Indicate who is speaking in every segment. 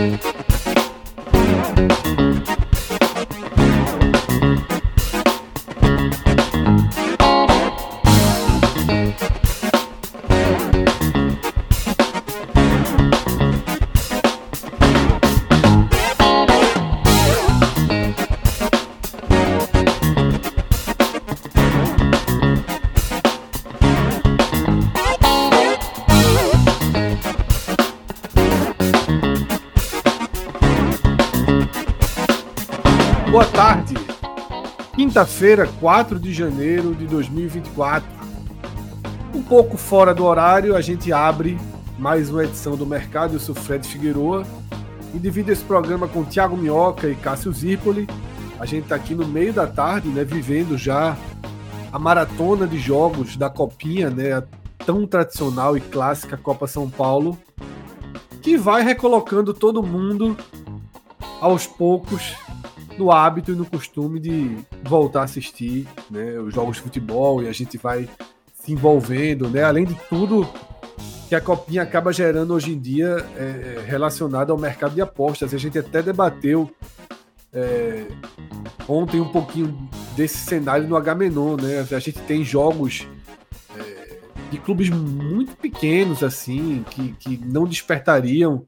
Speaker 1: Boa Quinta-feira, 4 de janeiro de 2024. Um pouco fora do horário, a gente abre mais uma edição do Mercado. Eu sou Fred Figueroa e divido esse programa com Thiago Minhoca e Cássio Zirpoli. A gente está aqui no meio da tarde, né, vivendo já a maratona de jogos da Copinha, né, a tão tradicional e clássica Copa São Paulo, que vai recolocando todo mundo aos poucos no hábito e no costume de voltar a assistir né, os jogos de futebol e a gente vai se envolvendo, né? Além de tudo que a Copinha acaba gerando hoje em dia é, relacionado ao mercado de apostas. A gente até debateu é, ontem um pouquinho desse cenário no Agamenon, né? A gente tem jogos é, de clubes muito pequenos assim, que, que não despertariam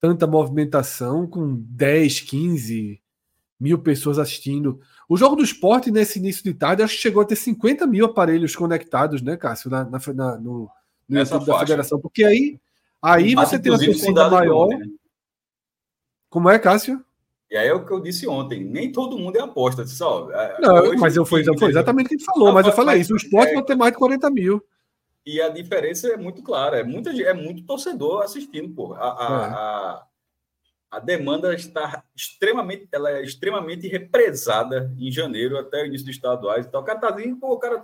Speaker 1: tanta movimentação com 10, 15, mil pessoas assistindo. O jogo do esporte, nesse início de tarde, acho que chegou a ter 50 mil aparelhos conectados, né, Cássio, na, na, na no, no YouTube da federação. Porque aí, aí você tem uma torcida maior. Ontem, né? Como é, Cássio?
Speaker 2: E aí é o que eu disse ontem, nem todo mundo é aposta. Só,
Speaker 1: não, mas eu foi, foi exatamente o que ele falou, não, mas eu falei isso, o esporte é, vai ter mais de 40 mil.
Speaker 2: E a diferença é muito clara, é, muita, é muito torcedor assistindo, pô. A, a, é. a, a demanda está extremamente, ela é extremamente represada em janeiro até o início dos estaduais. Então, o cara tá vindo, pô, o cara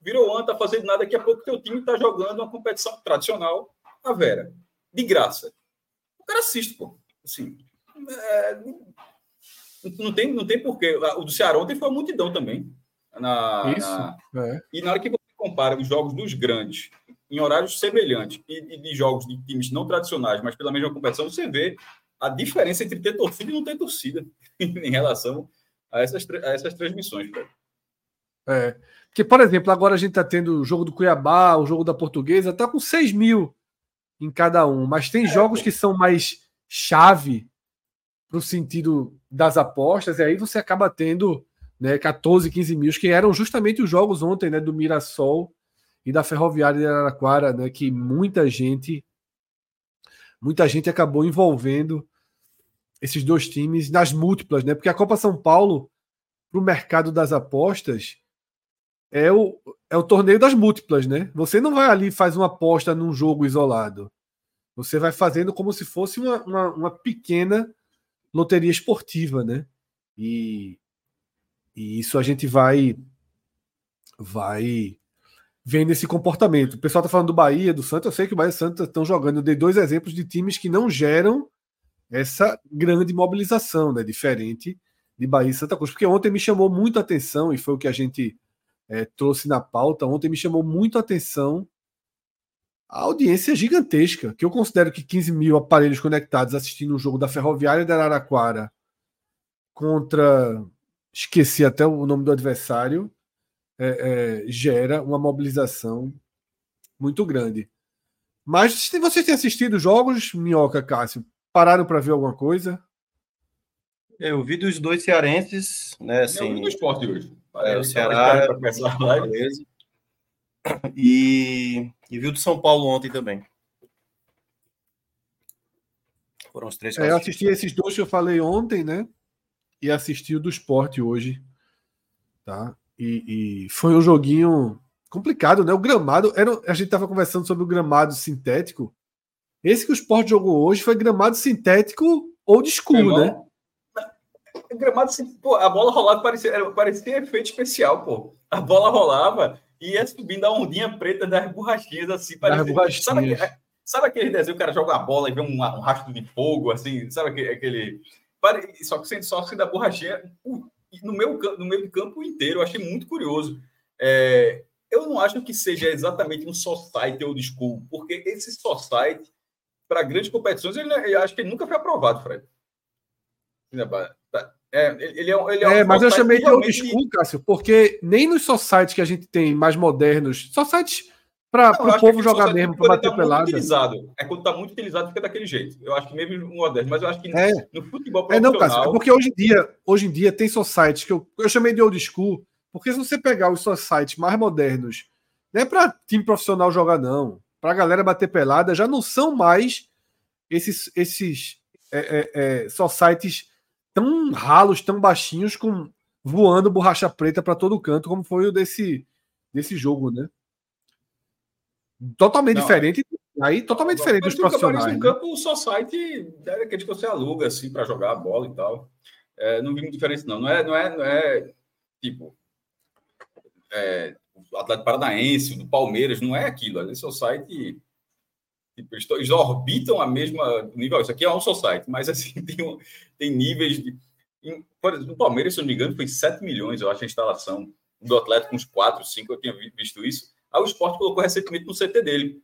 Speaker 2: virou ano, tá fazendo nada, daqui a pouco teu time tá jogando uma competição tradicional, a Vera, de graça. O cara assiste, pô. Assim, é, não tem, não tem porquê. O do Ceará ontem foi a multidão também. Na, Isso. Na, é. E na hora que você compara os jogos dos grandes em horários semelhantes e, e de jogos de times não tradicionais, mas pela mesma competição, você vê a diferença entre ter torcida e não ter torcida em relação a essas, a essas transmissões. Cara.
Speaker 1: É. Porque, por exemplo, agora a gente está tendo o jogo do Cuiabá, o jogo da Portuguesa, está com 6 mil em cada um. Mas tem é, jogos pô. que são mais chave para o sentido das apostas, e aí você acaba tendo né, 14, 15 mil, que eram justamente os jogos ontem né, do Mirassol e da Ferroviária de Araraquara, né, que muita gente muita gente acabou envolvendo esses dois times nas múltiplas, né? Porque a Copa São Paulo, para o mercado das apostas, é o, é o torneio das múltiplas, né? Você não vai ali e faz uma aposta num jogo isolado. Você vai fazendo como se fosse uma, uma, uma pequena loteria esportiva, né? E, e isso a gente vai vai vendo esse comportamento. O pessoal está falando do Bahia, do Santos. Eu sei que o Bahia e o Santos estão jogando. Eu dei dois exemplos de times que não geram essa grande mobilização, né? Diferente de Bahia e Santa Cruz. Porque ontem me chamou muito a atenção, e foi o que a gente é, trouxe na pauta. Ontem me chamou muito a atenção a audiência gigantesca, que eu considero que 15 mil aparelhos conectados assistindo o jogo da Ferroviária de Araraquara contra. Esqueci até o nome do adversário é, é, gera uma mobilização muito grande. Mas se vocês têm assistido jogos, Minhoca, Cássio, pararam para ver alguma coisa?
Speaker 3: Eu vi dos dois cearenses, né? Assim, eu vi
Speaker 2: do esporte hoje.
Speaker 3: É, o Ceará, beleza. E, e viu do São Paulo ontem também.
Speaker 1: Foram os três. É, eu assisti esses dois que eu falei ontem, né? E assisti o do esporte hoje. Tá? E, e foi um joguinho complicado, né? O gramado, era, a gente estava conversando sobre o gramado sintético. Esse que o Sport jogou hoje foi gramado sintético old school, né?
Speaker 2: Gramado, pô, a bola rolava, parecia, parecia efeito especial, pô. A bola rolava e ia subindo a ondinha preta das borrachinhas, assim. Parecia,
Speaker 1: borrachinhas.
Speaker 2: Sabe, sabe aquele desenho, o cara joga a bola e vê um, um rastro de fogo, assim, sabe aquele... aquele só que só que da borrachinha no meu, no meio campo inteiro, eu achei muito curioso. É, eu não acho que seja exatamente um society ou school, porque esse society, para grandes competições, ele, eu acho que ele nunca foi aprovado, Fred.
Speaker 1: É, ele é, ele é, é mas eu chamei de old school, Cássio, porque nem nos societies que a gente tem mais modernos, societies para o povo jogar mesmo, para bater tá pelada.
Speaker 2: Utilizado. É quando está muito utilizado, fica daquele jeito. Eu acho que mesmo no mas eu acho que
Speaker 1: é.
Speaker 2: no futebol
Speaker 1: profissional... É, não, Cássio, é porque hoje em dia, hoje em dia tem societies que eu, eu chamei de old school, porque se você pegar os societies mais modernos, não é para time profissional jogar, não. Para a galera bater pelada, já não são mais esses, esses é, é, é, societies tão ralos, tão baixinhos, com voando borracha preta para todo canto, como foi o desse, desse jogo, né? Totalmente não, diferente. Aí, totalmente diferente dos profissionais.
Speaker 2: Um né? campo society é aquele que você aluga assim para jogar a bola e tal. É, não vi muita diferença, não. Não é, não é, não é tipo é, o Atlético Paranaense, do Palmeiras, não é aquilo. Esse society tipo, eles, eles orbitam a mesma nível. Isso aqui é um society, mas assim tem, tem níveis de. Em, por exemplo, no Palmeiras, se eu não me engano, foi 7 milhões, eu acho, a instalação. Do Atlético, uns 4, 5, eu tinha visto isso. Aí o esporte colocou recentemente no CT dele.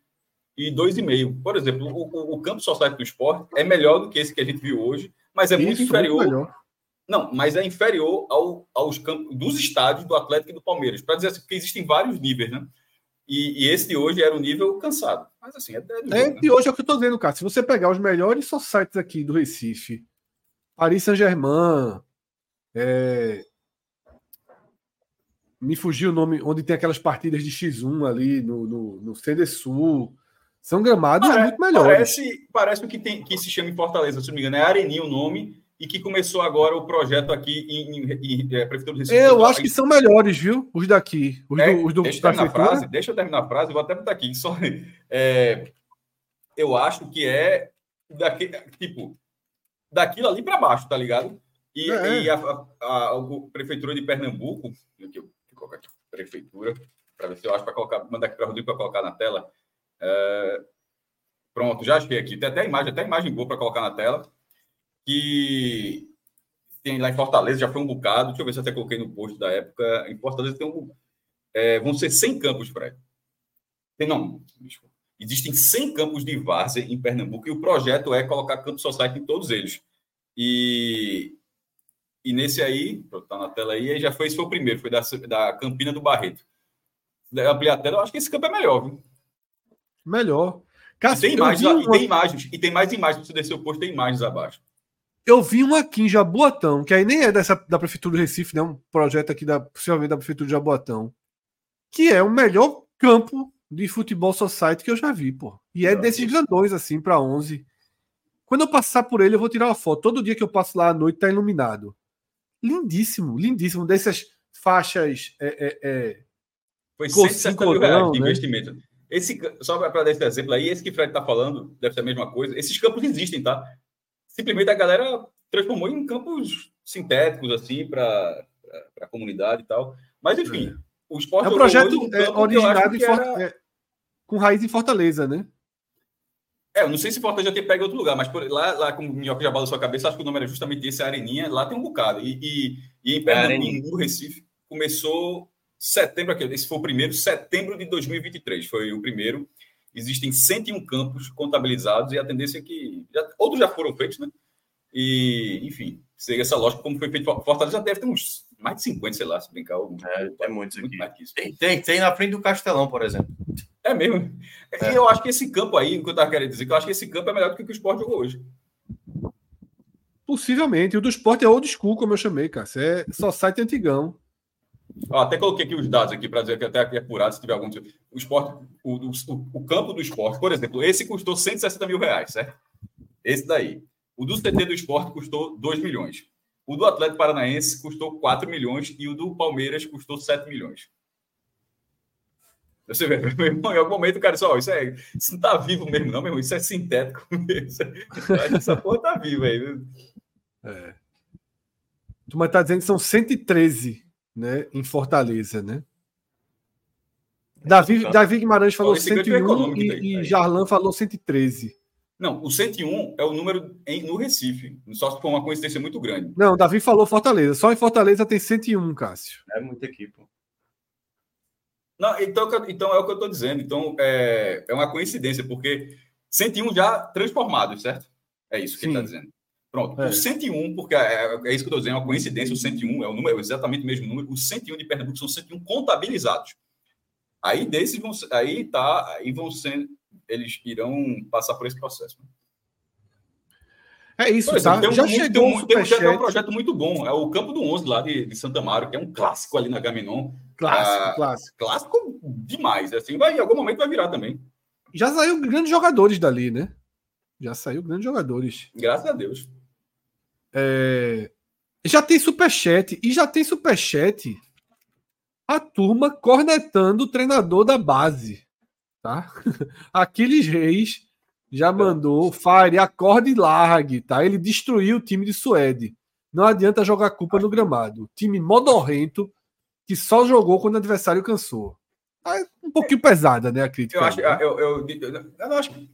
Speaker 2: E 2,5. Por exemplo, o, o, campo society do esporte é melhor do que esse que a gente viu hoje, mas é Isso, muito inferior. Não, mas é inferior ao, aos campos dos estádios do Atlético e do Palmeiras. Para dizer assim, porque existem vários níveis, né? E, e, esse de hoje era um nível cansado. Mas assim, é,
Speaker 1: é, é E hoje é o que eu estou dizendo, cara. Se você pegar os melhores societies aqui do Recife, Paris Saint-Germain, é, me fugiu o nome, onde tem aquelas partidas de X1 ali no, no, no Sul. São gramados Pare, muito melhores.
Speaker 2: Parece, parece o que, tem, que se chama em Fortaleza, se não me engano, é Areninha o nome, e que começou agora o projeto aqui em, em, em é, Prefeitura do
Speaker 1: Recife. Eu acho que são melhores, viu? Os daqui. Os
Speaker 2: é, do, os do deixa, eu frase, deixa eu terminar a frase, vou até botar aqui. Só, é, eu acho que é daqui, tipo, daquilo ali para baixo, tá ligado? E, é. e a, a, a, a, Prefeitura de Pernambuco, colocar aqui, prefeitura, para ver se eu acho para colocar, mandar aqui para o Rodrigo para colocar na tela. É, pronto, já achei aqui. Tem até imagem, até imagem boa para colocar na tela. Que tem lá em Fortaleza, já foi um bocado. Deixa eu ver se até coloquei no post da época. Em Fortaleza tem um. É, vão ser 100 campos, Fred. Tem, não, desculpa. Existem 100 campos de várzea em Pernambuco e o projeto é colocar campo society em todos eles. E e nesse aí, tá na tela aí, já foi, esse foi o primeiro, foi da, da Campina do Barreto. Ampliar a tela, eu acho que esse campo é melhor, viu?
Speaker 1: Melhor.
Speaker 2: Cássio, tem, imagens, um... e tem imagens, e tem mais imagens, se você descer o posto, tem imagens abaixo.
Speaker 1: Eu vi um aqui em Jaboatão, que aí nem é dessa, da Prefeitura do Recife, né? Um projeto aqui, da, possivelmente da Prefeitura de Jaboatão, que é o melhor campo de futebol society que eu já vi, pô. E é desses grandões, assim, para 11. Quando eu passar por ele, eu vou tirar uma foto. Todo dia que eu passo lá à noite tá iluminado lindíssimo, lindíssimo, dessas faixas. É, é, é,
Speaker 2: Foi 160 mil reais de né? investimento. Esse, só para dar esse exemplo aí, esse que o Fred está falando, deve ser a mesma coisa. Esses campos existem, tá? Simplesmente a galera transformou em campos sintéticos, assim, para a comunidade e tal. Mas, enfim, é. o esporte.
Speaker 1: É um projeto é, originado era... é, com raiz em Fortaleza, né?
Speaker 2: É, eu não sei se Fortaleza já tem pego em outro lugar, mas por, lá, lá com o Minhoca já bala sua cabeça, acho que o nome era justamente esse, a Areninha, lá tem um bocado. E, e, e em Pernambuco, no Recife, começou setembro, esse foi o primeiro, setembro de 2023, foi o primeiro. Existem 101 campos contabilizados e a tendência é que. Já, outros já foram feitos, né? E, enfim, segue essa lógica, como foi feito. Fortaleza já deve ter uns mais de 50, sei lá, se brincar.
Speaker 3: É, tem muitos muito aqui. Tem, tem, tem na frente do Castelão, por exemplo.
Speaker 2: É mesmo. É. E eu acho que esse campo aí, o que eu estava querendo dizer, que eu acho que esse campo é melhor do que o que o Sport jogou hoje.
Speaker 1: Possivelmente. O do Sport é old school, como eu chamei, cara. É só site antigão.
Speaker 2: Ó, até coloquei aqui os dados aqui para dizer que até aqui é apurado se tiver algum. O esporte, o, o, o, campo do esporte, por exemplo, esse custou 160 mil reais, certo? Esse daí. O do CT do esporte custou 2 milhões. O do Atlético Paranaense custou 4 milhões e o do Palmeiras custou 7 milhões. Você vê, meu irmão, em algum momento o cara disse, ó, isso, é, isso não tá vivo mesmo, não, meu irmão, isso é sintético. Essa porra tá viva aí. É.
Speaker 1: Tu tá dizendo que são 113, né, em Fortaleza, né? Davi, Davi Guimarães falou 101 e, e Jarlan falou 113.
Speaker 2: Não, o 101 é o número em, no Recife. Só se for uma coincidência muito grande.
Speaker 1: Não, Davi falou Fortaleza. Só em Fortaleza tem 101, Cássio.
Speaker 3: É muita equipe.
Speaker 2: Não, então, então é o que eu estou dizendo. Então é, é uma coincidência, porque 101 já transformados, certo? É isso que Sim. ele está dizendo. Pronto. É. O 101, porque é, é, é isso que eu estou dizendo, é uma coincidência. O 101 é o número, é exatamente o mesmo número. Os 101 de Pernambuco são 101 contabilizados. Aí desses vão, aí tá, aí vão ser, eles irão passar por esse processo.
Speaker 1: É isso, exemplo, tá?
Speaker 2: Tem um, Já chegou tem um, tem um, tem um projeto muito bom, é o Campo do 11 lá de, de Santa Mário, que é um clássico ali na Gaminon.
Speaker 1: Clássico, ah, clássico.
Speaker 2: Clássico demais, assim, vai, em algum momento vai virar também.
Speaker 1: Já saiu grandes jogadores dali, né? Já saiu grandes jogadores.
Speaker 2: Graças a Deus.
Speaker 1: É... Já tem superchat, e já tem superchat a turma cornetando o treinador da base. Tá? Aquiles Reis já mandou Fire, acorde e largue, tá? Ele destruiu o time de Suede. Não adianta jogar culpa no gramado. Time modorrento que só jogou quando o adversário cansou. É um pouquinho pesada, né, a crítica.
Speaker 2: Eu acho, né? eu, eu, eu, eu acho que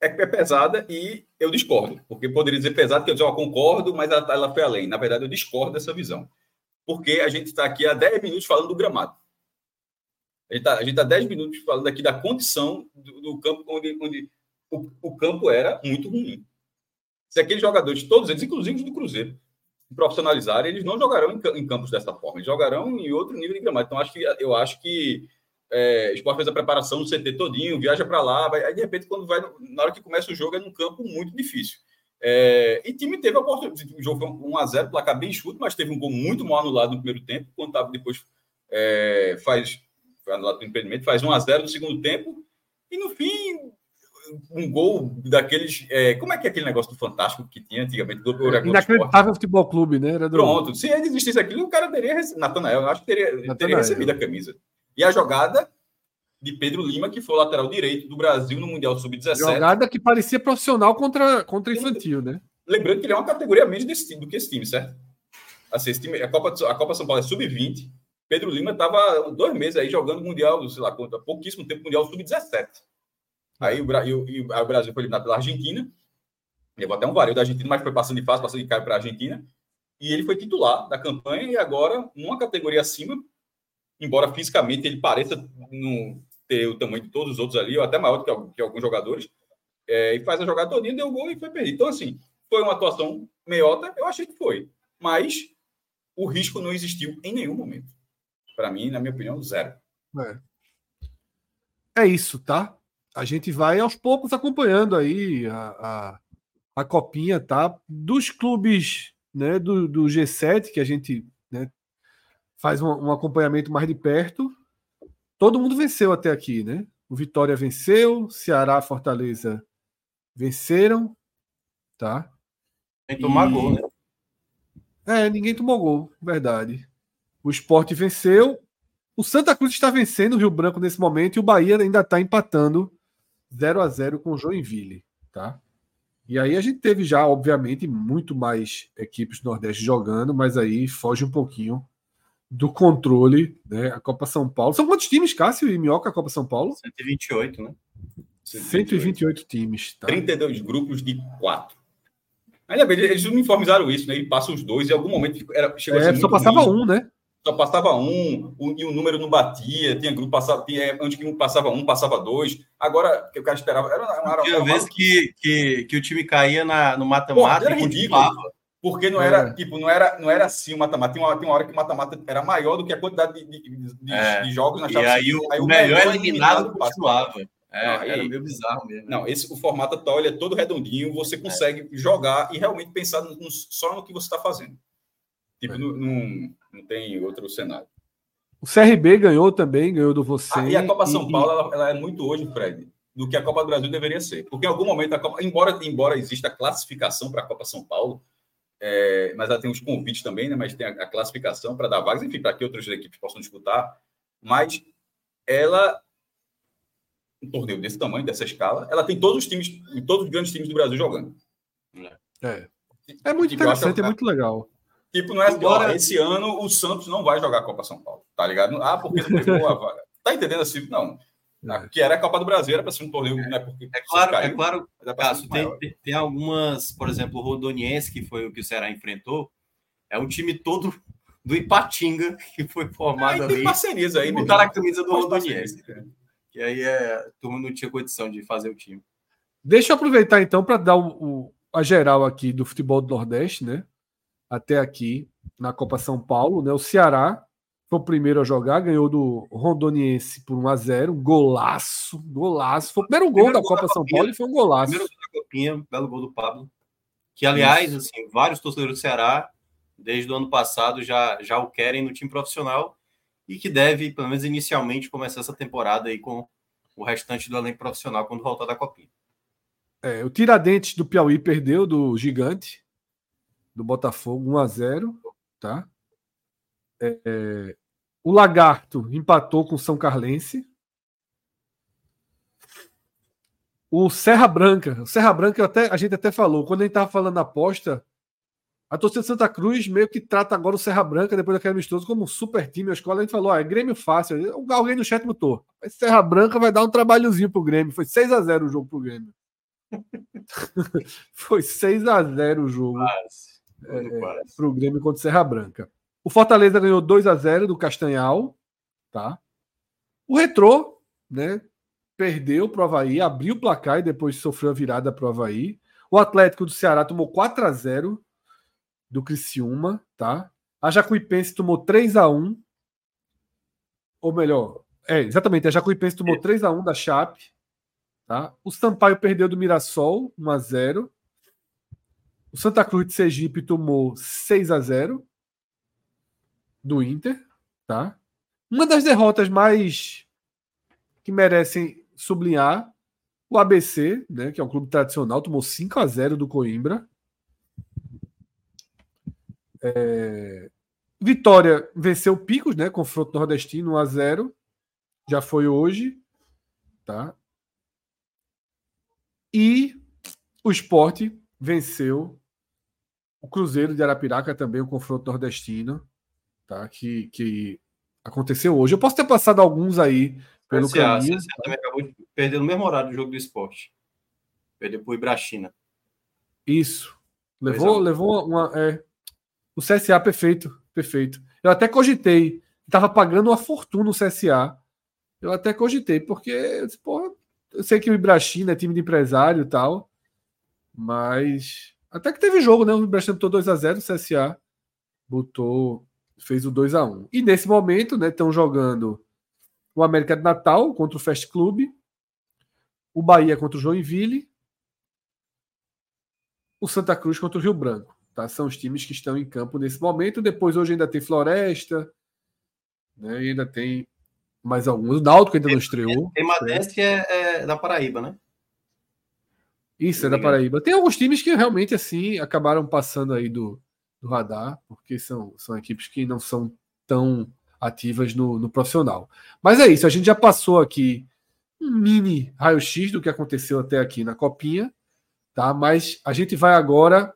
Speaker 2: é, é, pesada e eu discordo. Porque poderia dizer pesada, que eu, eu concordo, mas ela, ela foi além. Na verdade, eu discordo dessa visão porque a gente está aqui há 10 minutos falando do gramado. A gente está há 10 minutos falando aqui da condição do, do campo onde, onde o, o, campo era muito ruim. Se aqueles jogadores, todos eles, inclusive do Cruzeiro, profissionalizarem, eles não jogarão em, em, campos dessa forma, eles jogarão em outro nível de gramado. Então, acho que, eu acho que é, esporte fez a preparação no CT todinho, viaja para lá, vai, aí de repente, quando vai, na hora que começa o jogo, é num campo muito difícil. É, e time teve a oportunidade. O jogo foi 1x0, placar bem enxuto, mas teve um gol muito mal anulado no primeiro tempo. Quando depois é, faz foi anulado pelo impedimento, faz 1x0 no segundo tempo. E no fim, um gol daqueles. É, como é que é aquele negócio do Fantástico que tinha antigamente? Do,
Speaker 1: do Inacreditável Futebol Clube, né?
Speaker 2: Do... Pronto, se ele existisse aquilo, o cara teria. Natanael, eu acho que teria, teria recebido a camisa. E a jogada de Pedro Lima, que foi o lateral direito do Brasil no Mundial Sub-17.
Speaker 1: Jogada que parecia profissional contra, contra infantil, né?
Speaker 2: Lembrando que ele é uma categoria menos desse do que esse time, certo? Assim, esse time, a, Copa, a Copa São Paulo é Sub-20. Pedro Lima estava dois meses aí jogando Mundial, sei lá, conta, pouquíssimo tempo Mundial Sub-17. Aí o, Brasil, o Brasil foi eliminado pela Argentina. Levou até um vario da Argentina, mas foi passando de fase, passando de caio para a Argentina. E ele foi titular da campanha e agora, numa categoria acima, embora fisicamente ele pareça no, ter o tamanho de todos os outros ali, ou até maior do que, que alguns jogadores, é, e faz a jogada todinha, deu gol e foi perdido. Então, assim, foi uma atuação meiota, eu achei que foi. Mas o risco não existiu em nenhum momento. Para mim, na minha opinião, zero.
Speaker 1: É. é isso, tá? A gente vai aos poucos acompanhando aí a, a, a copinha, tá? Dos clubes né, do, do G7, que a gente né, faz um, um acompanhamento mais de perto todo mundo venceu até aqui, né? O Vitória venceu, Ceará, Fortaleza venceram, tá?
Speaker 3: Sem tomar e... gol, né?
Speaker 1: É, ninguém tomou gol, verdade. O esporte venceu. O Santa Cruz está vencendo o Rio Branco nesse momento e o Bahia ainda está empatando 0 a 0 com o Joinville, tá? E aí a gente teve já, obviamente, muito mais equipes do Nordeste jogando, mas aí foge um pouquinho do controle, né? A Copa São Paulo. São quantos times, Cássio e Minhoca, a Copa São Paulo?
Speaker 3: 128, né?
Speaker 1: 128, times.
Speaker 2: Tá? 32 grupos de 4. Ainda bem, eles uniformizaram isso, né? E passam os dois, e em algum momento era,
Speaker 1: chegou é, a Só passava ruim. um, né?
Speaker 2: Só passava um, um, e o número não batia, tinha grupo passava, tinha, antes que um passava um, passava dois. Agora, que o cara esperava. Era,
Speaker 3: era, era, tinha vez que, que, que o time caía na, no mata-mata
Speaker 2: e continuava. Porque não era, é. tipo, não era, não era assim o mata-mata. Tem uma, tem uma hora que o mata-mata era maior do que a quantidade de, de, de,
Speaker 3: é.
Speaker 2: de jogos na
Speaker 3: chave. E aí, o, aí o melhor, melhor eliminado continuava.
Speaker 2: É, não, era meio bizarro mesmo. Não, esse, o formato atual ele é todo redondinho, você consegue é. jogar e realmente pensar no, no, só no que você está fazendo. Tipo, é. não, não, tem outro cenário.
Speaker 1: O CRB ganhou também, ganhou do você. Ah,
Speaker 2: e a Copa São e, Paulo, ela, ela, é muito hoje, Fred, do que a Copa do Brasil deveria ser. Porque em algum momento, a Copa, embora, embora exista a classificação para a Copa São Paulo, é, mas ela tem os convites também, né? Mas tem a, a classificação para dar vagas, enfim, para que outras equipes possam disputar. Mas ela um torneio desse tamanho, dessa escala, ela tem todos os times, todos os grandes times do Brasil jogando.
Speaker 1: É. É muito tipo, interessante, é muito legal.
Speaker 2: Tipo, não é Agora... esse ano o Santos não vai jogar a Copa São Paulo, tá ligado? Ah, porque não pegou a vaga. Tá entendendo assim? Não. É. Que era a Copa do Brasil, era para ser um torneio, é,
Speaker 3: né? Porque é claro, caiu, é claro. Caso, tem, tem, tem, algumas, por exemplo, o Rodoniense, que foi o que o Ceará enfrentou, é um time todo do Ipatinga que foi formado é, ali.
Speaker 2: Tem parcerias aí,
Speaker 3: botar na camisa do Rodoniense. Que aí é, a turma não tinha condição de fazer o time.
Speaker 1: Deixa eu aproveitar então para dar o, o, a geral aqui do futebol do Nordeste, né? Até aqui na Copa São Paulo, né? O Ceará foi o primeiro a jogar, ganhou do Rondoniense por 1 a 0 golaço, golaço. Foi o primeiro gol primeiro da Copa da São Paulo e foi um golaço.
Speaker 3: Primeiro gol da Copinha, belo gol do Pablo. Que, aliás, Isso. assim, vários torcedores do Ceará, desde o ano passado, já, já o querem no time profissional e que deve, pelo menos inicialmente, começar essa temporada aí com o restante do elenco profissional quando voltar da Copinha.
Speaker 1: É, o Tiradentes do Piauí perdeu do Gigante, do Botafogo, 1 a 0 tá? É, é, o Lagarto empatou com o São Carlense. O Serra Branca, o Serra Branca até, a gente até falou, quando a gente estava falando aposta, a torcida de Santa Cruz meio que trata agora o Serra Branca, depois daquele amistoso, como um super time. A escola a gente falou: ah, é Grêmio fácil. Alguém no chat botou. Serra Branca vai dar um trabalhozinho pro Grêmio. Foi 6 a 0 o jogo pro Grêmio. Foi 6 a 0 o jogo. Quase. É, pro Grêmio contra o Serra Branca. O Fortaleza ganhou 2 a 0 do Castanhal, tá? O Retrô, né, perdeu pro Havaí, abriu o placar e depois sofreu a virada pro Havaí. O Atlético do Ceará tomou 4 a 0 do Criciúma, tá? A Jacuipense tomou 3 a 1 ou melhor, é, exatamente, a Jacuipense tomou 3 a 1 da Chape, tá? O Sampaio perdeu do Mirassol 1 a 0. O Santa Cruz de Sergipe tomou 6 a 0 do Inter, tá? Uma das derrotas mais que merecem sublinhar, o ABC, né, que é um clube tradicional, tomou 5 a 0 do Coimbra. É... Vitória venceu Picos, né, confronto nordestino 1 a 0. Já foi hoje, tá? E o Esporte venceu o Cruzeiro de Arapiraca também, o confronto nordestino tá? Que, que aconteceu hoje. Eu posso ter passado alguns aí pelo CSA, caminho.
Speaker 3: CSA também acabou de perder no mesmo horário do jogo do esporte. Perdeu para o Ibrachina.
Speaker 1: Isso. Levou, levou uma. É, o CSA perfeito, perfeito. Eu até cogitei. Estava pagando uma fortuna no CSA. Eu até cogitei, porque porra, eu sei que o Ibrachina é time de empresário e tal. Mas. Até que teve jogo, né? O Ibrachina botou 2x0, o CSA botou fez o 2 a 1 E nesse momento, né, estão jogando o América de Natal contra o Fast Club, o Bahia contra o Joinville, o Santa Cruz contra o Rio Branco. Tá? São os times que estão em campo nesse momento. Depois hoje ainda tem Floresta, né, e ainda tem mais alguns. O Náutico ainda não estreou.
Speaker 3: Tem Madense que é, é, da Paraíba, né?
Speaker 1: Isso, é da Paraíba. Tem alguns times que realmente assim acabaram passando aí do, do radar, porque são, são equipes que não são tão ativas no, no profissional. Mas é isso, a gente já passou aqui um mini raio-x do que aconteceu até aqui na Copinha, tá? Mas a gente vai agora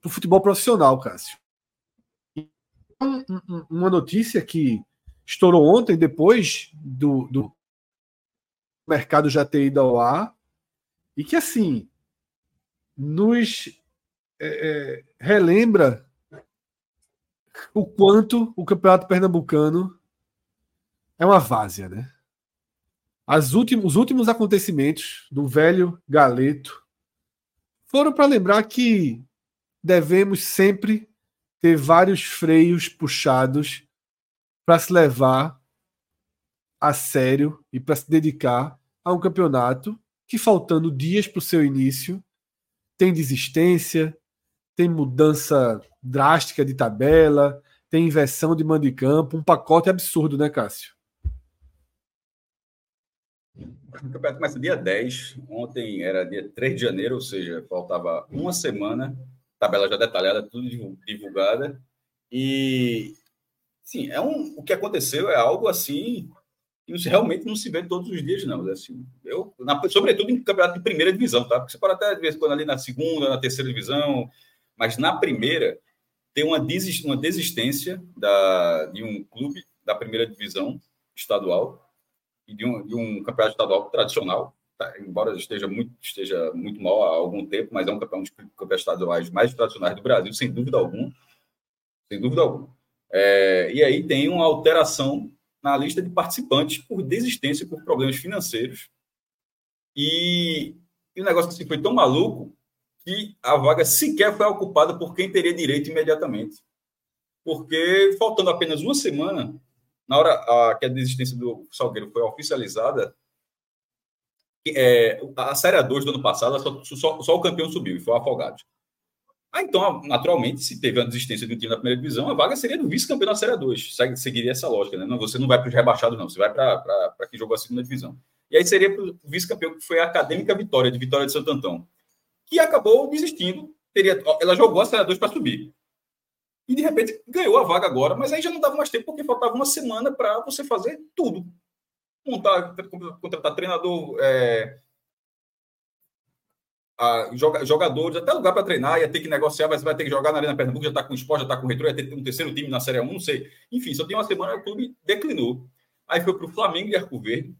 Speaker 1: para o futebol profissional, Cássio. Uma notícia que estourou ontem, depois do, do mercado já ter ido ao ar, e que assim nos é, é, relembra o quanto o campeonato pernambucano é uma várzea, né? As últimos, os últimos acontecimentos do velho Galeto foram para lembrar que devemos sempre ter vários freios puxados para se levar a sério e para se dedicar a um campeonato que, faltando dias para o seu início, tem desistência, tem mudança drástica de tabela, tem inversão de mando de campo, um pacote absurdo, né, Cássio?
Speaker 2: O campeonato começa dia 10, ontem era dia 3 de janeiro, ou seja, faltava uma semana, tabela já detalhada, tudo divulgada. E sim, é um, o que aconteceu é algo assim realmente não se vê todos os dias, não. Assim, eu, na, sobretudo em campeonato de primeira divisão, tá? Porque você pode até, de vez quando, ali na segunda, na terceira divisão, mas na primeira, tem uma, desist, uma desistência da, de um clube da primeira divisão estadual e de um, de um campeonato estadual tradicional, tá? embora esteja muito, esteja muito mal há algum tempo, mas é um campeão dos campeonatos estaduais mais tradicionais do Brasil, sem dúvida alguma. Sem dúvida alguma. É, e aí tem uma alteração na lista de participantes por desistência, por problemas financeiros. E, e o negócio assim, foi tão maluco que a vaga sequer foi ocupada por quem teria direito imediatamente. Porque, faltando apenas uma semana, na hora a, que a desistência do Salgueiro foi oficializada, é, a Série A2 do ano passado, só, só, só, o campeão subiu, e foi o Afogados. Ah, então, naturalmente, se teve a desistência de um time na primeira divisão, a vaga seria do vice-campeão da Série 2. Seguiria essa lógica, né? Não, você não vai para os rebaixados, não. Você vai para quem jogou a segunda divisão. E aí seria para o vice-campeão, que foi a Acadêmica Vitória, de Vitória de Santo Antão, que acabou desistindo. Teria, ela jogou a Série 2 para subir. E, de repente, ganhou a vaga agora, mas aí já não dava mais tempo, porque faltava uma semana para você fazer tudo. Montar, contratar treinador, é, jogadores, até lugar para treinar, ia ter que negociar, mas vai ter que jogar na Arena Pernambuco, já está com o esporte, já está com o retrô, ia ter um terceiro time na Série 1, não sei. Enfim, só tem uma semana o clube declinou. Aí foi para o Flamengo de Arco Verde,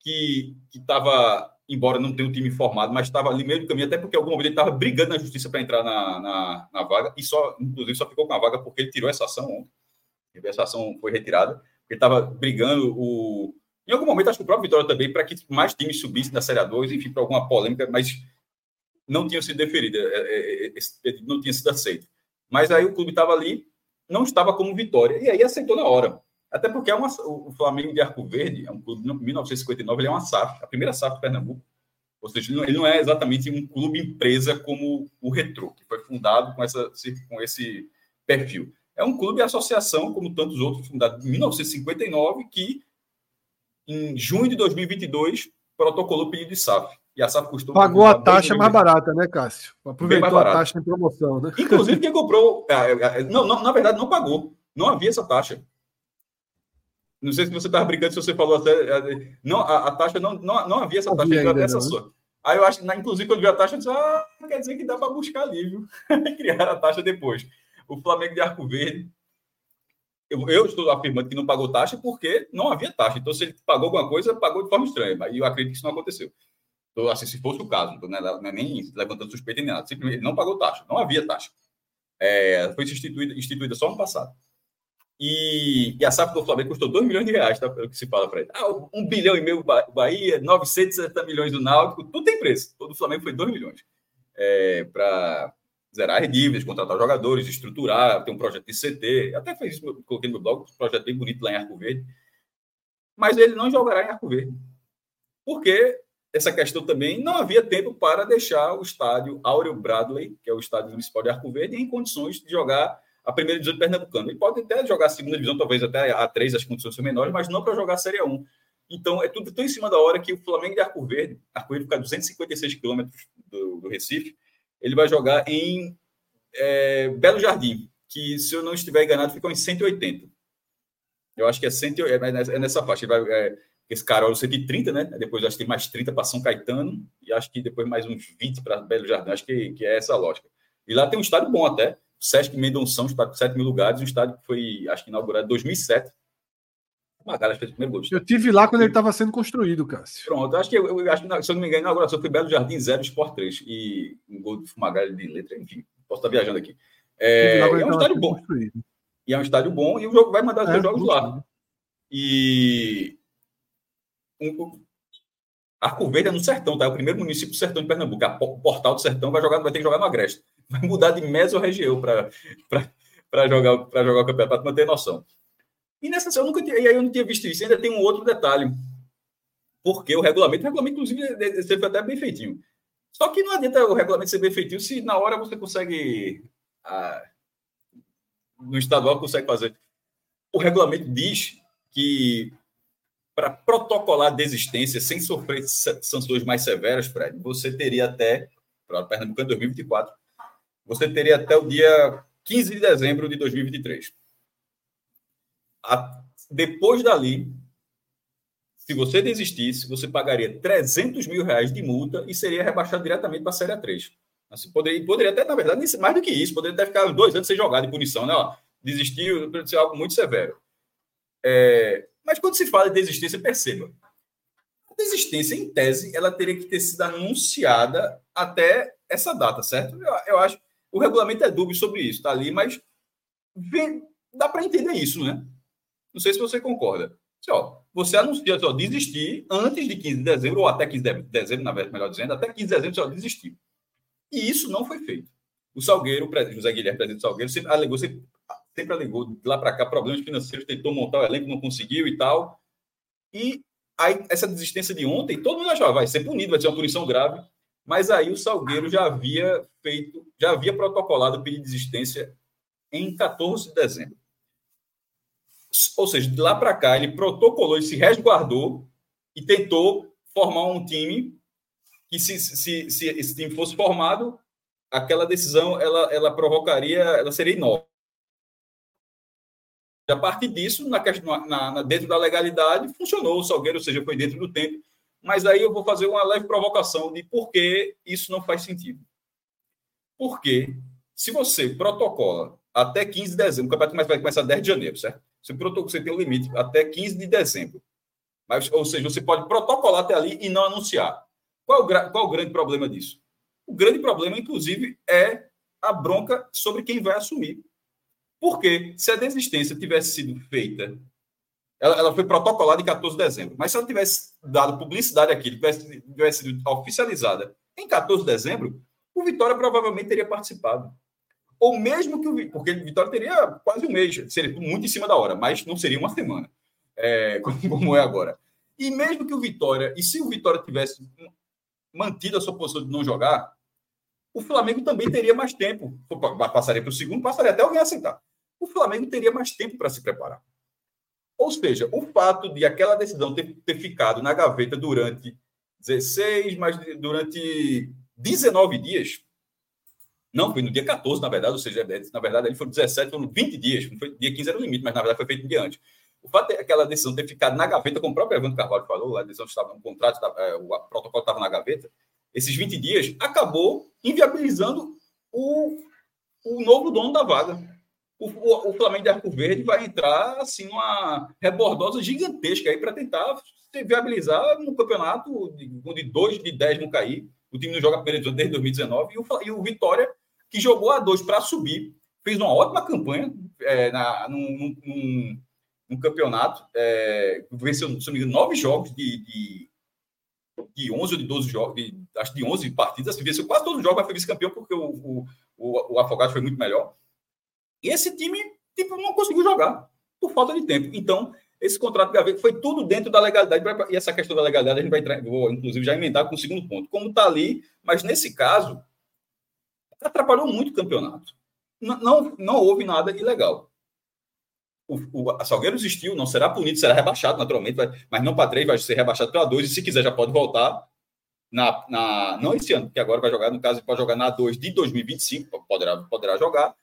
Speaker 2: que estava, embora não tenha um time formado, mas estava ali meio do caminho, até porque algum momento ele estava brigando na justiça para entrar na, na, na, vaga, e só, inclusive, só ficou com a vaga porque ele tirou essa ação ontem. Essa ação foi retirada, ele estava brigando o. Em algum momento, acho que o próprio Vitória também, para que mais times subissem da Série 2, enfim, para alguma polêmica, mas não tinha sido deferido, é, é, é, esse pedido não tinha sido aceito. Mas aí o clube estava ali, não estava como vitória, e aí aceitou na hora. Até porque é uma, o Flamengo de Arco Verde é um clube de 1959, ele é uma SAF, a primeira SAF do Pernambuco. Ou seja, ele não é exatamente um clube empresa como o Retro, que foi fundado com, essa, com esse perfil. É um clube associação, como tantos outros, fundado em 1959, que em junho de 2022 protocolou pedido de SAF. E a SAF custou.
Speaker 1: Pagou a taxa mais barata, né, Cássio? Aproveitou a taxa em promoção, né?
Speaker 2: Inclusive, quem comprou. É, é, não, não, na verdade, não pagou. Não havia essa taxa. Não sei se você estava brincando, se você falou até. Não, a, a taxa não, não, não havia essa taxa. Ainda, essa sua. Aí eu acho, inclusive, quando vi a taxa, eu disse: ah, quer dizer que dá para buscar alívio. Criar a taxa depois. O Flamengo de Arco Verde. Eu, eu, estou afirmando que não pagou taxa porque não havia taxa. Então, se ele pagou alguma coisa, pagou de forma estranha. E eu acredito que isso não aconteceu. Então, assim, se fosse o caso, né, não é nem levantando suspeita nem nada, simplesmente não pagou taxa, não havia taxa. É, foi instituída, instituída só no passado. E, e, a SAF do Flamengo custou 2 milhões de reais, tá? Pelo que se fala para ele. Ah, 1 um bilhão e meio Bahia, 960 milhões do Náutico, tudo tem preço. Todo o Flamengo foi 2 milhões. É, para zerar as dívidas, contratar jogadores, estruturar, ter um projeto de CT. Até fez isso, coloquei no meu blog, um projeto bem bonito lá em Arco Verde. Mas ele não jogará em Arco Verde. Porque essa questão também, não havia tempo para deixar o estádio Áureo Bradley, que é o estádio municipal de Arco Verde, em condições de jogar a primeira divisão de Pernambucano. Ele pode até jogar a segunda divisão, talvez até a três, as condições são menores, mas não para jogar a Série 1. Então, é tudo tão em cima da hora que o Flamengo de Arco Verde, Arco Verde fica a 256 quilômetros do, do, Recife, ele vai jogar em é, Belo Jardim, que, se eu não estiver enganado, ficam em 180. Eu acho que é, 100, é, é nessa faixa. Ele vai, é, esse Carol 130, né? Depois acho que tem mais 30 para São Caetano e acho que depois mais uns 20 para Belo Jardim. Acho que, que é essa a lógica. E lá tem um estádio bom até. Sesc Mendonção, estádio com 7 mil lugares, um estádio que foi, acho que inaugurado em 2007. Magalhães fez o primeiro gol.
Speaker 1: Eu tive lá quando ele estava sendo construído, Cássio.
Speaker 2: Pronto, acho que, eu, eu acho que, se eu não me engano, a inauguração foi Belo Jardim 0, Sport 3. E um gol de Fumagalha de letra, enfim, posso estar viajando aqui. É, é um estádio bom. Construído. E é um estádio bom e o jogo vai mandar os é, jogos lá. E um, Arco Verde é no Sertão, tá? É o primeiro município do Sertão de Pernambuco. o Portal do Sertão vai, jogar, vai ter que jogar no Agreste. Vai mudar de meso-região para jogar, pra jogar o campeonato, para manter noção. E nessa eu nunca tinha, e aí eu não tinha visto isso. Ainda tem um outro detalhe. Porque o regulamento, o regulamento, inclusive, sempre até bem feitinho. Só que não adianta o regulamento ser bem feitinho se na hora você consegue. Ah, no estadual consegue fazer. O regulamento diz que para protocolar desistência sem sofrer sanções mais severas, Fred, você teria até, para Pernambuco em 2024, você teria até o dia 15 de dezembro de 2023. A, depois dali, Se você desistisse, você pagaria 300 mil reais de multa e seria rebaixado diretamente para a Série 3. Assim, poderia, poderia até, na verdade, mais do que isso, poderia até ficar dois anos sem jogar de punição, né? Ó, desistiu, pode ser algo muito severo. É, mas quando se fala de desistência, perceba. A desistência, em tese, ela teria que ter sido anunciada até essa data, certo? Eu, eu acho. O regulamento é dúbio sobre isso, tá ali, mas dá para entender isso, né? Não sei se você concorda. Assim, ó, você anuncia só desistir antes de 15 de dezembro, ou até 15 de dezembro, na verdade, melhor dizendo, até 15 de dezembro só desistiu. E isso não foi feito. O Salgueiro, o José Guilherme, presidente do Salgueiro, sempre alegou, sempre, sempre alegou de lá para cá problemas financeiros, tentou montar o elenco, não conseguiu e tal. E aí, essa desistência de ontem, todo mundo achava, vai ser punido, vai ser uma punição grave. Mas aí o Salgueiro já havia feito, já havia protocolado o pedido de desistência em 14 de dezembro. Ou seja, de lá para cá, ele protocolou e se resguardou e tentou formar um time que se, se, se esse time fosse formado, aquela decisão ela, ela provocaria, ela seria inócua. A partir disso, na, na, na, dentro da legalidade, funcionou o Salgueiro, ou seja, foi dentro do tempo. Mas aí eu vou fazer uma leve provocação de por que isso não faz sentido. Porque se você protocola até 15 de dezembro, o campeonato vai começar 10 de janeiro, certo? Você, você tem um limite até 15 de dezembro. Mas, ou seja, você pode protocolar até ali e não anunciar. Qual, qual o grande problema disso? O grande problema, inclusive, é a bronca sobre quem vai assumir. Porque se a desistência tivesse sido feita, ela, ela foi protocolada em 14 de dezembro, mas se ela tivesse dado publicidade aqui, tivesse, tivesse sido oficializada em 14 de dezembro, o Vitória provavelmente teria participado. Ou mesmo que o porque o Vitória teria quase um mês, seria muito em cima da hora, mas não seria uma semana, é, como é agora. E mesmo que o Vitória, e se o Vitória tivesse mantido a sua posição de não jogar, o Flamengo também teria mais tempo. Passaria para o segundo, passaria até alguém aceitar. O Flamengo teria mais tempo para se preparar. Ou seja, o fato de aquela decisão ter, ter ficado na gaveta durante 16, mas durante 19 dias, não, foi no dia 14, na verdade, ou seja, na verdade, ele foi 17, foram 20 dias, não foi, dia 15 era o limite, mas na verdade foi feito um dia antes. O fato de aquela decisão ter ficado na gaveta, como o próprio Evandro Carvalho falou, a decisão estava no contrato, estava, é, o protocolo estava na gaveta, esses 20 dias, acabou inviabilizando o, o novo dono da vaga. O, o, o Flamengo de Arco Verde vai entrar assim numa rebordosa gigantesca aí para tentar viabilizar no campeonato onde dois de 10 não cair. O time não joga divisão desde 2019 e o, e o Vitória, que jogou a dois para subir, fez uma ótima campanha é, na, num, num, no campeonato. É, venceu, se engano, nove jogos de, de, de 11 ou de 12 jogos, de, acho de 11 partidas. Venceu quase todos os jogos, mas foi vice-campeão porque o, o, o, o Afogados foi muito melhor. E esse time tipo, não conseguiu jogar por falta de tempo. Então, esse contrato de foi tudo dentro da legalidade. E essa questão da legalidade a gente vai entrar, vou, inclusive, já emendar com o segundo ponto. Como está ali, mas nesse caso, atrapalhou muito o campeonato. Não, não, não houve nada ilegal o, o a Salgueiro existiu, não será punido, será rebaixado naturalmente, vai, mas não para 3, vai ser rebaixado para 2, e se quiser já pode voltar na, na, não esse ano, porque agora vai jogar, no caso, pode jogar na 2 de 2025, poderá, poderá jogar,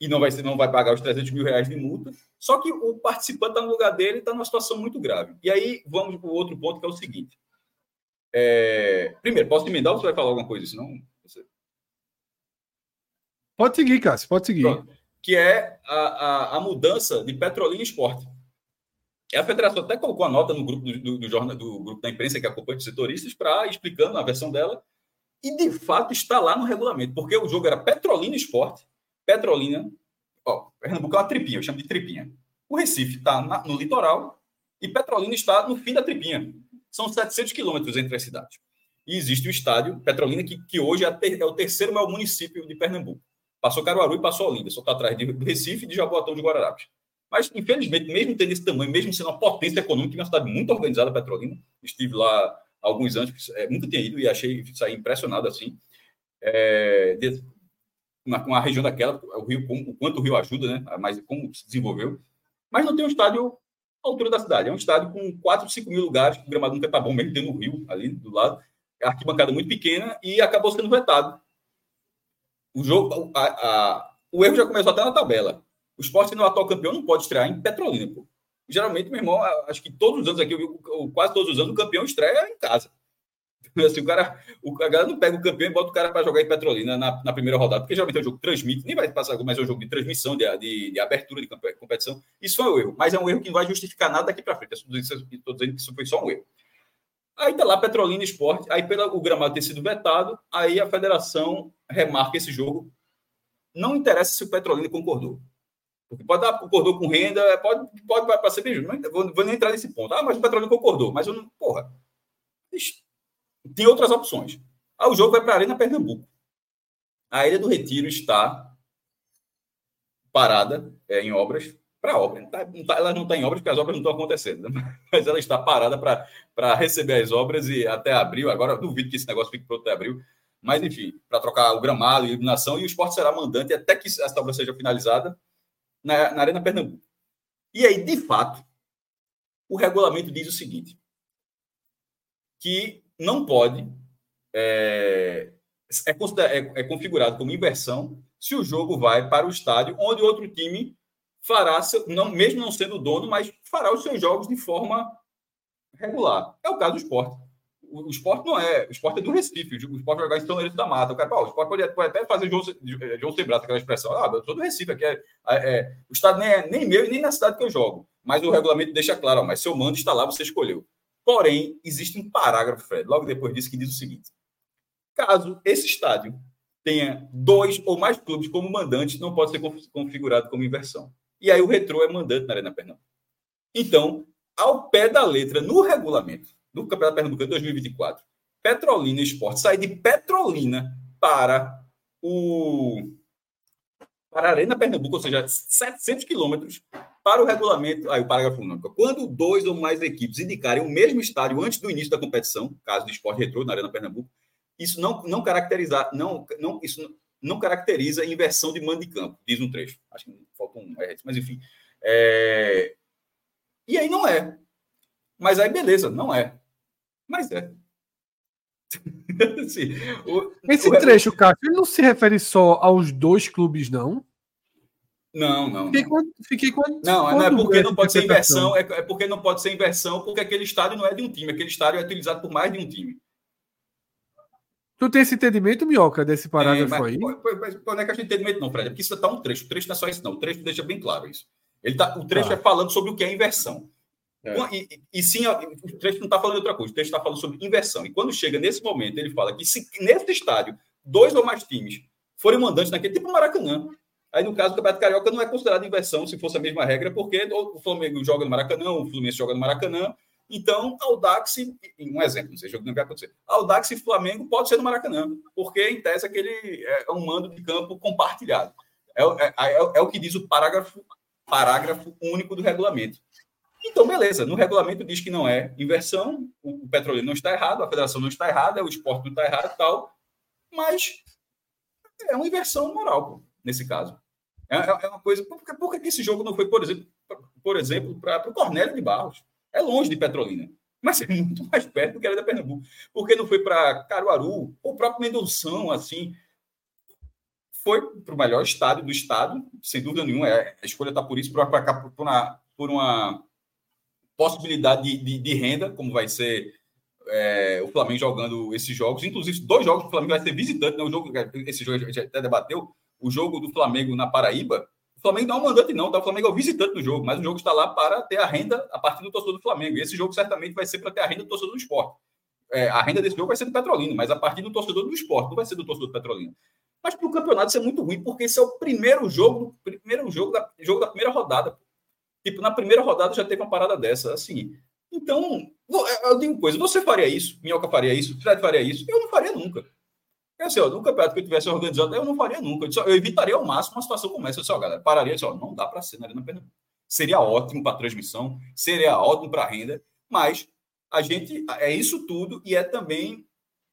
Speaker 2: e não vai, não vai pagar os 300 mil reais de multa, só que o participante está no lugar dele está numa situação muito grave. E aí vamos para o outro ponto, que é o seguinte. É, primeiro, posso emendar ou você vai falar alguma coisa? Senão, você...
Speaker 1: Pode seguir, Cássio, pode seguir. Pronto
Speaker 2: que é a, a, a mudança de Petrolina Esporte. A federação até colocou a nota no grupo do, do, do, jornal, do grupo da imprensa que acompanha os setoristas para explicando a versão dela e de fato está lá no regulamento, porque o jogo era Petrolina Esporte, Petrolina, ó, Pernambuco é uma tripinha, eu chamo de tripinha. O Recife está no litoral e Petrolina está no fim da tripinha. São 700 quilômetros entre as cidades. E existe o estádio Petrolina, que, que hoje é, ter, é o terceiro maior município de Pernambuco. Passou Caruaru e passou Olinda, só está atrás do Recife e de Jaboatão de Guararapes. Mas, infelizmente, mesmo tendo esse tamanho, mesmo sendo uma potência econômica, uma cidade muito organizada, Petrolina, estive lá alguns anos, é, nunca tinha ido e achei, saí impressionado assim, é, de, uma, uma região daquela, o Rio, o quanto o Rio ajuda, né, mas como se desenvolveu. Mas não tem um estádio à altura da cidade, é um estádio com 4, 5 mil lugares, o gramado nunca está bom, mesmo tendo o Rio ali do lado, arquibancada muito pequena e acabou sendo vetado o jogo, a, a, o erro já começou até na tabela. O esporte no atual campeão não pode estrear em Petrolina, pô. Geralmente, meu irmão, acho que todos os anos aqui, quase todos os anos, o campeão estreia em casa. Assim, o cara, o, a galera não pega o campeão e bota o cara para jogar em Petrolina na, na, primeira rodada, porque geralmente é um jogo que transmite, nem vai passar, mas é um jogo de transmissão, de, de, de abertura de competição. Isso é um erro, mas é um erro que não vai justificar nada daqui para frente. Estou dizendo, que isso foi só um erro. Aí tá lá Petrolina Esporte, aí pelo o gramado ter sido vetado, aí a federação remarca esse jogo. Não interessa se o Petrolina concordou. Porque pode dar, concordou com renda, pode, pode para ser bem justo. Não vou, vou nem entrar nesse ponto. Ah, mas o Petrolina concordou, mas eu não. Porra. Tem outras opções. Ah, o jogo vai para a Arena Pernambuco. A Ilha do Retiro está parada é, em obras para obra. Tá, tá, ela não está em obras porque as obras não estão acontecendo, né? mas ela está parada para receber as obras e até abril. Agora, duvido que esse negócio fique pronto até abril. Mas, enfim, para trocar o gramado e iluminação, e o esporte será mandante até que essa obra seja finalizada na, na Arena Pernambuco. E aí, de fato, o regulamento diz o seguinte: que não pode. É, é, é, é configurado como inversão se o jogo vai para o estádio onde outro time fará, seu, não, mesmo não sendo dono, mas fará os seus jogos de forma regular. É o caso do esporte. O, esporte não é. O esporte é do Recife. O esporte jogar em São Lourenço da Mata. O, cara, pô, o esporte pode, pode, até fazer João, João Sebrato, aquela expressão. Ah, eu sou do Recife. Aqui é, é, o estado nem é nem meu e nem na cidade que eu jogo. Mas o regulamento deixa claro, ó, mas seu mando está lá, você escolheu. Porém, existe um parágrafo, Fred, logo depois disso, que diz o seguinte: caso esse estádio tenha dois ou mais clubes como mandantes, não pode ser configurado como inversão. E aí o retrô é mandante na Arena Pernambuco. Então, ao pé da letra, no regulamento do Campeonato Pernambucano 2024, Petrolina Esporte sai de Petrolina para o para a Arena Pernambuco, ou seja, 700 quilômetros para o regulamento. Aí o parágrafo único. Quando dois ou mais equipes indicarem o mesmo estádio antes do início da competição, caso do esporte retrô na Arena Pernambuco, isso não, não caracteriza, não, não, isso não caracteriza inversão de mando de campo, diz um trecho. Acho que falta um mas enfim. É... E aí não é. Mas aí beleza, não é. Mas é.
Speaker 1: Sim, o, Esse o... trecho, Cássio, ele não se refere só aos dois clubes, não?
Speaker 2: Não, não.
Speaker 1: Fiquei com, fiquei com,
Speaker 2: não, não é porque não pode ser inversão, é, é porque não pode ser inversão, porque aquele estádio não é de um time, aquele estádio é utilizado por mais de um time.
Speaker 1: Tu tem esse entendimento, Minhoca, desse parágrafo é, mas, aí?
Speaker 2: Mas, não é que a gente entendimento, não, Fred. É porque isso está um trecho. O trecho não é só isso, não. O trecho deixa bem claro isso. Ele tá, o trecho ah. é falando sobre o que é inversão. É. E, e, sim, o trecho não está falando de outra coisa. O trecho está falando sobre inversão. E quando chega nesse momento, ele fala que se nesse estádio dois ou mais times forem mandantes naquele, tipo Maracanã. Aí, no caso, o Campeonato Carioca não é considerado inversão, se fosse a mesma regra, porque o Flamengo joga no Maracanã, o Fluminense joga no Maracanã, então, Audax, um exemplo, não sei, jogo não vai acontecer. Audax e Flamengo pode ser no Maracanã, porque em tese aquele é um mando de campo compartilhado. É, é, é, é o que diz o parágrafo, parágrafo único do regulamento. Então, beleza, no regulamento diz que não é inversão, o petróleo não está errado, a federação não está errada, o esporte não está errado tal, mas é uma inversão moral, pô, nesse caso. É, é, é uma coisa. Por que, por que esse jogo não foi, por exemplo, por exemplo para o Cornélio de Barros? É longe de Petrolina, mas é muito mais perto do que era da Pernambuco. Porque não foi para Caruaru, o próprio Mendonção, assim. Foi para o melhor estádio do estado, sem dúvida nenhuma. É, a escolha está por isso, por, por, por, uma, por uma possibilidade de, de, de, renda, como vai ser é, o Flamengo jogando esses jogos. Inclusive, dois jogos que o Flamengo vai ser visitante. Né? O jogo, esse jogo a gente até debateu. O jogo do Flamengo na Paraíba o Flamengo não é um mandante, não, tá? O Flamengo é o visitante do jogo, mas o jogo está lá para ter a renda a partir do torcedor do Flamengo. E esse jogo certamente vai ser para ter a renda do torcedor do esporte. É, a renda desse jogo vai ser do Petrolino, mas a partir do torcedor do esporte, não vai ser do torcedor do Petrolino. Mas para o campeonato isso é muito ruim, porque esse é o primeiro jogo, primeiro jogo da, jogo da primeira rodada. Tipo, na primeira rodada já teve uma parada dessa, assim. Então, eu digo coisa, você faria isso? Minhoca faria isso? Fred faria isso? Eu não faria nunca. É assim, ó, no campeonato que eu tivesse organizado, eu não faria nunca. Eu, disse, eu evitaria ao máximo uma situação como essa. Eu disse, ó, galera, pararia ó, não dá para ser na Arena Pernambuco. Seria ótimo para transmissão, seria ótimo para renda, mas a gente é isso tudo e é também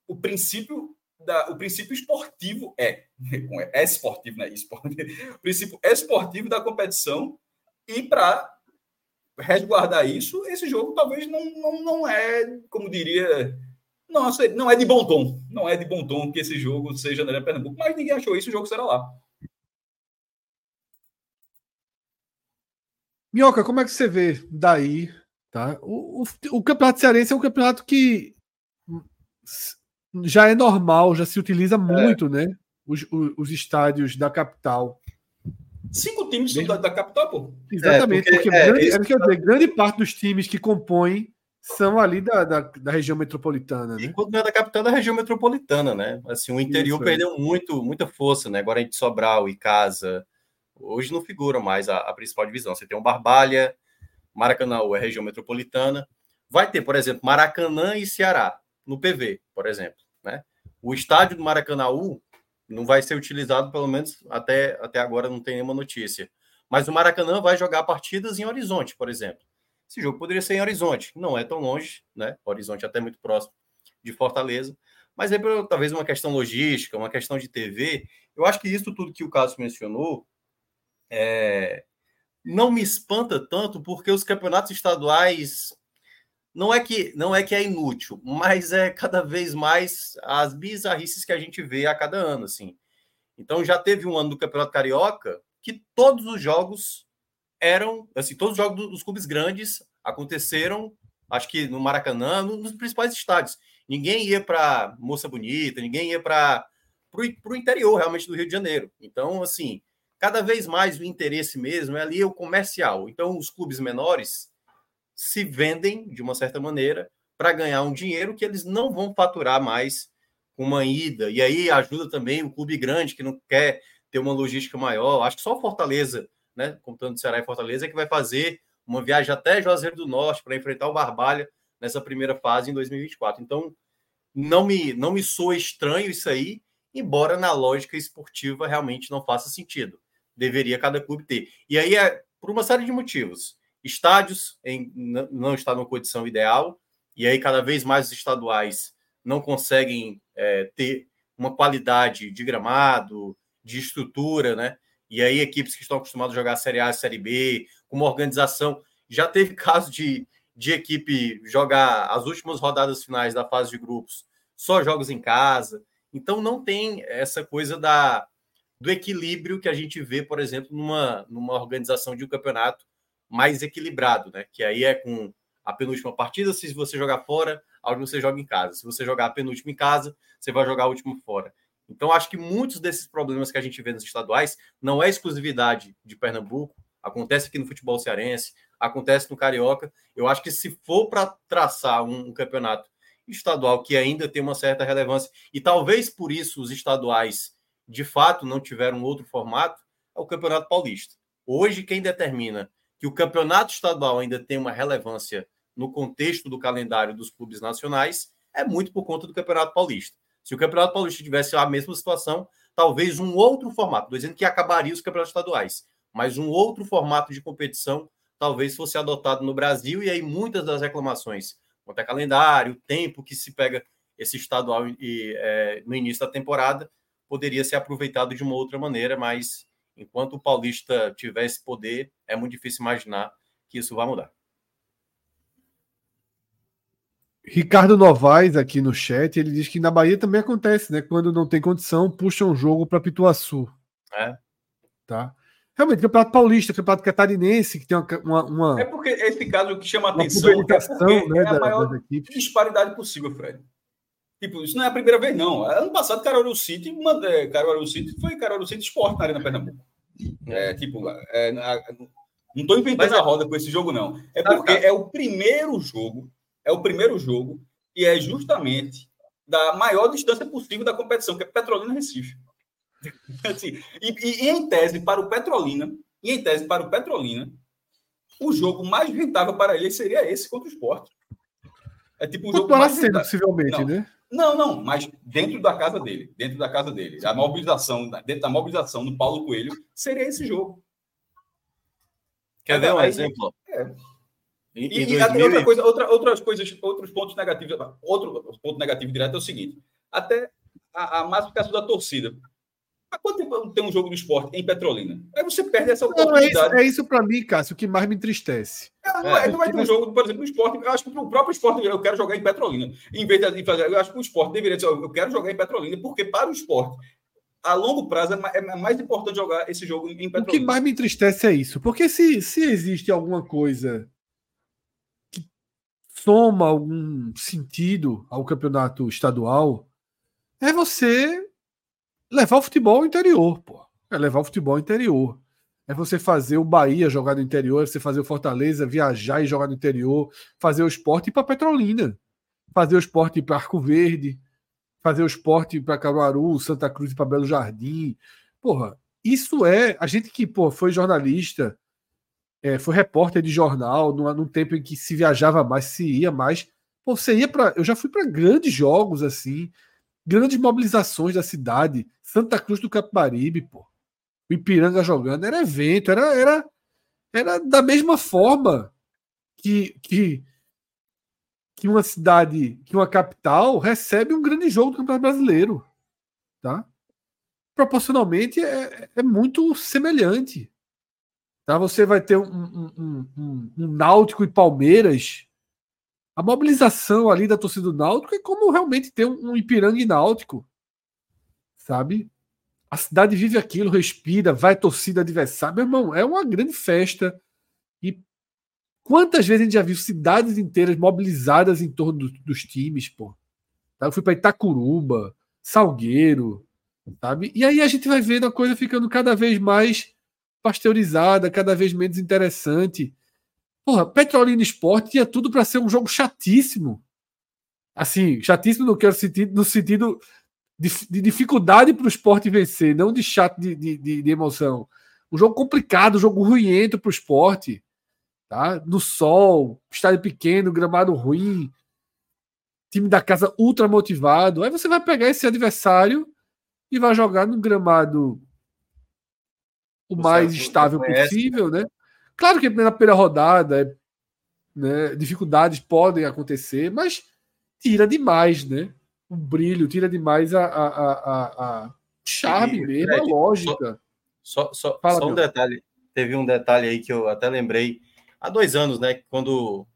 Speaker 2: o princípio da, o princípio esportivo é, é esportivo, né? Esportivo, o princípio esportivo da competição e para resguardar isso, esse jogo talvez não, não, não é, como diria nossa, não é de bom tom. Não é de bom tom que esse jogo seja na Arena Pernambuco, mas ninguém achou isso, o jogo será lá.
Speaker 1: Minhoca, como é que você vê daí? Tá? O, o, o Campeonato Cearense é um campeonato que já é normal, já se utiliza muito, é. né? Os, os, os, estádios da capital.
Speaker 2: Cinco times Mesmo? da, da capital, pô.
Speaker 1: Exatamente, é, porque, porque é, grande, é, dizer, grande parte dos times que compõem são ali da, da, da, região metropolitana, né?
Speaker 3: E quando não é da capital, é da região metropolitana, né? Assim, o interior Isso, perdeu é. muito, muita força, né? Agora a gente Sobral e Casa, hoje não figuram mais a, a principal divisão. Você tem um Barbalha, Maracanã é região metropolitana. Vai ter, por exemplo, Maracanã e Ceará, no PV, por exemplo, né? O estádio do Maracanã não vai ser utilizado, pelo menos até, até agora não tem nenhuma notícia. Mas o Maracanã vai jogar partidas em Horizonte, por exemplo. Esse jogo poderia ser em Horizonte, não é tão longe, né? Horizonte é até muito próximo de Fortaleza, mas é talvez uma questão logística, uma questão de TV. Eu acho que isso tudo que o Cássio mencionou é, não me espanta tanto, porque os campeonatos estaduais não é que não é que é inútil, mas é cada vez mais as bizarrices que a gente vê a cada ano, assim. Então já teve um ano do Campeonato Carioca que todos os jogos eram, assim, todos os jogos dos clubes grandes aconteceram, acho que no Maracanã, nos principais estádios. Ninguém ia para Moça Bonita, ninguém ia para o interior realmente do Rio de Janeiro. Então, assim, cada vez mais o interesse mesmo é ali o comercial. Então, os clubes menores se vendem de uma certa maneira para ganhar um dinheiro que eles não vão faturar mais com uma ida. E aí ajuda também o clube grande que não quer ter uma logística maior. Acho que só Fortaleza, né, contando Ceará e Fortaleza, que vai fazer uma viagem até Juazeiro do Norte para enfrentar o Barbalha nessa primeira fase em 2024. Então, não me não me soa estranho isso aí, embora na lógica esportiva realmente não faça sentido. Deveria cada clube ter. E aí é por uma série de motivos estádios em, não está numa condição ideal, e aí cada vez mais os estaduais não conseguem é, ter uma qualidade de gramado, de estrutura, né? E aí equipes que estão acostumadas a jogar a Série A e Série B, com uma organização. Já teve caso de, de equipe jogar as últimas rodadas finais da fase de grupos, só jogos em casa. Então não tem essa coisa da, do equilíbrio que a gente vê, por exemplo, numa, numa organização de um campeonato mais equilibrado, né? Que aí é com a penúltima partida, se você jogar fora, a última você joga em casa. Se você jogar a penúltima em casa, você vai jogar a última fora. Então, acho que muitos desses problemas que a gente vê nos estaduais não é exclusividade de Pernambuco, acontece aqui no futebol cearense, acontece no Carioca. Eu acho que se for para traçar um, um, campeonato estadual que ainda tem uma certa relevância, e talvez por isso os estaduais de fato não tiveram outro formato, é o Campeonato Paulista. Hoje, quem determina que o campeonato estadual ainda tem uma relevância no contexto do calendário dos clubes nacionais, é muito por conta do Campeonato Paulista. Se o Campeonato Paulista tivesse a mesma situação, talvez um outro formato, estou dizendo que acabaria os campeonatos estaduais, mas um outro formato de competição talvez fosse adotado no Brasil, e aí muitas das reclamações quanto a calendário, tempo que se pega esse estadual e, é, no início da temporada, poderia ser aproveitado de uma outra maneira, mas Enquanto o Paulista tiver esse poder, é muito difícil imaginar que isso vai mudar.
Speaker 1: Ricardo Novaes aqui no chat, ele diz que na Bahia também acontece, né? Quando não tem condição, puxa um jogo para Pituaçu.
Speaker 3: É.
Speaker 1: Tá. Realmente, Campeonato Paulista, Campeonato Catarinense, que tem uma. uma
Speaker 2: é porque esse caso que chama atenção é,
Speaker 1: né,
Speaker 2: é a maior disparidade possível, Fred. Tipo, isso não é a primeira vez, não. Ano passado, Caruaru City, uma, é, Caruaru City foi Caruaru City Sport na Arena Pernambuco. É, tipo, é, não estou inventando Mas, a roda com esse jogo, não. É porque é o primeiro jogo, é o primeiro jogo, e é justamente da maior distância possível da competição, que é Petrolina Recife. Assim, e, e, em tese, para o Petrolina, e em tese, para o Petrolina, o jogo mais rentável para ele seria esse contra o esporte.
Speaker 1: É tipo um jogo mais rentável. possivelmente, não, né?
Speaker 2: Não, não, mas dentro da casa dele, dentro da casa dele. A mobilização, dentro da mobilização do Paulo Coelho, seria esse jogo.
Speaker 3: Quer ver um aí, exemplo?
Speaker 2: É. E, e, e 2000... outra coisa, outra, outras coisas, outros pontos negativos. Outro ponto negativo direto é o seguinte: até a, a massificação da torcida. Há quanto tempo tem um jogo do esporte em Petrolina? Aí você perde essa oportunidade.
Speaker 1: Não, é isso, é isso para mim, Cássio, o que mais me entristece.
Speaker 2: É, não, é, não vai ter um jogo, por exemplo, no esporte. Eu acho que o próprio esporte eu quero jogar em Petrolina. Em vez de fazer, eu acho que o esporte deveria dizer, eu quero jogar em Petrolina, porque para o esporte a longo prazo é, é mais importante jogar esse jogo em Petrolina.
Speaker 1: O que mais me entristece é isso, porque se, se existe alguma coisa soma algum sentido ao campeonato estadual, é você levar o futebol ao interior, pô. É levar o futebol ao interior. É você fazer o Bahia jogar no interior, é você fazer o Fortaleza viajar e jogar no interior, fazer o esporte ir para Petrolina, fazer o esporte para Arco Verde, fazer o esporte para Caruaru, Santa Cruz e para Belo Jardim. Porra, isso é. A gente que pô, foi jornalista, é, foi repórter de jornal, num, num, tempo em que se viajava mais, se ia mais. Pô, você ia para. Eu já fui para grandes jogos assim, grandes mobilizações da cidade. Santa Cruz do Capibaribe, pô. O Ipiranga jogando, era evento, era, era, era da mesma forma que, que que uma cidade, que uma capital recebe um grande jogo do Campeonato Brasileiro, tá? Proporcionalmente é, é muito semelhante, tá? Você vai ter um, um, um, um, Náutico e Palmeiras, a mobilização ali da torcida do Náutico é como realmente ter um, Ipiranga e Náutico, sabe? A cidade vive aquilo, respira, vai torcida adversária, meu irmão, é uma grande festa e Quantas vezes a gente já viu cidades inteiras mobilizadas em torno do, dos times, pô? Tá? Eu fui para Itacuruba, Salgueiro, sabe? E aí a gente vai vendo a coisa ficando cada vez mais pasteurizada, cada vez menos interessante. Porra, Petrolina Esporte tinha tudo para ser um jogo chatíssimo. Assim, chatíssimo no, quero sentido, no sentido de, de dificuldade para o esporte vencer, não de chato de, de, de, emoção. Um jogo complicado, um jogo ruimento para o esporte tá? No sol, estádio pequeno, gramado ruim, time da casa ultra motivado. Aí você vai pegar esse adversário e vai jogar no gramado o mais estável possível, né? Claro que na primeira rodada, né, dificuldades podem acontecer, mas tira demais, né? O brilho, tira demais a, a, a, a charme e, mesmo, Fred, a lógica.
Speaker 3: Só, só, Fala, só um detalhe. Teve um detalhe aí que eu até lembrei há dois anos, né? Quando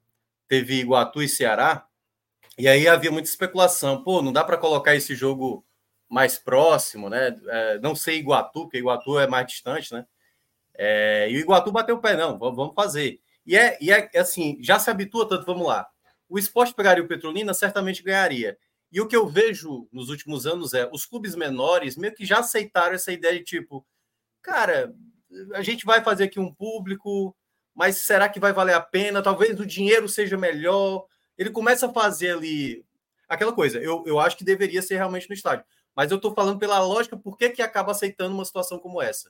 Speaker 3: teve Iguatu e Ceará, e aí havia muita especulação. Pô, não dá para colocar esse jogo mais próximo, né? É, não sei Iguatu, porque Iguatu é mais distante, né? É, e o Iguatu bateu o pé, não, vamos fazer. E é, e é assim, já se habitua tanto, vamos lá. O esporte pegaria o Petrolina, certamente ganharia. E o que eu vejo nos últimos anos é os clubes menores meio que já aceitaram essa ideia de tipo, cara, a gente vai fazer aqui um público, mas será que vai valer a pena? Talvez o dinheiro seja melhor. Ele começa a fazer ali aquela coisa. Eu, eu acho que deveria ser realmente no estádio. Mas eu estou falando pela lógica, por que, que acaba aceitando uma situação como essa?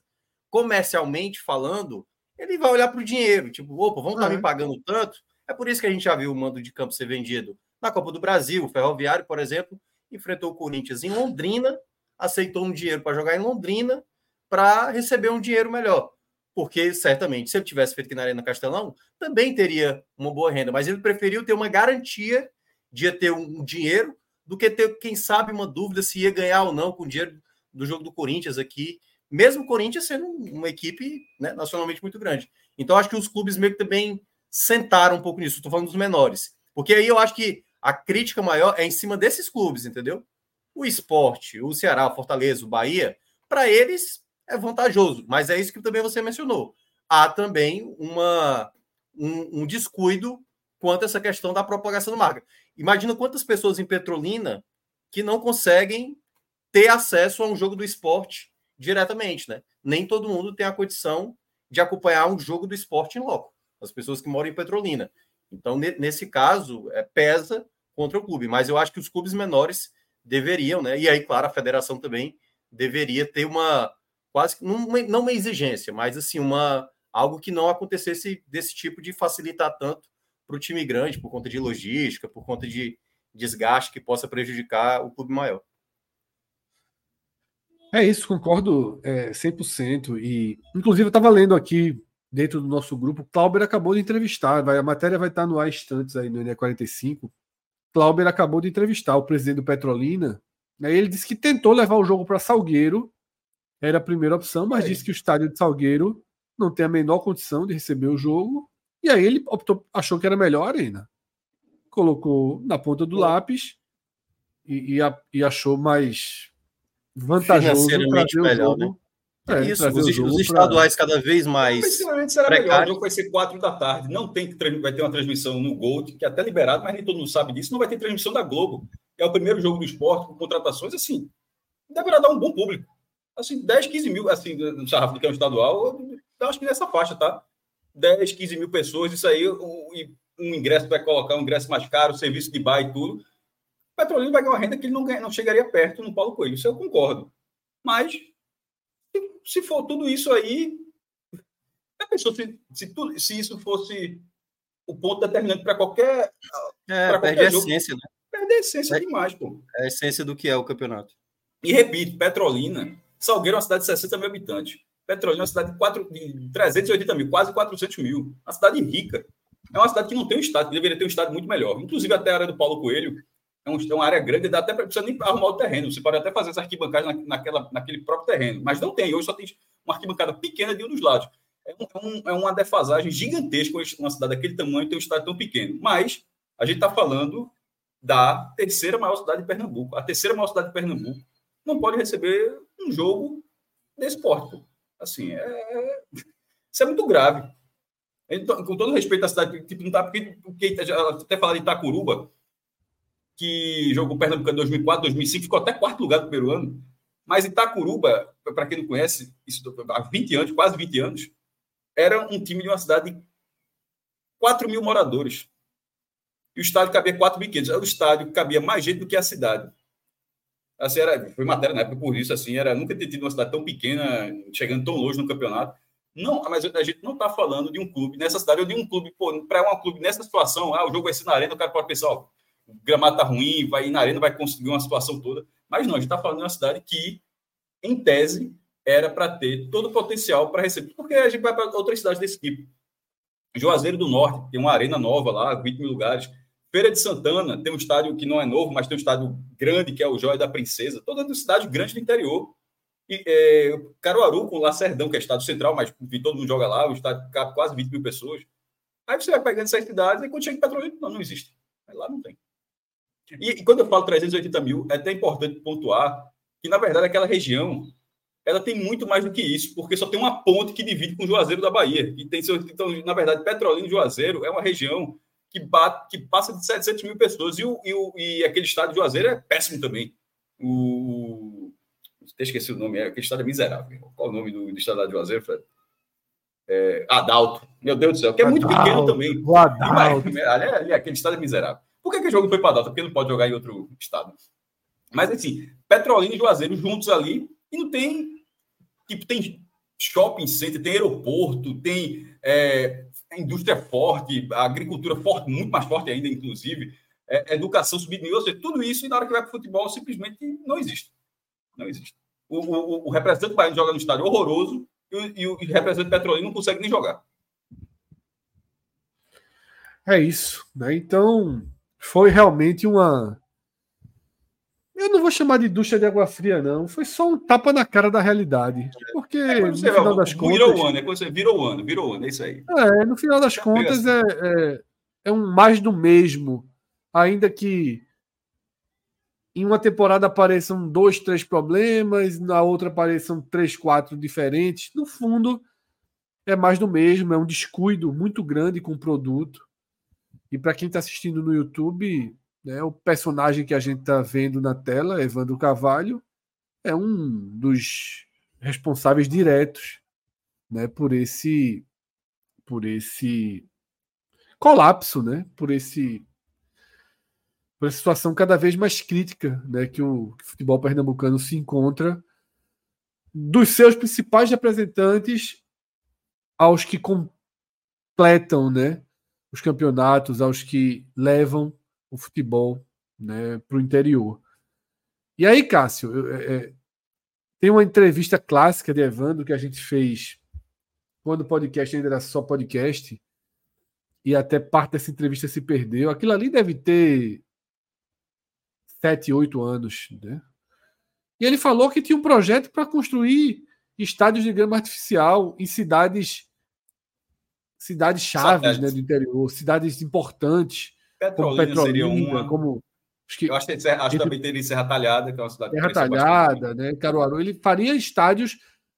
Speaker 3: Comercialmente falando, ele vai olhar para o dinheiro, tipo, opa, vão estar tá me pagando tanto. É por isso que a gente já viu o mando de campo ser vendido na Copa do Brasil. O Ferroviário, por exemplo, enfrentou o Corinthians em Londrina, aceitou um dinheiro para jogar em Londrina para receber um dinheiro melhor porque certamente, se ele tivesse feito aqui na Arena Castelão, também teria uma boa renda, mas ele preferiu ter uma garantia de ter um dinheiro do que ter, quem sabe, uma dúvida se ia ganhar ou não com o dinheiro do jogo do Corinthians aqui, mesmo o Corinthians sendo uma equipe né, nacionalmente muito grande. Então, acho que os clubes meio que também sentaram um pouco nisso. Estou falando dos menores. Porque aí eu acho que a crítica maior é em cima desses clubes, entendeu? O esporte, o Ceará, o Fortaleza, o Bahia, para eles é vantajoso, mas é isso que também você mencionou. Há também uma, um, um descuido quanto a essa questão da propagação da marca. Imagina quantas pessoas em Petrolina que não conseguem ter acesso a um jogo do esporte diretamente, né? Nem todo mundo tem a condição de acompanhar um jogo do esporte em loco. As pessoas que moram em Petrolina. Então, nesse caso, é, pesa contra o clube. Mas eu acho que os clubes menores deveriam, né? E aí, claro, a federação também deveria ter uma, quase não, uma exigência, mas assim, uma algo que não acontecesse desse tipo de facilitar tanto para o time grande, por conta de logística, por conta de desgaste que possa prejudicar o clube maior.
Speaker 1: É isso, concordo é, 100%. E, inclusive, eu estava lendo aqui dentro do nosso grupo, Clauber acabou de entrevistar, vai, a matéria vai estar no ar instantes aí no NE45. Clauber acabou de entrevistar o presidente do Petrolina. Aí ele disse que tentou levar o jogo para Salgueiro era a primeira opção, mas é. disse que o estádio de Salgueiro não tem a menor condição de receber o jogo. E aí ele optou, achou que era melhor a arena. Colocou na ponta do lápis e, e, a, e achou mais vantajoso trazer melhor, o jogo. Né?
Speaker 3: É, isso, os, os estaduais pra... cada vez mais.
Speaker 2: Principalmente será precário. melhor. O jogo vai ser 4 da tarde. Não tem que vai ter uma transmissão no Gold, que é até liberado, mas nem todo mundo sabe disso. Não vai ter transmissão da Globo. É o primeiro jogo do esporte com contratações, assim. Deverá dar um bom público. Assim, 10, 15 mil, assim, no sarrafo que é um estadual, eu acho que nessa faixa, tá? 10, 15 mil pessoas, isso aí, um, um ingresso vai colocar um ingresso mais caro, serviço de bar e tudo. O Petrolino vai ganhar uma renda que ele não, ganha, não chegaria perto no Paulo Coelho. Isso eu concordo. Mas se for tudo isso aí, a pessoa, se, se, tudo, se isso fosse o ponto determinante para qualquer.
Speaker 3: É, pra perde a essência, né?
Speaker 2: Perde a essência é, demais, pô.
Speaker 3: É a essência do que é o campeonato.
Speaker 2: E repito, Petrolina, Salgueiro é uma cidade de 60 mil habitantes. Petrolina é uma cidade de, 4, de 380 mil, quase 400 mil. Uma cidade rica. É uma cidade que não tem um estado, que deveria ter um estado muito melhor. Inclusive, até a área do Paulo Coelho é, é uma área grande, dá até para precisa nem arrumar o terreno. Você pode até fazer essa arquibancada na, naquela, naquele próprio terreno, mas não tem. Hoje só tem uma arquibancada pequena de um dos lados. É, um, é, é uma defasagem gigantesca uma cidade daquele tamanho ter um estado tão pequeno. Mas a gente está falando da terceira maior cidade de Pernambuco. A terceira maior cidade de Pernambuco não pode receber um jogo desse porte. Assim, é, é, isso é muito grave. Então, com todo respeito à cidade, tipo, não tá, porque, porque até falar de Itacuruba, que jogou Pernambuco em 2004, 2005, ficou até quarto lugar do primeiro ano. Mas Itacuruba, para quem não conhece, isso há 20 anos, quase 20 anos, era um time de uma cidade de 4 mil moradores. E o estádio cabia 4.500. O estádio cabia mais gente do que a cidade. Assim, era, foi matéria na época por isso, assim, era nunca ter tido uma cidade tão pequena, chegando tão longe no campeonato. Não, mas a gente não está falando de um clube nessa cidade, ou de um clube, para um clube nessa situação, ah, o jogo vai ser na arena, o cara pode pensar, ó, o gramado tá ruim, vai ir na arena, vai conseguir uma situação toda. Mas não, a gente está falando de uma cidade que, em tese, era para ter todo o potencial para receber. Porque a gente vai para outras cidades desse tipo. Juazeiro do Norte tem uma arena nova lá, 20 mil lugares. Feira de Santana tem um estádio que não é novo, mas tem um estádio grande, que é o Joia da Princesa. Toda cidade grande do interior. E, é, Caruaru com Lacerdão, que é estado central, mas todo mundo joga lá, o estádio cabe quase 20 mil pessoas. Aí você vai pegando essas cidades e quando chega em Petrolina, não, não existe. Aí lá não tem. E, e, quando eu falo 380 mil, é até importante pontuar que, na verdade, aquela região ela tem muito mais do que isso, porque só tem uma ponte que divide com o Juazeiro da Bahia. E tem, então, na verdade, Petrolina e Juazeiro é uma região que, bate, que passa de 700 mil pessoas. E, o, e, o, e aquele estado de Juazeiro é péssimo também. O, até esqueci o nome, é, aquele estado é miserável. Qual o nome do, do estado de Juazeiro, Fred? É, Adalto. Meu Deus do céu, que é muito Adalto, pequeno também. O Adalto. Ali, ali, aquele estado é miserável. Por que, que o jogo foi para Adalto? Porque não pode jogar em outro estado. Mas, assim, Petrolina e Juazeiro juntos ali, e não tem. Tipo, tem shopping center, tem aeroporto, tem é, indústria forte, agricultura forte, muito mais forte ainda, inclusive, é, educação subir nível, ou seja, tudo isso, e na hora que vai para o futebol, simplesmente não existe. Não existe. O, o, o representante baiano joga no estádio horroroso e, e o representante petrolino não consegue nem jogar.
Speaker 1: É isso. Né? Então, foi realmente uma. Eu não vou chamar de ducha de água fria, não. Foi só um tapa na cara da realidade. Porque, é no final das contas.
Speaker 2: Virou o ano, é quando você virou o ano, virou ano, é isso aí.
Speaker 1: É, no final das contas, é, é, é um mais do mesmo. Ainda que em uma temporada apareçam dois, três problemas, na outra apareçam três, quatro diferentes. No fundo, é mais do mesmo, é um descuido muito grande com o produto. E para quem está assistindo no YouTube, né, o personagem que a gente está vendo na tela, Evandro Carvalho, é um dos responsáveis diretos né, por esse por esse colapso, né, por esse por essa situação cada vez mais crítica né, que, o, futebol pernambucano se encontra dos seus principais representantes aos que completam né, os campeonatos, aos que levam o futebol né, para o interior. E aí, Cássio, eu, é, é, tem uma entrevista clássica de Evandro que a gente fez quando o podcast ainda era só podcast, e até parte dessa entrevista se perdeu. Aquilo ali deve ter sete, oito anos. Né? E ele falou que tinha um projeto para construir estádios de grama artificial em cidades cidades chaves né, do interior, cidades importantes, Petrolina como Petrolina, como
Speaker 2: Acho, que, eu acho, que acho entre, também teria Serra Talhada, que é uma cidade
Speaker 1: Serra Talhada, né? Caruaru. Ele faria estádios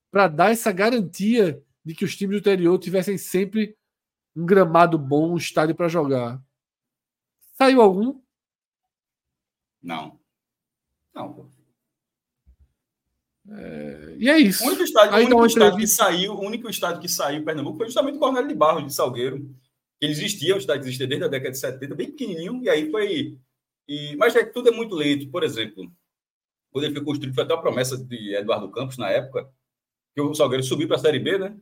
Speaker 1: para dar essa garantia de que os times do interior tivessem sempre um gramado bom, um estádio para jogar. Saiu algum?
Speaker 2: Não. Não.
Speaker 1: É... E é isso.
Speaker 2: O único estádio, o único estádio que saiu, o único estádio que saiu em Pernambuco foi justamente o Cornélio de Barros, de Salgueiro. Ele existia, o estádio existia desde a década de 70, bem pequenininho, e aí foi e, mas é, tudo é muito lento. Por exemplo, quando ele foi construído, foi até uma promessa de Eduardo Campos na época, que o Salgueiro subiu para a Série B, né?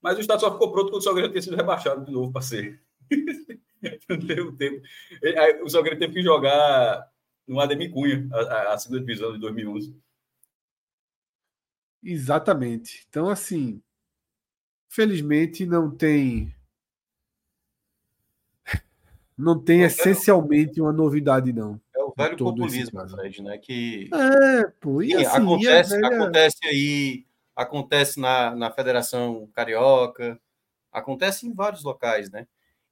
Speaker 2: Mas o Estado só ficou pronto quando o Salgueiro tinha sido rebaixado de novo para ser. Não teve tempo. O Salgueiro teve que jogar no Ademir Cunha, a, a segunda divisão de 2011.
Speaker 1: Exatamente. Então, assim, felizmente não tem não tem é, essencialmente uma novidade, não.
Speaker 3: É o velho populismo, Fred, né? Que
Speaker 1: é, pô, e assim,
Speaker 3: acontece, velha... acontece aí, acontece na, na Federação Carioca, acontece em vários locais, né?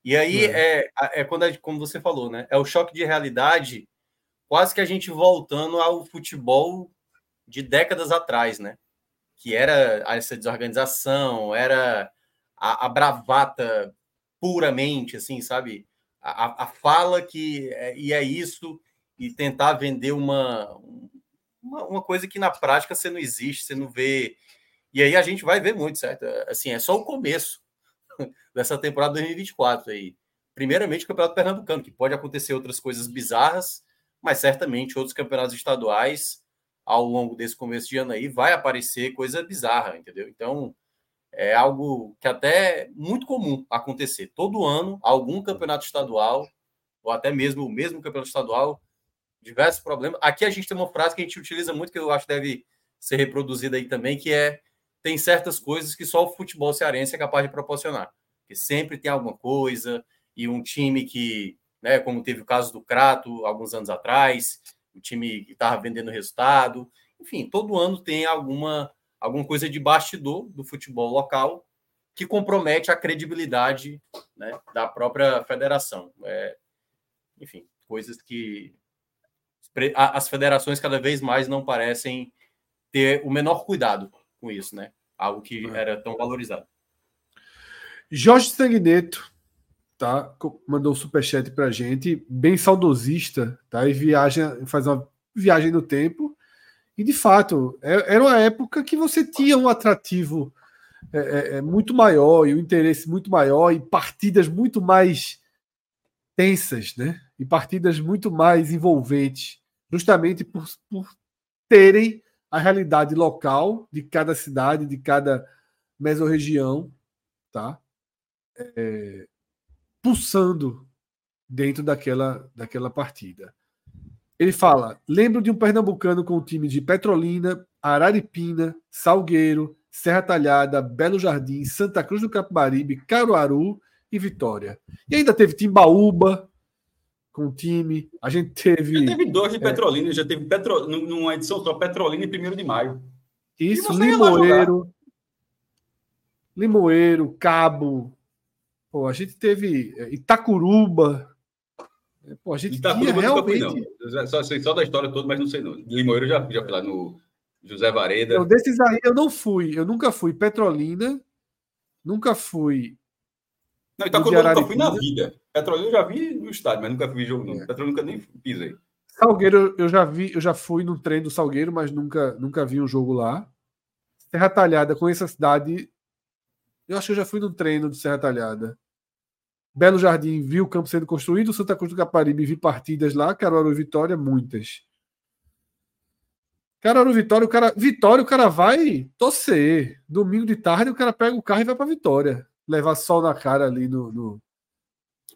Speaker 3: E aí é, é, é quando, como você falou, né? É o choque de realidade, quase que a gente voltando ao futebol de décadas atrás, né? Que era essa desorganização, era a, a bravata puramente, assim, sabe? A, a fala que é, e é isso e tentar vender uma, uma, uma coisa que na prática você não existe, você não vê. E aí a gente vai ver muito, certo? Assim, é só o começo dessa temporada 2024 aí. Primeiramente o Campeonato Pernambucano, que pode acontecer outras coisas bizarras, mas certamente outros campeonatos estaduais ao longo desse começo de ano aí vai aparecer coisa bizarra, entendeu? Então, é algo que até é muito comum acontecer. Todo ano, algum campeonato estadual, ou até mesmo o mesmo campeonato estadual, diversos problemas. Aqui a gente tem uma frase que a gente utiliza muito, que eu acho que deve ser reproduzida aí também, que é tem certas coisas que só o futebol cearense é capaz de proporcionar. Que sempre tem alguma coisa, e um time que, né, como teve o caso do Crato alguns anos atrás, o time que estava vendendo resultado. Enfim, todo ano tem alguma alguma coisa de bastidor do futebol local que compromete a credibilidade né, da própria federação. É, enfim, coisas que as federações cada vez mais não parecem ter o menor cuidado com isso, né? Algo que é. era tão valorizado.
Speaker 1: Jorge Sanguineto, tá? Mandou um superchat pra gente, bem saudosista, tá? E viaja, faz uma viagem no tempo e de fato, é, era uma época que você tinha um atrativo é, é, é, muito maior e um interesse muito maior e partidas muito mais tensas, né? E partidas muito mais envolventes, justamente por, por terem a realidade local de cada cidade, de cada mesorregião, tá? É, pulsando dentro daquela, daquela partida. Ele fala: lembro de um pernambucano com o time de Petrolina, Araripina, Salgueiro, Serra Talhada, Belo Jardim, Santa Cruz do Capibaribe, Caruaru e Vitória. E ainda teve Timbaúba com o time. A gente teve.
Speaker 2: Já teve dois de é, Petrolina, já teve Petro, numa edição só Petrolina em 1 de maio.
Speaker 1: Isso, Limoeiro. Limoeiro, Cabo. Pô, a gente teve é, Itacuruba.
Speaker 2: Pô, a gente tá tinha realmente... não. Só sei só da história toda, mas não sei não. Limoeiro já, já fui lá no José Vareda.
Speaker 1: Então, desses aí eu não fui. Eu nunca fui Petrolina, nunca fui.
Speaker 2: Não, Itacuruba eu nunca fui na vida. Petrolina eu já vi no estádio, mas nunca vi jogo não. É. Petrolina nunca nem pisei.
Speaker 1: Salgueiro eu já vi, eu já fui no trem do Salgueiro, mas nunca, nunca vi um jogo lá. Serra Talhada, com essa cidade. Eu acho que eu já fui no treino de Serra Talhada. Belo Jardim viu o campo sendo construído, Santa Cruz do Caparibe vi partidas lá, Caruaru e Vitória, muitas. Caruaru Vitória, o cara, Vitória, o cara vai torcer. Domingo de tarde, o cara pega o carro e vai para Vitória. Levar sol na cara ali no. no...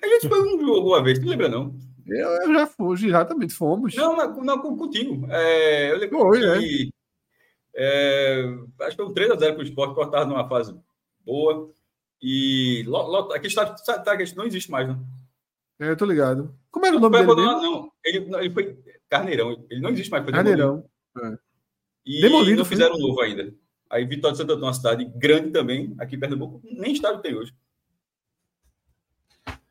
Speaker 2: A gente foi um jogo uma vez, não lembra, não?
Speaker 1: Eu, eu já fui, exatamente, fomos.
Speaker 2: Não, não, não contigo. É, eu lembro foi, que. É. É, acho que foi um 3x0 para o esporte, cortado numa fase boa. E aquele estádio tá, não existe mais, né?
Speaker 1: É, eu tô ligado. Como era o nome dele?
Speaker 2: Não, não, ele, não, ele foi Carneirão. Ele não existe mais.
Speaker 1: Carneirão. É.
Speaker 2: E demolido, não fizeram novo ainda. Aí Vitória de Santo Antônio, uma cidade grande também, aqui em Pernambuco, nem estádio tem hoje.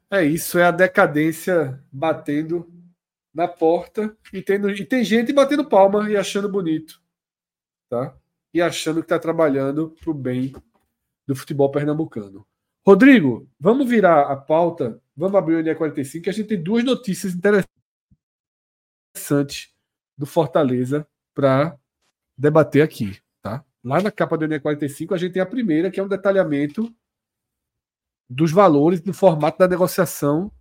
Speaker 1: É isso, é a decadência batendo na porta e, tendo, e tem gente batendo palma e achando bonito. Tá? E achando que está trabalhando para o bem do futebol pernambucano. Rodrigo, vamos virar a pauta, vamos abrir o NE45, que a gente tem duas notícias interessantes do Fortaleza para debater aqui. Tá? Lá na capa do NE45 a gente tem a primeira, que é um detalhamento dos valores, do formato da negociação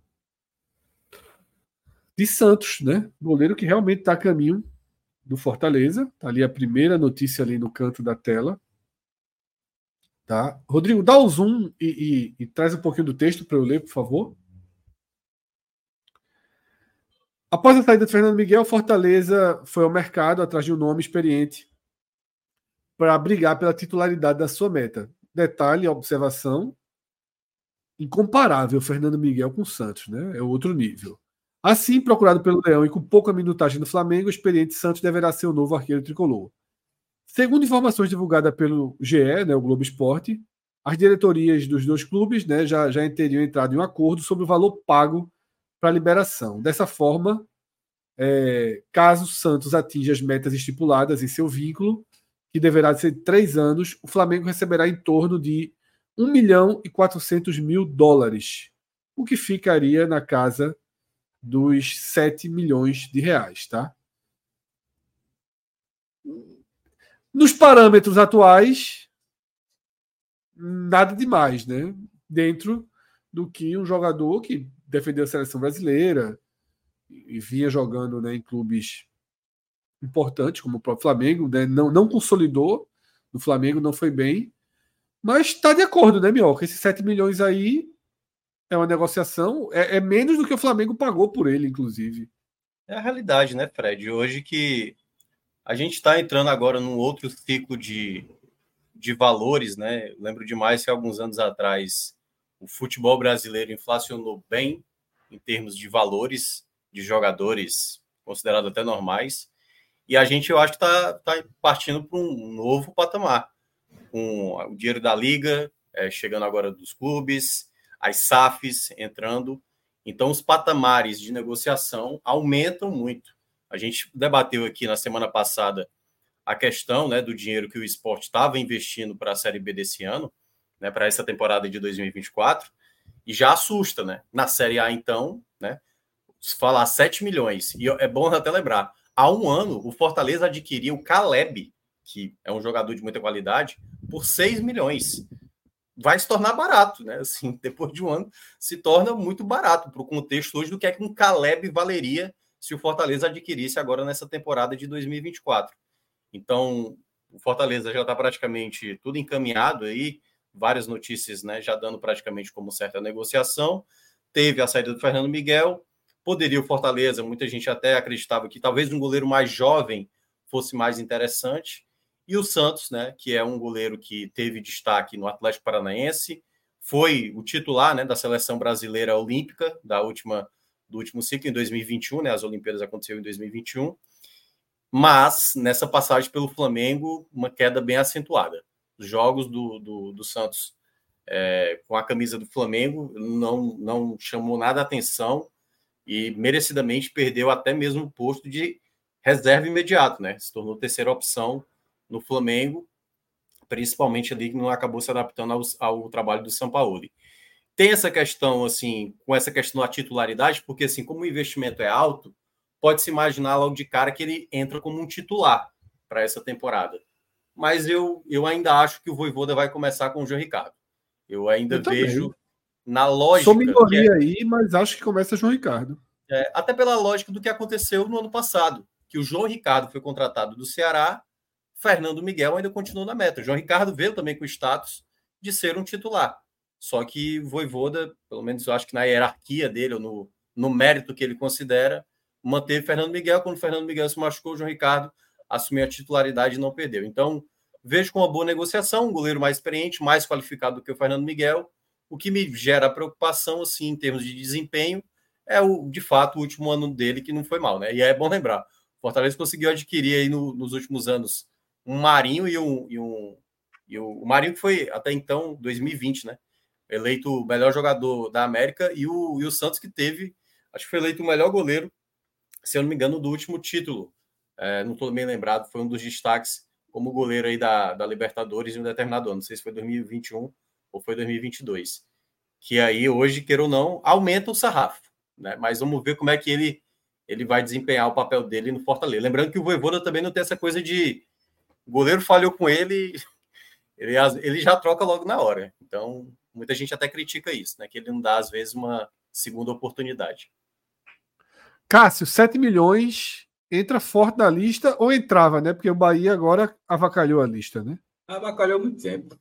Speaker 1: de Santos, né? Goleiro que realmente está a caminho do Fortaleza. Tá ali a primeira notícia ali no canto da tela. Tá? Rodrigo, dá o zoom e, e, e traz um pouquinho do texto para eu ler, por favor. Após a saída de Fernando Miguel, Fortaleza foi ao mercado atrás de um nome experiente para brigar pela titularidade da sua meta. Detalhe, observação, incomparável Fernando Miguel com o Santos, né? É outro nível. Assim, procurado pelo Leão e com pouca minutagem no Flamengo, o experiente Santos deverá ser o novo arqueiro tricolor. Segundo informações divulgadas pelo GE, né, o Globo Esporte, as diretorias dos dois clubes né, já, já teriam entrado em um acordo sobre o valor pago para a liberação. Dessa forma, é, caso Santos atinja as metas estipuladas em seu vínculo, que deverá ser de três anos, o Flamengo receberá em torno de 1 milhão e 400 mil dólares, o que ficaria na casa dos 7 milhões de reais, tá? Nos parâmetros atuais, nada demais, né? Dentro do que um jogador que defendeu a seleção brasileira e vinha jogando né, em clubes importantes, como o próprio Flamengo, né? não, não consolidou no Flamengo, não foi bem, mas está de acordo, né, Mioca? Esses 7 milhões aí é uma negociação, é, é, menos do que o Flamengo pagou por ele, inclusive.
Speaker 3: É a realidade, né, Fred? Hoje que a gente está entrando agora num outro ciclo de, de valores, né? Lembro demais que alguns anos atrás o futebol brasileiro inflacionou bem em termos de valores de jogadores considerados até normais. E a gente, eu acho que está tá partindo para um novo patamar, com o dinheiro da liga é, chegando agora dos clubes, as SAFs entrando. Então, os patamares de negociação aumentam muito. A gente debateu aqui na semana passada a questão né, do dinheiro que o esporte estava investindo para a Série B desse ano, né, para essa temporada de 2024, e já assusta, né? Na Série A, então, né? Falar 7 milhões, e é bom até lembrar, há um ano o Fortaleza adquiriu o Caleb, que é um jogador de muita qualidade, por 6 milhões. Vai se tornar barato, né? Assim, depois de um ano, se torna muito barato para o contexto hoje do que é que um Caleb valeria se o Fortaleza adquirisse agora nessa temporada de 2024. Então, o Fortaleza já está praticamente tudo encaminhado aí, várias notícias né, já dando praticamente como certa negociação. Teve a saída do Fernando Miguel, poderia o Fortaleza, muita gente até acreditava que talvez um goleiro mais jovem fosse mais interessante. E o Santos, né, que é um goleiro que teve destaque no Atlético Paranaense, foi o titular né, da seleção brasileira olímpica da última do último ciclo, em 2021, né? As Olimpíadas aconteceram em 2021. Mas, nessa passagem pelo Flamengo, uma queda bem acentuada. Os jogos do, do, do Santos é, com a camisa do Flamengo não, não chamou nada a atenção e merecidamente perdeu até mesmo o posto de reserva imediato, né? Se tornou terceira opção no Flamengo, principalmente ali que não acabou se adaptando ao, ao trabalho do São Paulo tem essa questão, assim, com essa questão da titularidade, porque, assim, como o investimento é alto, pode-se imaginar logo de cara que ele entra como um titular para essa temporada. Mas eu, eu ainda acho que o Voivoda vai começar com o João Ricardo. Eu ainda eu vejo na lógica.
Speaker 1: Sou minoria é, aí, mas acho que começa João Ricardo.
Speaker 3: É, até pela lógica do que aconteceu no ano passado, que o João Ricardo foi contratado do Ceará, Fernando Miguel ainda continuou na meta. O João Ricardo veio também com o status de ser um titular. Só que Voivoda, pelo menos eu acho que na hierarquia dele, ou no, no mérito que ele considera, manteve Fernando Miguel. Quando Fernando Miguel se machucou, o João Ricardo assumiu a titularidade e não perdeu. Então, vejo com uma boa negociação, um goleiro mais experiente, mais qualificado do que o Fernando Miguel. O que me gera preocupação, assim, em termos de desempenho, é o, de fato, o último ano dele que não foi mal, né? E é bom lembrar, Fortaleza conseguiu adquirir aí no, nos últimos anos um Marinho e um, e um, e o Marinho que foi até então 2020, né? Eleito o melhor jogador da América, e o, e o Santos, que teve, acho que foi eleito o melhor goleiro se eu não me engano, do último título. É, não estou bem lembrado, foi um dos destaques como goleiro aí da, da Libertadores em um determinado ano. Não sei se foi 2021 ou foi 2022. Que aí, hoje, queira ou não, aumenta o sarrafo. Né? Mas vamos ver como é que ele, ele vai desempenhar o papel dele no Fortaleza. Lembrando que o Voivoda também não tem essa coisa de o goleiro falhou com ele, ele, ele já troca logo na hora. Então, muita gente até critica isso, né? Que ele não dá, às vezes, uma segunda oportunidade.
Speaker 1: Cássio, 7 milhões entra forte na lista ou entrava, né? Porque o Bahia agora avacalhou a lista, né?
Speaker 2: Avacalhou há muito tempo.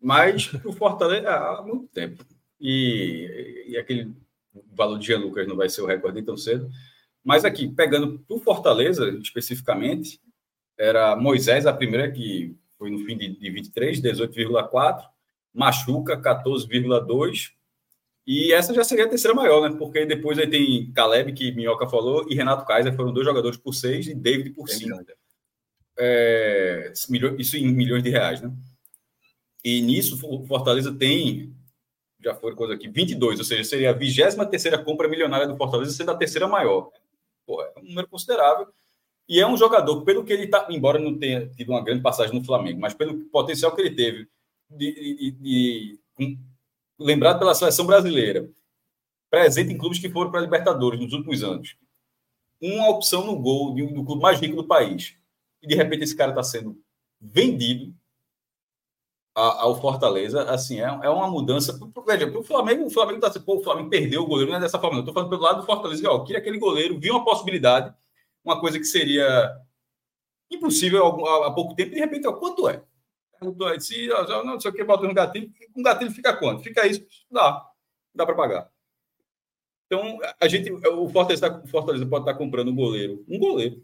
Speaker 2: Mas o Fortaleza há muito tempo. E, e aquele valor de Jean Lucas não vai ser o recorde tão cedo. Mas aqui, pegando para o Fortaleza especificamente, era Moisés, a primeira que foi no fim de, de 23, 18,4, Machuca, 14,2, e essa já seria a terceira maior, né? Porque depois aí tem Caleb, que Minhoca falou, e Renato Kaiser, foram dois jogadores por seis, e David por cinco. É, isso em milhões de reais, né? E nisso, o Fortaleza tem, já foi coisa aqui, 22, ou seja, seria a 23 terceira compra milionária do Fortaleza, sendo a terceira maior. Pô, é um número considerável. E é um jogador, pelo que ele está, embora não tenha tido uma grande passagem no Flamengo, mas pelo potencial que ele teve, de, de, de, de lembrado pela seleção brasileira, presente em clubes que foram para a Libertadores nos últimos anos, uma opção no gol do clube mais rico do país, e de repente esse cara está sendo vendido ao Fortaleza, assim, é, é uma mudança. Veja, o Flamengo, o Flamengo está assim, pô, o Flamengo perdeu o goleiro, não é dessa forma, não. Estou falando pelo lado do Fortaleza, ó, queria aquele goleiro, viu uma possibilidade, uma coisa que seria impossível há pouco tempo, e de repente, ó, quanto é? Perguntou aí, se não, sei o que, bota no gatilho, com gatilho fica quanto? Fica isso, dá, dá para pagar. Então, a gente, o Fortaleza, tá, o Fortaleza pode estar tá comprando um goleiro, um goleiro,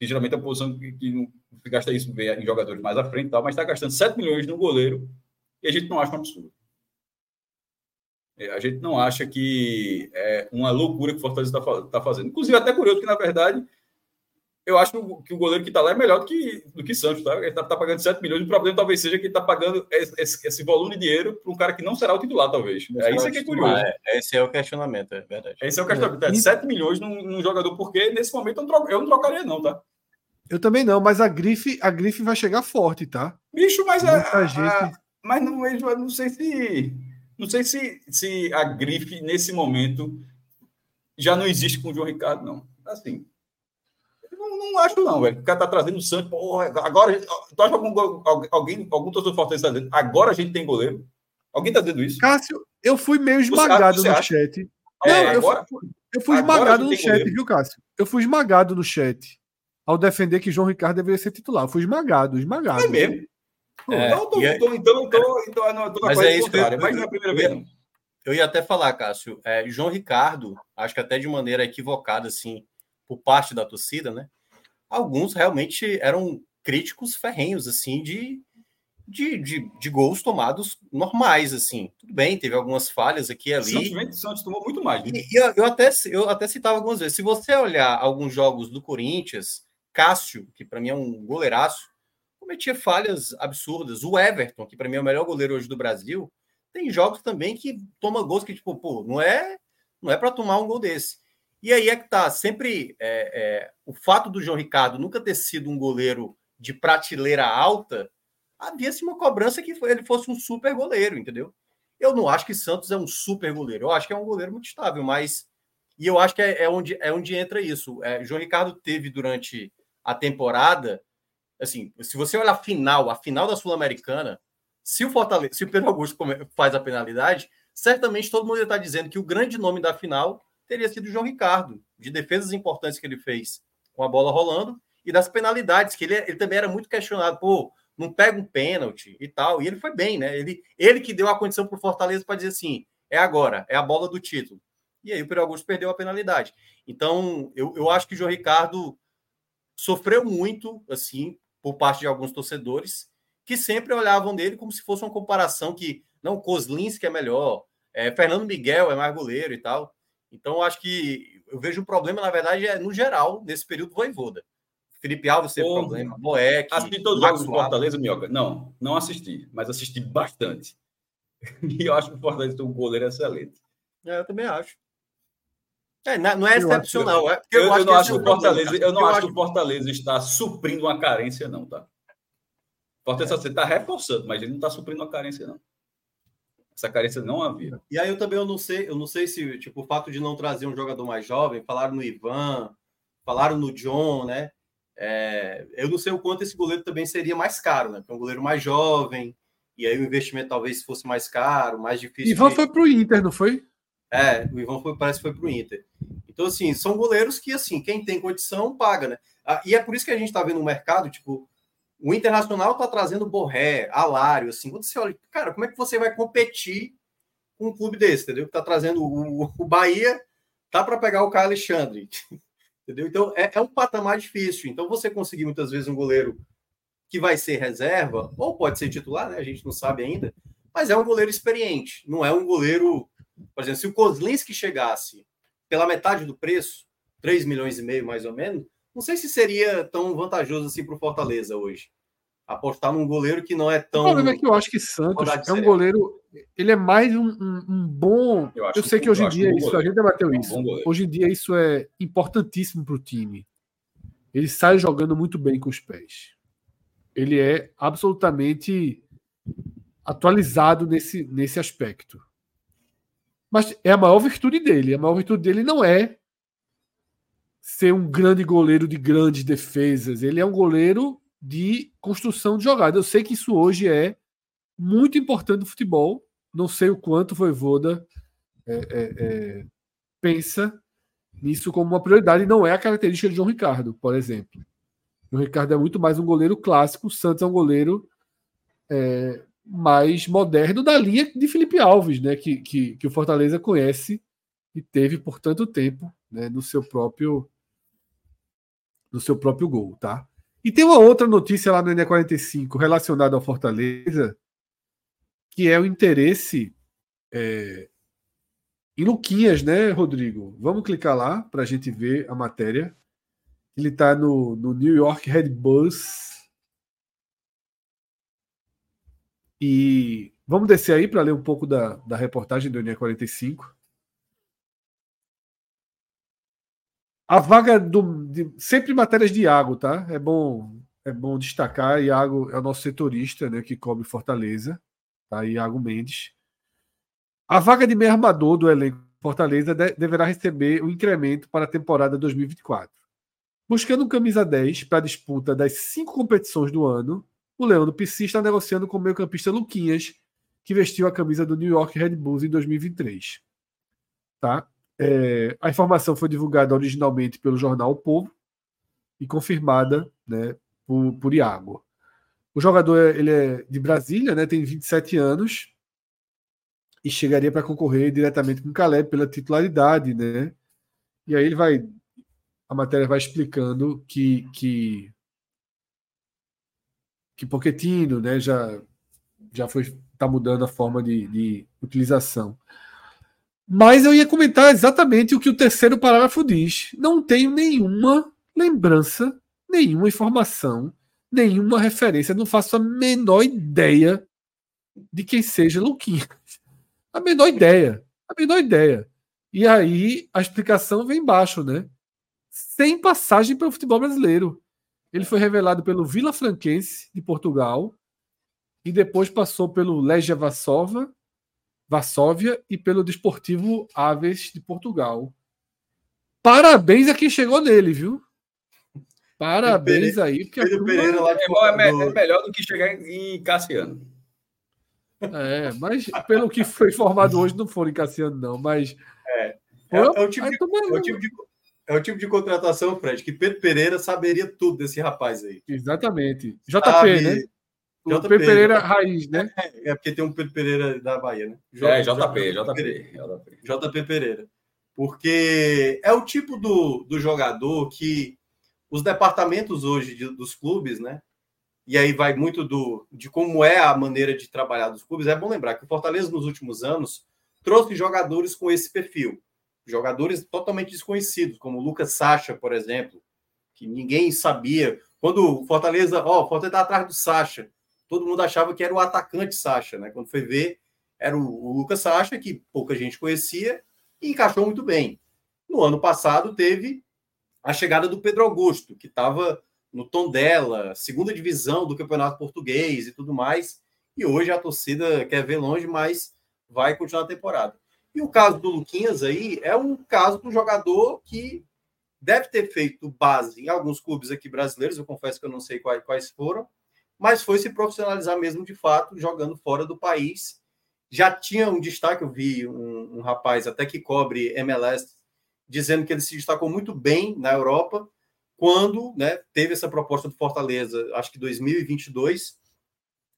Speaker 2: que geralmente é a posição que, que não gasta isso em jogadores mais à frente, tal, mas está gastando 7 milhões no goleiro e a gente não acha um absurdo. É, a gente não acha que é uma loucura que o Fortaleza está tá fazendo. Inclusive, até curioso que, na verdade, eu acho que o goleiro que está lá é melhor do que, do que Santos. Tá? Ele está tá pagando 7 milhões. O problema talvez seja que ele está pagando esse, esse, volume de dinheiro para um cara que não será o titular, talvez. É isso que é curioso.
Speaker 3: É, esse é o questionamento, é verdade.
Speaker 2: Esse é o questionamento. É, 7 milhões num, num, jogador, porque nesse momento eu não, eu não trocaria, não, tá?
Speaker 1: Eu também não, mas a grife, a grife vai chegar forte, tá?
Speaker 2: Bicho, mas a, a, gente... a, mas não, eu não sei se não sei se, se a grife, nesse momento, já não existe com o João Ricardo, não. Assim, não, não acho, não, velho. O cara tá trazendo o Santos. Porra, agora. Tu acha algum, alguém, algum torcedor Fortaleza tá dizendo? Agora a gente tem goleiro? Alguém tá dizendo isso?
Speaker 1: Cássio, eu fui meio esmagado você, você no acha? chat. É, não, agora, eu fui, eu fui esmagado no chat, goleiro. viu, Cássio? Eu fui esmagado no chat ao defender que João Ricardo deveria ser titular. Eu fui esmagado, esmagado. É
Speaker 2: mesmo? É, então, tô, é, tô, então, tô, então, não, tô
Speaker 3: mas é isso que eu, mas não é a primeira vez. Não. Eu ia até falar, Cássio, é, João Ricardo, acho que até de maneira equivocada, assim, por parte da torcida, né? Alguns realmente eram críticos ferrenhos, assim, de, de, de, de gols tomados normais, assim. Tudo bem, teve algumas falhas aqui e ali.
Speaker 2: Santos, Santos tomou muito mais. Né?
Speaker 3: E, eu, eu, até, eu até citava algumas vezes. Se você olhar alguns jogos do Corinthians, Cássio, que para mim é um goleiraço, cometia falhas absurdas. O Everton, que para mim é o melhor goleiro hoje do Brasil, tem jogos também que toma gols que, tipo, pô, não é, não é para tomar um gol desse. E aí é que tá, sempre é, é, o fato do João Ricardo nunca ter sido um goleiro de prateleira alta, havia-se uma cobrança que ele fosse um super goleiro, entendeu? Eu não acho que Santos é um super goleiro, eu acho que é um goleiro muito estável, mas. E eu acho que é, é onde, é onde entra isso. É, João Ricardo teve durante a temporada assim, se você olhar a final, a final da Sul-Americana, se o Fortaleza, se o Pedro Augusto faz a penalidade, certamente todo mundo está dizendo que o grande nome da final teria sido o João Ricardo, de defesas importantes que ele fez com a bola rolando e das penalidades, que ele, ele também era muito questionado, pô, não pega um pênalti e tal, e ele foi bem, né? Ele, ele que deu a condição para o Fortaleza para dizer assim, é agora, é a bola do título. E aí o Pedro Augusto perdeu a penalidade. Então, eu, eu acho que o João Ricardo sofreu muito, assim, por parte de alguns torcedores que sempre olhavam dele como se fosse uma comparação que não Kozlinski é melhor, é, Fernando Miguel é mais goleiro e tal. Então eu acho que eu vejo um problema na verdade é no geral nesse período voivoda. Felipe Alves teve problema, Boeck.
Speaker 2: Assisti todos os jogos do Fortaleza, Mioca? Não, não assisti, mas assisti bastante. E eu acho que o Fortaleza tem um goleiro excelente.
Speaker 3: É, eu também acho. É, não é excepcional.
Speaker 2: É eu, eu, eu, não acho que o Fortaleza, eu não acho que o Fortaleza está suprindo uma carência, não, tá? Fortaleza você está reforçando, mas ele não está suprindo uma carência, não. Essa carência não havia.
Speaker 3: E aí eu também eu não sei, eu não sei se tipo o fato de não trazer um jogador mais jovem, falaram no Ivan, falaram no John, né? É, eu não sei o quanto esse goleiro também seria mais caro, né? Porque é um goleiro mais jovem, e aí o investimento talvez fosse mais caro, mais difícil.
Speaker 1: Ivan de... foi para o Inter, não foi?
Speaker 3: É, o Ivan foi, parece que foi para o Inter. Então, assim, são goleiros que, assim, quem tem condição paga, né? Ah, e é por isso que a gente está vendo no mercado, tipo, o Internacional está trazendo Borré, Alário, assim, quando você olha, cara, como é que você vai competir com um clube desse, entendeu? Que está trazendo o, o Bahia, tá para pegar o Caio Alexandre, entendeu? Então, é, é um patamar difícil. Então, você conseguir muitas vezes um goleiro que vai ser reserva, ou pode ser titular, né? A gente não sabe ainda, mas é um goleiro experiente, não é um goleiro por exemplo, se o Kozlinski chegasse pela metade do preço, 3 milhões e meio mais ou menos, não sei se seria tão vantajoso assim para o Fortaleza hoje. Apostar num goleiro que não é tão. O
Speaker 1: problema é que eu acho que Santos é um goleiro. Ele é mais um, um, um bom. Eu, eu sei que, que hoje em dia isso, a gente debateu é isso. hoje em dia isso é importantíssimo para o time. Ele sai jogando muito bem com os pés. Ele é absolutamente atualizado nesse, nesse aspecto. Mas é a maior virtude dele. A maior virtude dele não é ser um grande goleiro de grandes defesas. Ele é um goleiro de construção de jogada. Eu sei que isso hoje é muito importante no futebol. Não sei o quanto o Voivoda é, é, é, pensa nisso como uma prioridade. Não é a característica de João Ricardo, por exemplo. O Ricardo é muito mais um goleiro clássico. O Santos é um goleiro é, mais moderno da linha de Felipe Alves, né, que, que, que o Fortaleza conhece e teve por tanto tempo né, no seu próprio do seu próprio gol, tá? E tem uma outra notícia lá no NE45 relacionada ao Fortaleza, que é o interesse é, em Luquinhas, né, Rodrigo? Vamos clicar lá para a gente ver a matéria. Ele está no, no New York Red Bulls. E vamos descer aí para ler um pouco da, da reportagem do NE45. A vaga do. De, sempre matérias de Iago, tá? É bom, é bom destacar. Iago é o nosso setorista, né? Que cobre Fortaleza. Tá? Iago Mendes. A vaga de meio armador do elenco Fortaleza de, deverá receber um incremento para a temporada 2024. Buscando um camisa 10 para a disputa das cinco competições do ano, o do PC está negociando com o meio-campista Luquinhas, que vestiu a camisa do New York Red Bulls em 2023. Tá? É, a informação foi divulgada originalmente pelo jornal o Povo e confirmada né, por, por Iago. O jogador ele é de Brasília, né, tem 27 anos e chegaria para concorrer diretamente com o Caleb pela titularidade. Né? E aí ele vai. A matéria vai explicando que, que que Pochettino né, já, já foi está mudando a forma de, de utilização. Mas eu ia comentar exatamente o que o terceiro parágrafo diz. Não tenho nenhuma lembrança, nenhuma informação, nenhuma referência, não faço a menor ideia de quem seja Luquinhas. A menor ideia. A menor ideia. E aí a explicação vem embaixo, né? Sem passagem para o futebol brasileiro. Ele foi revelado pelo Vila Franquense de Portugal e depois passou pelo Legia Varsóvia, Varsóvia e pelo Desportivo Aves de Portugal. Parabéns a quem chegou nele, viu? Parabéns aí. Porque
Speaker 2: Pedro Pereira lá de é, é melhor do que chegar em Cassiano.
Speaker 1: É, mas pelo que foi informado hoje, não foram em Cassiano, não. Mas.
Speaker 3: É, é, é o, tipo de, é o tipo de é o tipo de contratação, Fred, que Pedro Pereira saberia tudo desse rapaz aí.
Speaker 1: Exatamente. JP, Sabe... né? O JP, Pereira raiz, né?
Speaker 3: É, é, porque tem um Pedro Pereira da Bahia, né?
Speaker 2: J, é, JP, JP, JP.
Speaker 3: JP Pereira. Porque é o tipo do, do jogador que os departamentos hoje de, dos clubes, né? E aí vai muito do, de como é a maneira de trabalhar dos clubes. É bom lembrar que o Fortaleza, nos últimos anos, trouxe jogadores com esse perfil jogadores totalmente desconhecidos, como o Lucas Sacha, por exemplo, que ninguém sabia. Quando o Fortaleza, ó, o Fortaleza tá atrás do Sacha, todo mundo achava que era o atacante Sacha, né? Quando foi ver, era o, o Lucas Sacha, que pouca gente conhecia, e encaixou muito bem. No ano passado teve a chegada do Pedro Augusto, que estava no tom dela, segunda divisão do Campeonato Português e tudo mais. E hoje a torcida quer ver longe, mas vai continuar a temporada. E o caso do Luquinhas aí é um caso do jogador que deve ter feito base em alguns clubes aqui brasileiros, eu confesso que eu não sei quais, quais foram, mas foi se profissionalizar mesmo de fato, jogando fora do país. Já tinha um destaque, eu vi um, um rapaz até que cobre MLS dizendo que ele se destacou muito bem na Europa quando né, teve essa proposta do Fortaleza, acho que 2022,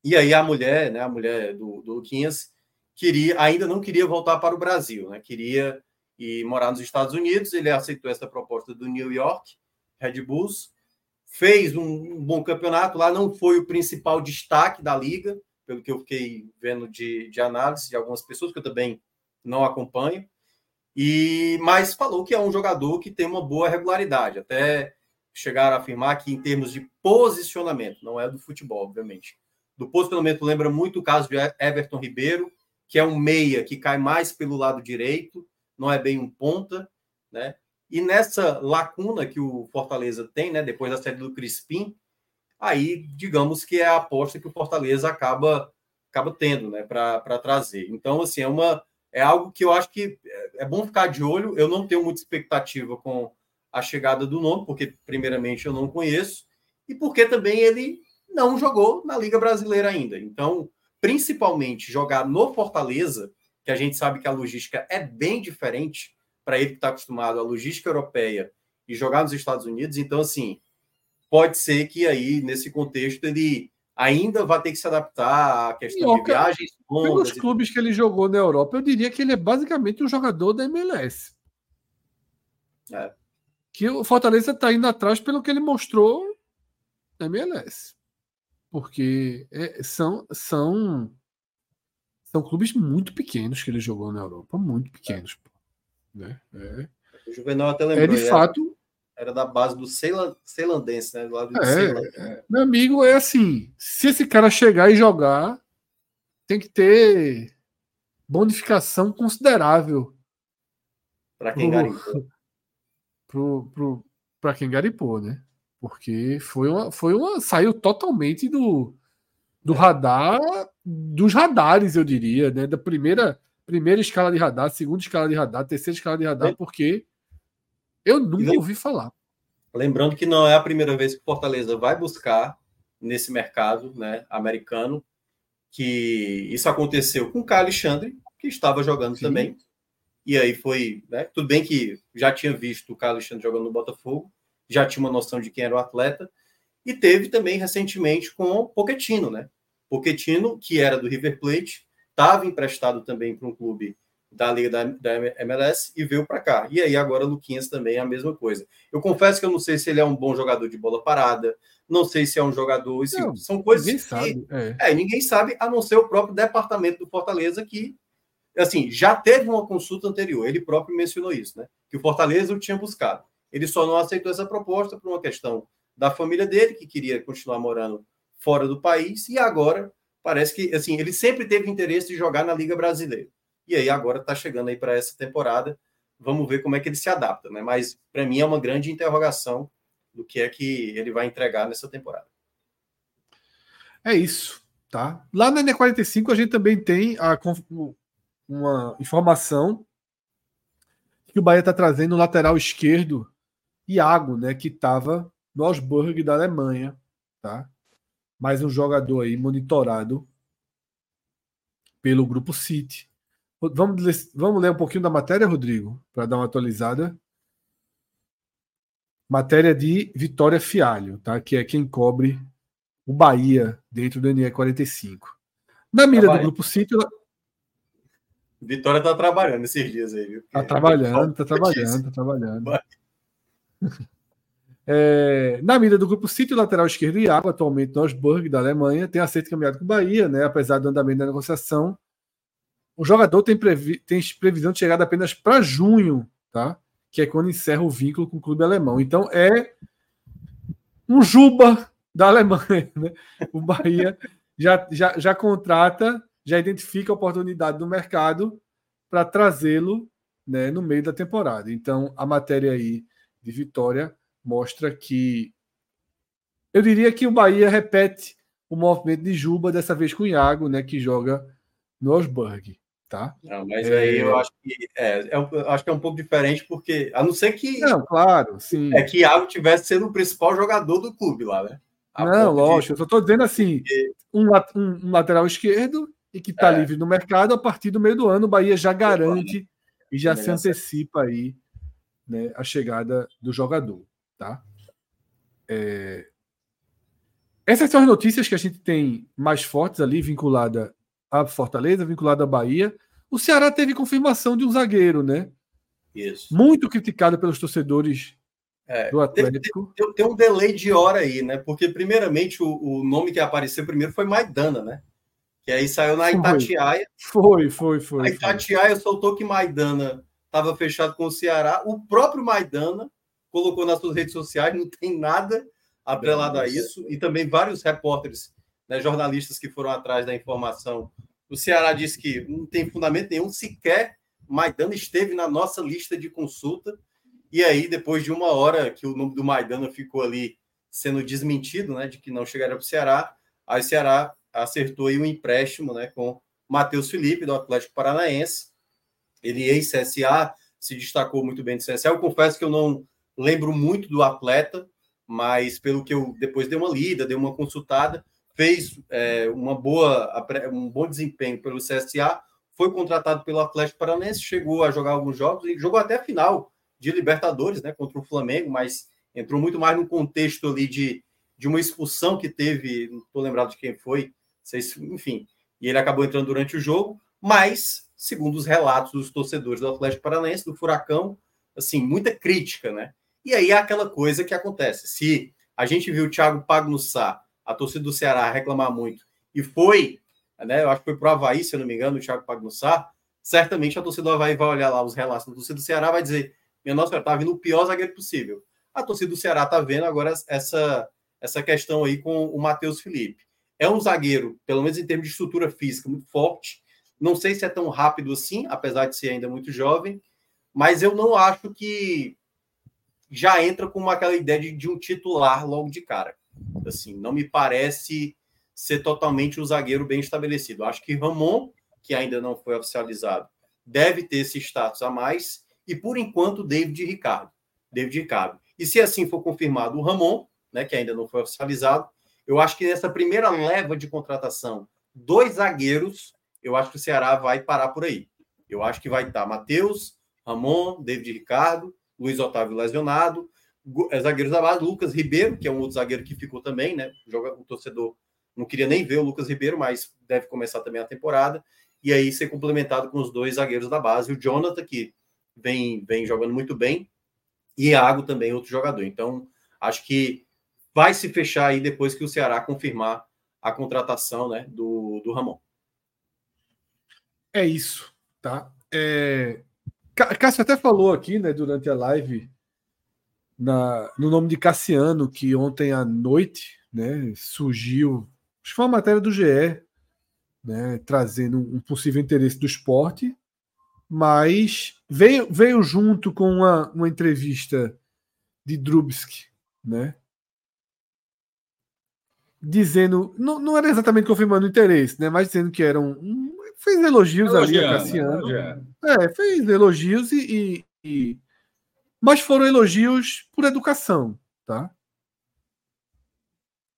Speaker 3: e aí a mulher, né, a mulher do, do Luquinhas, queria, ainda não queria voltar para o Brasil, né, queria ir morar nos Estados Unidos, ele aceitou essa proposta do New York, Red Bulls, fez um, bom campeonato lá, não foi o principal destaque da liga, pelo que eu fiquei vendo de, de análise de algumas pessoas que eu também não acompanho, e mas falou que é um jogador que tem uma boa regularidade, até chegaram a afirmar que em termos de posicionamento, não é do futebol, obviamente. Do posicionamento lembra muito o caso de Everton Ribeiro, que é um meia que cai mais pelo lado direito, não é bem um ponta, né? E nessa lacuna que o Fortaleza tem, né, depois da saída do Crispim, aí digamos que é a aposta que o Fortaleza acaba acaba tendo, né, para trazer. Então, assim, é uma é algo que eu acho que é, é bom ficar de olho. Eu não tenho muita expectativa com a chegada do nome, porque, primeiramente, eu não conheço, e porque também ele não jogou na Liga Brasileira ainda. Então, principalmente jogar no Fortaleza, que a gente sabe que a logística é bem diferente para ele que está acostumado à logística europeia e jogar nos Estados Unidos. Então, assim, pode ser que aí, nesse contexto, ele ainda vai ter que se adaptar à questão de viagens.
Speaker 1: Pelos clubes que ele jogou na Europa, eu diria que ele é basicamente um jogador da MLS. É. Que o Fortaleza está indo atrás pelo que ele mostrou na MLS. Porque é, são, são, são clubes muito pequenos que ele jogou na Europa, muito pequenos. É. Né? É.
Speaker 3: O Juvenal até lembrou.
Speaker 1: É de fato
Speaker 3: era da base do Ceilandense, né? Do lado do
Speaker 1: é, é, meu amigo, é assim: se esse cara chegar e jogar, tem que ter bonificação considerável.
Speaker 3: Para quem pro, garimpou.
Speaker 1: Pro, pro, quem garipou, né? Porque foi uma, foi uma. Saiu totalmente do, do é. radar, dos radares, eu diria, né? Da primeira, primeira escala de radar, segunda escala de radar, terceira escala de radar, porque eu nunca ouvi falar.
Speaker 3: Lembrando que não é a primeira vez que Fortaleza vai buscar nesse mercado né, americano, que isso aconteceu com o Caio Alexandre, que estava jogando Sim. também. E aí foi, né, tudo bem que já tinha visto o Caio Alexandre jogando no Botafogo, já tinha uma noção de quem era o atleta, e teve também recentemente com o Pochettino, né? Pochettino, que era do River Plate, estava emprestado também para um clube da Liga da, da MLS e veio para cá. E aí agora o Luquinhas também é a mesma coisa. Eu confesso que eu não sei se ele é um bom jogador de bola parada, não sei se é um jogador. Não, são coisas ninguém que sabe, é. é. ninguém sabe, a não ser o próprio departamento do Fortaleza, que assim já teve uma consulta anterior. Ele próprio mencionou isso, né? Que o Fortaleza o tinha buscado. Ele só não aceitou essa proposta por uma questão da família dele, que queria continuar morando fora do país, e agora parece que assim ele sempre teve interesse de jogar na Liga Brasileira. E aí agora está chegando aí para essa temporada. Vamos ver como é que ele se adapta, né? Mas para mim é uma grande interrogação do que é que ele vai entregar nessa temporada.
Speaker 1: É isso, tá? Lá na N45 a gente também tem a, uma informação que o Bahia está trazendo o lateral esquerdo Iago, né, que estava no Augsburg da Alemanha, tá? Mais um jogador aí monitorado pelo grupo City. Vamos ler, vamos ler um pouquinho da matéria, Rodrigo, para dar uma atualizada. Matéria de Vitória Fialho, tá? que é quem cobre o Bahia dentro do NE 45. Na mira do Grupo Sítio.
Speaker 3: Vitória está trabalhando esses dias aí, viu?
Speaker 1: Está trabalhando, está trabalhando, está trabalhando. É, na mira do grupo Sítio, lateral esquerdo e água, atualmente no Osburg, da Alemanha, tem aceito caminhado com o Bahia, né? Apesar do andamento da negociação, o jogador tem, previ tem previsão de chegada apenas para junho, tá? Que é quando encerra o vínculo com o clube alemão. Então é um Juba da Alemanha, né? O Bahia já, já, já contrata, já identifica a oportunidade do mercado para trazê-lo né, no meio da temporada. Então, a matéria aí de Vitória mostra que eu diria que o Bahia repete o movimento de Juba, dessa vez com o Iago, né, que joga no Osburg. Tá?
Speaker 3: Não, mas é... aí eu acho que é, é, eu acho que é um pouco diferente, porque a não ser que.
Speaker 1: Não, claro, sim.
Speaker 3: É que Iago tivesse sendo o principal jogador do clube lá, né?
Speaker 1: A não, lógico, de... eu só estou dizendo assim: um, um, lateral esquerdo e que está é. livre no mercado, a partir do meio do ano, o Bahia já garante e já se antecipa aí né, a chegada do jogador. Tá? É... Essas são as notícias que a gente tem mais fortes ali, vinculada à Fortaleza, vinculada à Bahia. O Ceará teve confirmação de um zagueiro, né?
Speaker 3: Isso.
Speaker 1: Muito criticado pelos torcedores é, do Atlético.
Speaker 3: Tem, tem, tem, um delay de hora aí, né? Porque, primeiramente, o, o nome que apareceu primeiro foi Maidana, né? Que aí saiu na Itatiaia.
Speaker 1: Foi, foi, foi.
Speaker 3: A Itatiaia foi. soltou que Maidana estava fechado com o Ceará. O próprio Maidana colocou nas suas redes sociais, não tem nada atrelado a isso. E também vários repórteres, né, jornalistas que foram atrás da informação. O Ceará disse que não tem fundamento nenhum, sequer Maidana esteve na nossa lista de consulta. E aí, depois de uma hora que o nome do Maidana ficou ali sendo desmentido, né, de que não chegaria para o Ceará, aí o Ceará acertou aí um empréstimo né, com Matheus Felipe, do Atlético Paranaense. Ele, ex-CSA, se destacou muito bem do CSA. Eu confesso que eu não lembro muito do atleta, mas pelo que eu depois dei uma lida, dei uma consultada, fez é, uma boa, um bom desempenho pelo CSA, foi contratado pelo Atlético Paranaense, chegou a jogar alguns jogos e jogou até a final de Libertadores, né, contra o Flamengo, mas entrou muito mais no contexto ali de, de uma expulsão que teve, não estou lembrado de quem foi, enfim, e ele acabou entrando durante o jogo, mas, segundo os relatos dos torcedores do Atlético Paranaense, do Furacão, assim, muita crítica, né? E aí é aquela coisa que acontece. Se a gente viu o Thiago Pagnussá, a torcida do Ceará, reclamar muito, e foi, né? Eu acho que foi pro Havaí, se eu não me engano, o Thiago Pagnussá, certamente a torcida do Havaí vai olhar lá os relatos da torcida do Ceará vai dizer: minha nossa, tá vindo o pior zagueiro possível. A torcida do Ceará tá vendo agora essa, essa questão aí com o Matheus Felipe. É um zagueiro, pelo menos em termos de estrutura física, muito forte. Não sei se é tão rápido assim, apesar de ser ainda muito jovem, mas eu não acho que já entra com aquela ideia de, de um titular logo de cara. Assim, não me parece ser totalmente um zagueiro bem estabelecido. Acho que Ramon, que ainda não foi oficializado, deve ter esse status a mais, e por enquanto David Ricardo. David Ricardo. E se assim for confirmado o Ramon, né, que ainda não foi oficializado, eu acho que nessa primeira leva de contratação, dois zagueiros, eu acho que o Ceará vai parar por aí. Eu acho que vai estar Matheus, Ramon, David Ricardo, Luiz Otávio lesionado, é, zagueiros da base, Lucas Ribeiro, que é um outro zagueiro que ficou também, né? Joga, o torcedor não queria nem ver o Lucas Ribeiro, mas deve começar também a temporada. E aí ser complementado com os dois zagueiros da base, o Jonathan, que vem, vem jogando muito bem, e Iago também, outro jogador. Então, acho que vai se fechar aí depois que o Ceará confirmar a contratação né, do, do Ramon.
Speaker 1: É isso, tá? É... Cássio até falou aqui, né, durante a live, na, no nome de Cassiano, que ontem à noite, né, surgiu, acho que foi uma matéria do GE, né, trazendo um possível interesse do esporte, mas veio, veio junto com uma, uma entrevista de Drubsky, né, dizendo, não, não era exatamente confirmando o interesse, né? Mas dizendo que era um. um fez elogios Elogiando, ali a Cassiano. É, fez elogios e, e, Mas foram elogios por educação, tá?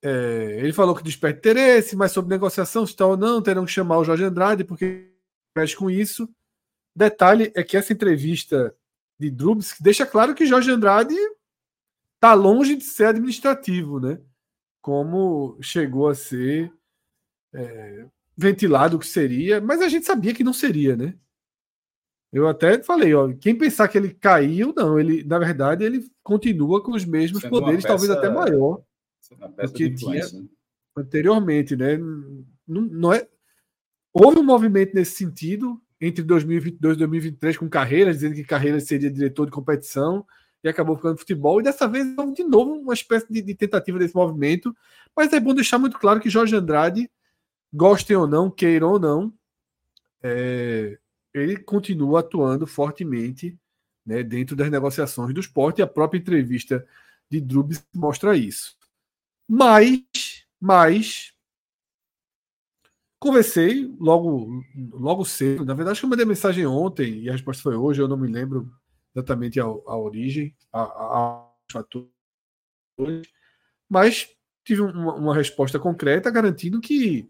Speaker 1: É, ele falou que desperta interesse, mas sobre negociação, se está ou não, terão que chamar o Jorge Andrade, porque mexe com isso. Detalhe é que essa entrevista de Drubs deixa claro que Jorge Andrade está longe de ser administrativo, né? como chegou a ser é, ventilado que seria, mas a gente sabia que não seria, né? Eu até falei, ó, quem pensar que ele caiu, não, ele, na verdade, ele continua com os mesmos Sendo poderes, peça, talvez até maior do que tinha né? anteriormente, né? Não, não é... Houve um movimento nesse sentido entre 2022 e 2023 com Carreiras, dizendo que Carreiras seria diretor de competição, e acabou ficando futebol. E dessa vez, de novo, uma espécie de, de, tentativa desse movimento. Mas é bom deixar muito claro que Jorge Andrade, gostem ou não, queiram ou não, é, ele continua atuando fortemente né, dentro das negociações do esporte, e a própria entrevista de Drubs mostra isso. Mas, mas conversei logo, logo cedo. Na verdade, eu mandei mensagem ontem e a resposta foi hoje. Eu não me lembro exatamente a, a origem, a, a mas tive uma, uma, resposta concreta garantindo que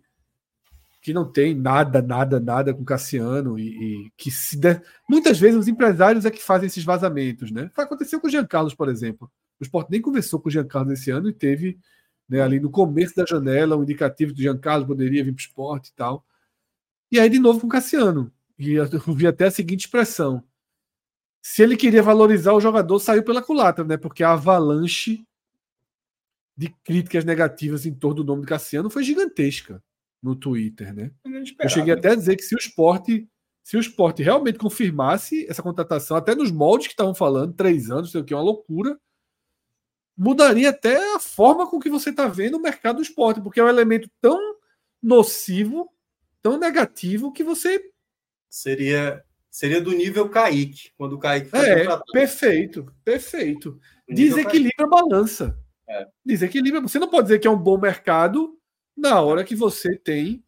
Speaker 1: que não tem nada, nada, nada com Cassiano e, e que se muitas vezes os empresários é que fazem esses vazamentos, né? Aconteceu com o Jean Carlos, por exemplo. O Sport nem conversou com o Jean Carlos esse ano e teve né, ali no começo da janela um indicativo que o Jean Carlos poderia vir para o esporte e tal. E aí de novo com o Cassiano. E eu vi até a seguinte expressão: se ele queria valorizar o jogador, saiu pela culatra, né? Porque a avalanche de críticas negativas em torno do nome de Cassiano foi gigantesca no Twitter, né? Eu cheguei até a dizer que se o esporte, se o esporte realmente confirmasse essa contratação, até nos moldes que estavam falando, três anos, sei o que, é uma loucura, mudaria até a forma com que você está vendo o mercado do esporte, porque é um elemento tão nocivo, tão negativo, que você.
Speaker 3: Seria Seria do nível Kaique, quando o Kaique
Speaker 1: foi É, contratado. perfeito, perfeito. Desequilibra a balança. É. Desequilibra. Você não pode dizer que é um bom mercado na hora que você tem.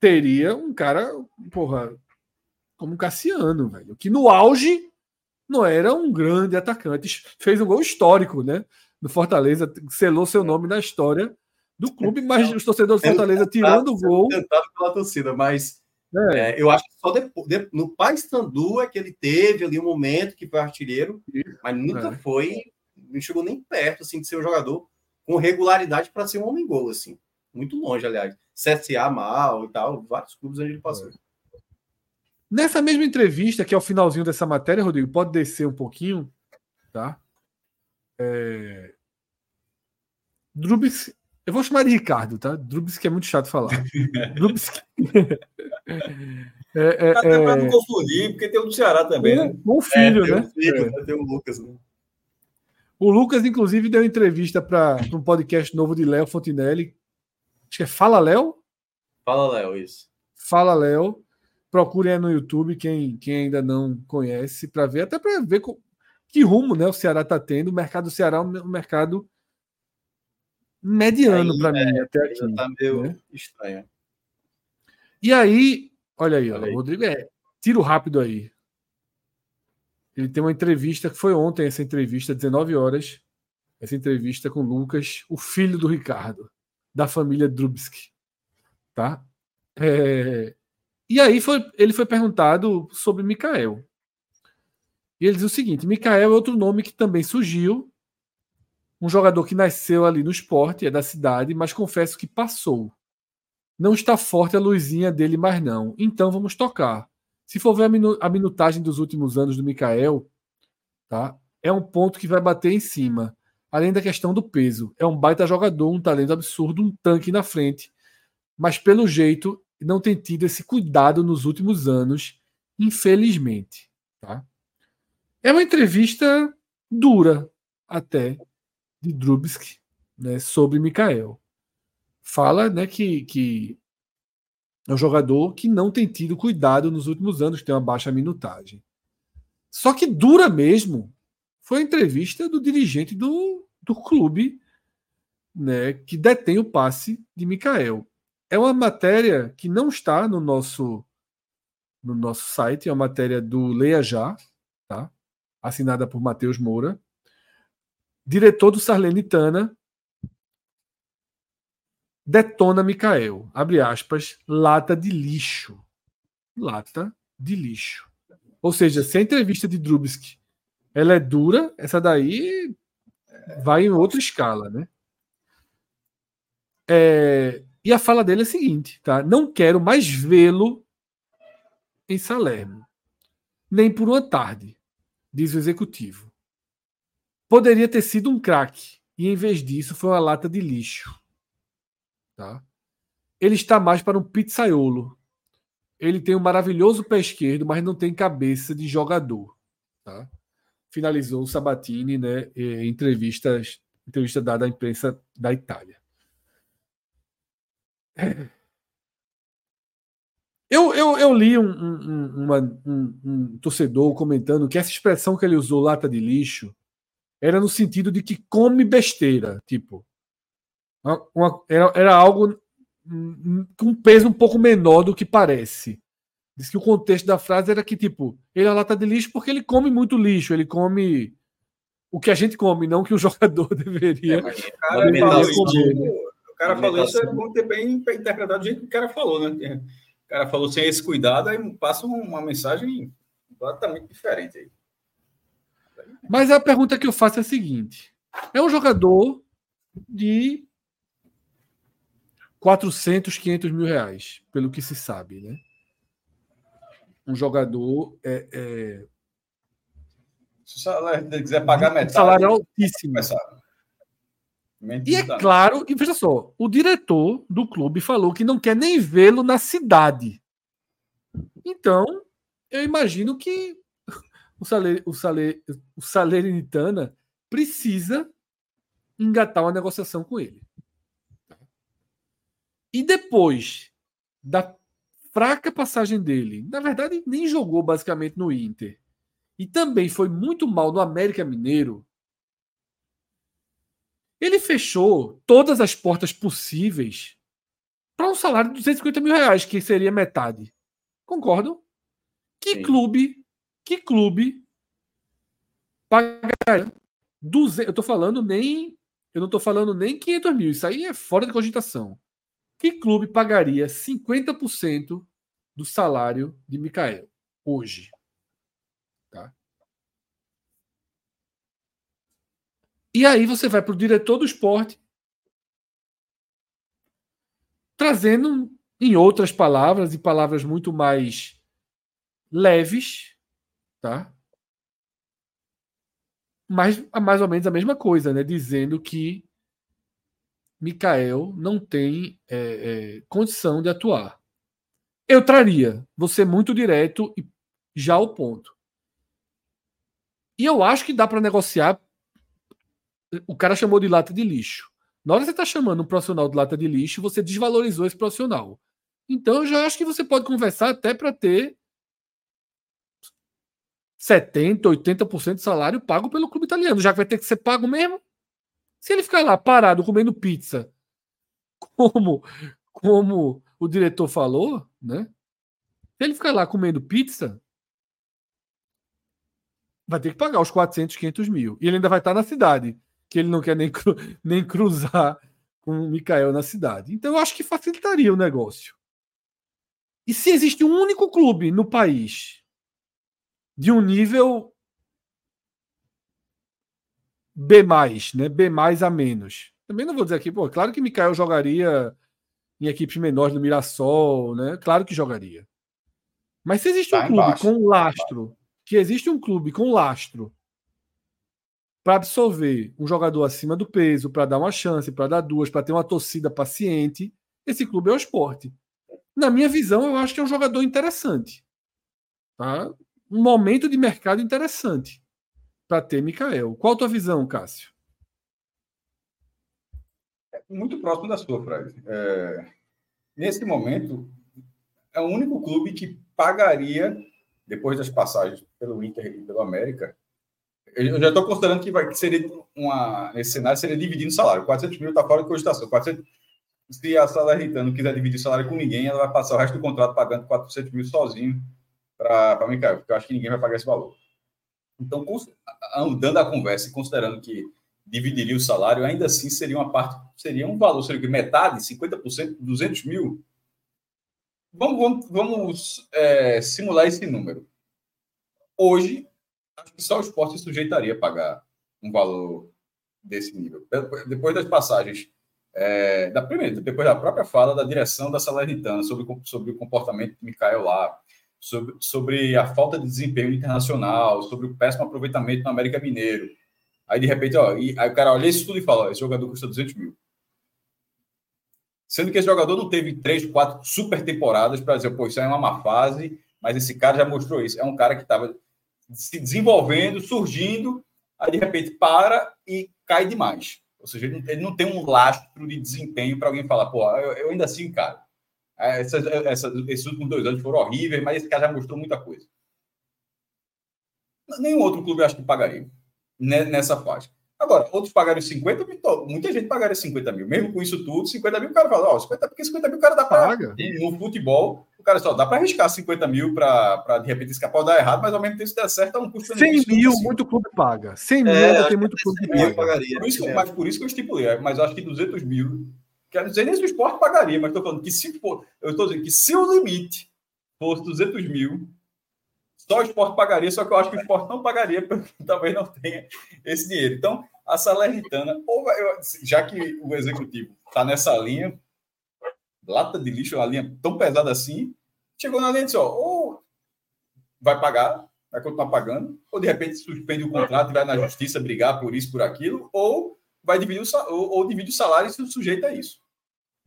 Speaker 1: Teria um cara, porra, como Cassiano, velho, que no auge não era um grande atacante. Fez um gol histórico, né? No Fortaleza, selou seu nome na história do clube, mas os torcedores do Fortaleza tirando o gol.
Speaker 3: Tentado pela torcida, mas é. É, eu acho que só depois, de, no Paysandu é que ele teve ali um momento que foi artilheiro, mas nunca é. foi, não chegou nem perto assim de ser um jogador com regularidade para ser um homem gol assim. Muito longe, aliás. CSA mal e tal, vários clubes onde ele passou.
Speaker 1: Nessa mesma entrevista, que é o finalzinho dessa matéria, Rodrigo, pode descer um pouquinho, tá? É... Drubis eu vou chamar de Ricardo, tá? Drubsky é muito chato falar. Drubsky.
Speaker 2: é, é, Até é... para não confundir, porque tem o do Ceará também,
Speaker 1: né? Um filho, é, né?
Speaker 3: Filho, é. Tem o Lucas, né?
Speaker 1: O Lucas, inclusive, deu entrevista para um podcast novo de Léo Fontinelli. Acho que é Fala Léo?
Speaker 3: Fala Léo, isso.
Speaker 1: Fala Léo. Procurem aí no YouTube quem, quem ainda não conhece, para ver, até para ver que rumo né, o Ceará está tendo. O mercado do Ceará é um mercado mediano para mim até aqui.
Speaker 3: Tá meio né? estranho.
Speaker 1: E aí, olha aí, olha aí. Rodrigo, é tiro rápido aí. Ele tem uma entrevista que foi ontem, essa entrevista, 19 horas. Essa entrevista com Lucas, o filho do Ricardo, da família Drubsky. Tá? É... E aí foi, ele foi perguntado sobre Mikael. E ele diz o seguinte: Mikael é outro nome que também surgiu um jogador que nasceu ali no esporte, é da cidade, mas confesso que passou. Não está forte a luzinha dele mais não. Então vamos tocar. Se for ver a, minu a minutagem dos últimos anos do Mikael, tá? é um ponto que vai bater em cima. Além da questão do peso. É um baita jogador, um talento absurdo, um tanque na frente. Mas pelo jeito, não tem tido esse cuidado nos últimos anos, infelizmente. Tá? É uma entrevista dura, até, de Drubsky né, sobre Mikael. Fala né, que, que é um jogador que não tem tido cuidado nos últimos anos, tem uma baixa minutagem. Só que dura mesmo foi a entrevista do dirigente do, do clube né, que detém o passe de Mikael. É uma matéria que não está no nosso no nosso site, é uma matéria do Leia Já, tá? assinada por Matheus Moura. Diretor do Sarlenitana detona Mikael. Abre aspas, lata de lixo. Lata de lixo. Ou seja, se a entrevista de Drubsky ela é dura, essa daí vai em outra escala, né? É, e a fala dele é a seguinte, tá? Não quero mais vê-lo em Salerno, nem por uma tarde, diz o executivo. Poderia ter sido um craque. E em vez disso, foi uma lata de lixo. Tá? Ele está mais para um pizzaiolo. Ele tem um maravilhoso pé esquerdo, mas não tem cabeça de jogador. Tá? Finalizou o Sabatini, né? Em entrevistas, entrevista dada à imprensa da Itália. Eu, eu, eu li um, um, uma, um, um, torcedor comentando que essa expressão que ele usou, lata de lixo, era no sentido de que come besteira. Tipo, uma, era, era algo com um peso um pouco menor do que parece. Diz que o contexto da frase era que, tipo, ele é lata de lixo porque ele come muito lixo, ele come o que a gente come, não que o jogador deveria. É, o
Speaker 2: cara, falou. Isso, o cara falou isso, é bom ter bem interpretado do jeito que o cara falou, né? O cara falou sem esse cuidado, aí passa uma mensagem completamente diferente aí.
Speaker 1: Mas a pergunta que eu faço é a seguinte: é um jogador de 400, 500 mil reais, pelo que se sabe, né? Um jogador é, é...
Speaker 2: Se o salário quiser pagar metade,
Speaker 1: salário é altíssimo. E é claro, e veja só, o diretor do clube falou que não quer nem vê-lo na cidade. Então, eu imagino que o, Saler, o, Saler, o Salernitana precisa engatar uma negociação com ele. E depois da fraca passagem dele, na verdade, nem jogou basicamente no Inter. E também foi muito mal no América Mineiro. Ele fechou todas as portas possíveis para um salário de 250 mil reais, que seria metade. Concordam? Que Sim. clube, que clube pagaria 200, eu tô falando nem, eu não tô falando nem 500 mil, isso aí é fora de cogitação. Que clube pagaria 50% do salário de Mikael hoje? Tá? E aí você vai para o diretor do esporte, trazendo, em outras palavras, e palavras muito mais leves, tá? Mas mais ou menos a mesma coisa, né? Dizendo que Mikael não tem é, é, condição de atuar. Eu traria, você muito direto e já o ponto. E eu acho que dá para negociar. O cara chamou de lata de lixo. Na hora que você está chamando um profissional de lata de lixo, você desvalorizou esse profissional. Então eu já acho que você pode conversar até para ter 70, 80% de salário pago pelo clube italiano, já que vai ter que ser pago mesmo. Se ele ficar lá parado comendo pizza, como, como o diretor falou, né? Se ele ficar lá comendo pizza, vai ter que pagar os 400, 500 mil. E ele ainda vai estar na cidade, que ele não quer nem, cru, nem cruzar com o Mikael na cidade. Então eu acho que facilitaria o negócio. E se existe um único clube no país de um nível B+, né? B mais a menos. Também não vou dizer aqui, pô, claro que Mikael jogaria em equipes menores do Mirassol, né? Claro que jogaria. Mas se existe tá um clube embaixo. com lastro, que existe um clube com lastro para absorver um jogador acima do peso, para dar uma chance, para dar duas, para ter uma torcida paciente, esse clube é o esporte. Na minha visão, eu acho que é um jogador interessante. Tá? Um momento de mercado interessante para ter Mikael. Qual a tua visão, Cássio?
Speaker 2: É muito próximo da sua, Fred. É, nesse momento, é o único clube que pagaria, depois das passagens pelo Inter e pelo América, eu já estou considerando que, vai, que seria uma, nesse cenário seria dividindo o salário. 400 mil está fora de cogitação. 400, se a Salernitana não quiser dividir o salário com ninguém, ela vai passar o resto do contrato pagando 400 mil sozinho para Mikael, porque eu acho que ninguém vai pagar esse valor. Então, dando a conversa e considerando que dividiria o salário, ainda assim seria uma parte, seria um valor, seria metade, 50%, 200 mil. Vamos, vamos, vamos é, simular esse número. Hoje, acho que só o esporte sujeitaria a pagar um valor desse nível. Depois das passagens, é, da primeira, depois da própria fala da direção da Salernitana sobre, sobre o comportamento de Mikael lá, sobre, sobre a falta de desempenho internacional, sobre o péssimo aproveitamento no América Mineiro. Aí, de repente, ó, e, aí o cara olha isso tudo e fala: ó, esse jogador custa 200 mil. Sendo que esse jogador não teve três, quatro super temporadas para dizer, pô, isso é uma má fase, mas esse cara já mostrou isso. É um cara que estava se desenvolvendo, surgindo, aí de repente para e cai demais. Ou seja, ele não, ele não tem um lastro de desempenho para alguém falar, pô, eu, eu ainda assim, cara. Essa, essa, esses últimos dois anos foram horríveis, mas esse cara já mostrou muita coisa. Nenhum outro clube acho que pagaria nessa faixa. Agora, outros pagaram 50 mil, muita gente pagaria 50 mil. Mesmo com isso tudo, 50 mil, o cara fala, ó, 50, porque 50 mil o cara dá para. No futebol, o cara só dá para arriscar 50 mil para de repente escapar dar errado, mas ao mesmo tempo se der certo, é um custo
Speaker 1: 100 mil, muito clube paga. 100 mil é, ainda tem muito clube que paga.
Speaker 2: Pagaria, por isso, é. Mas por isso que eu estipulei, mas eu acho que 200 mil, quero dizer, nem se o esporte pagaria, mas estou falando que se for, eu estou dizendo que se o limite fosse 200 mil, só o esporte pagaria, só que eu acho que o esporte não pagaria, porque talvez não tenha esse dinheiro. Então, a Salernitana, ou já que o executivo está nessa linha, lata de lixo, uma linha tão pesada assim, chegou na linha e disse: ó, ou vai pagar, vai continuar pagando, ou de repente suspende o contrato e vai na justiça brigar por isso, por aquilo, ou vai dividir o, ou, ou divide o salário se sujeita a isso.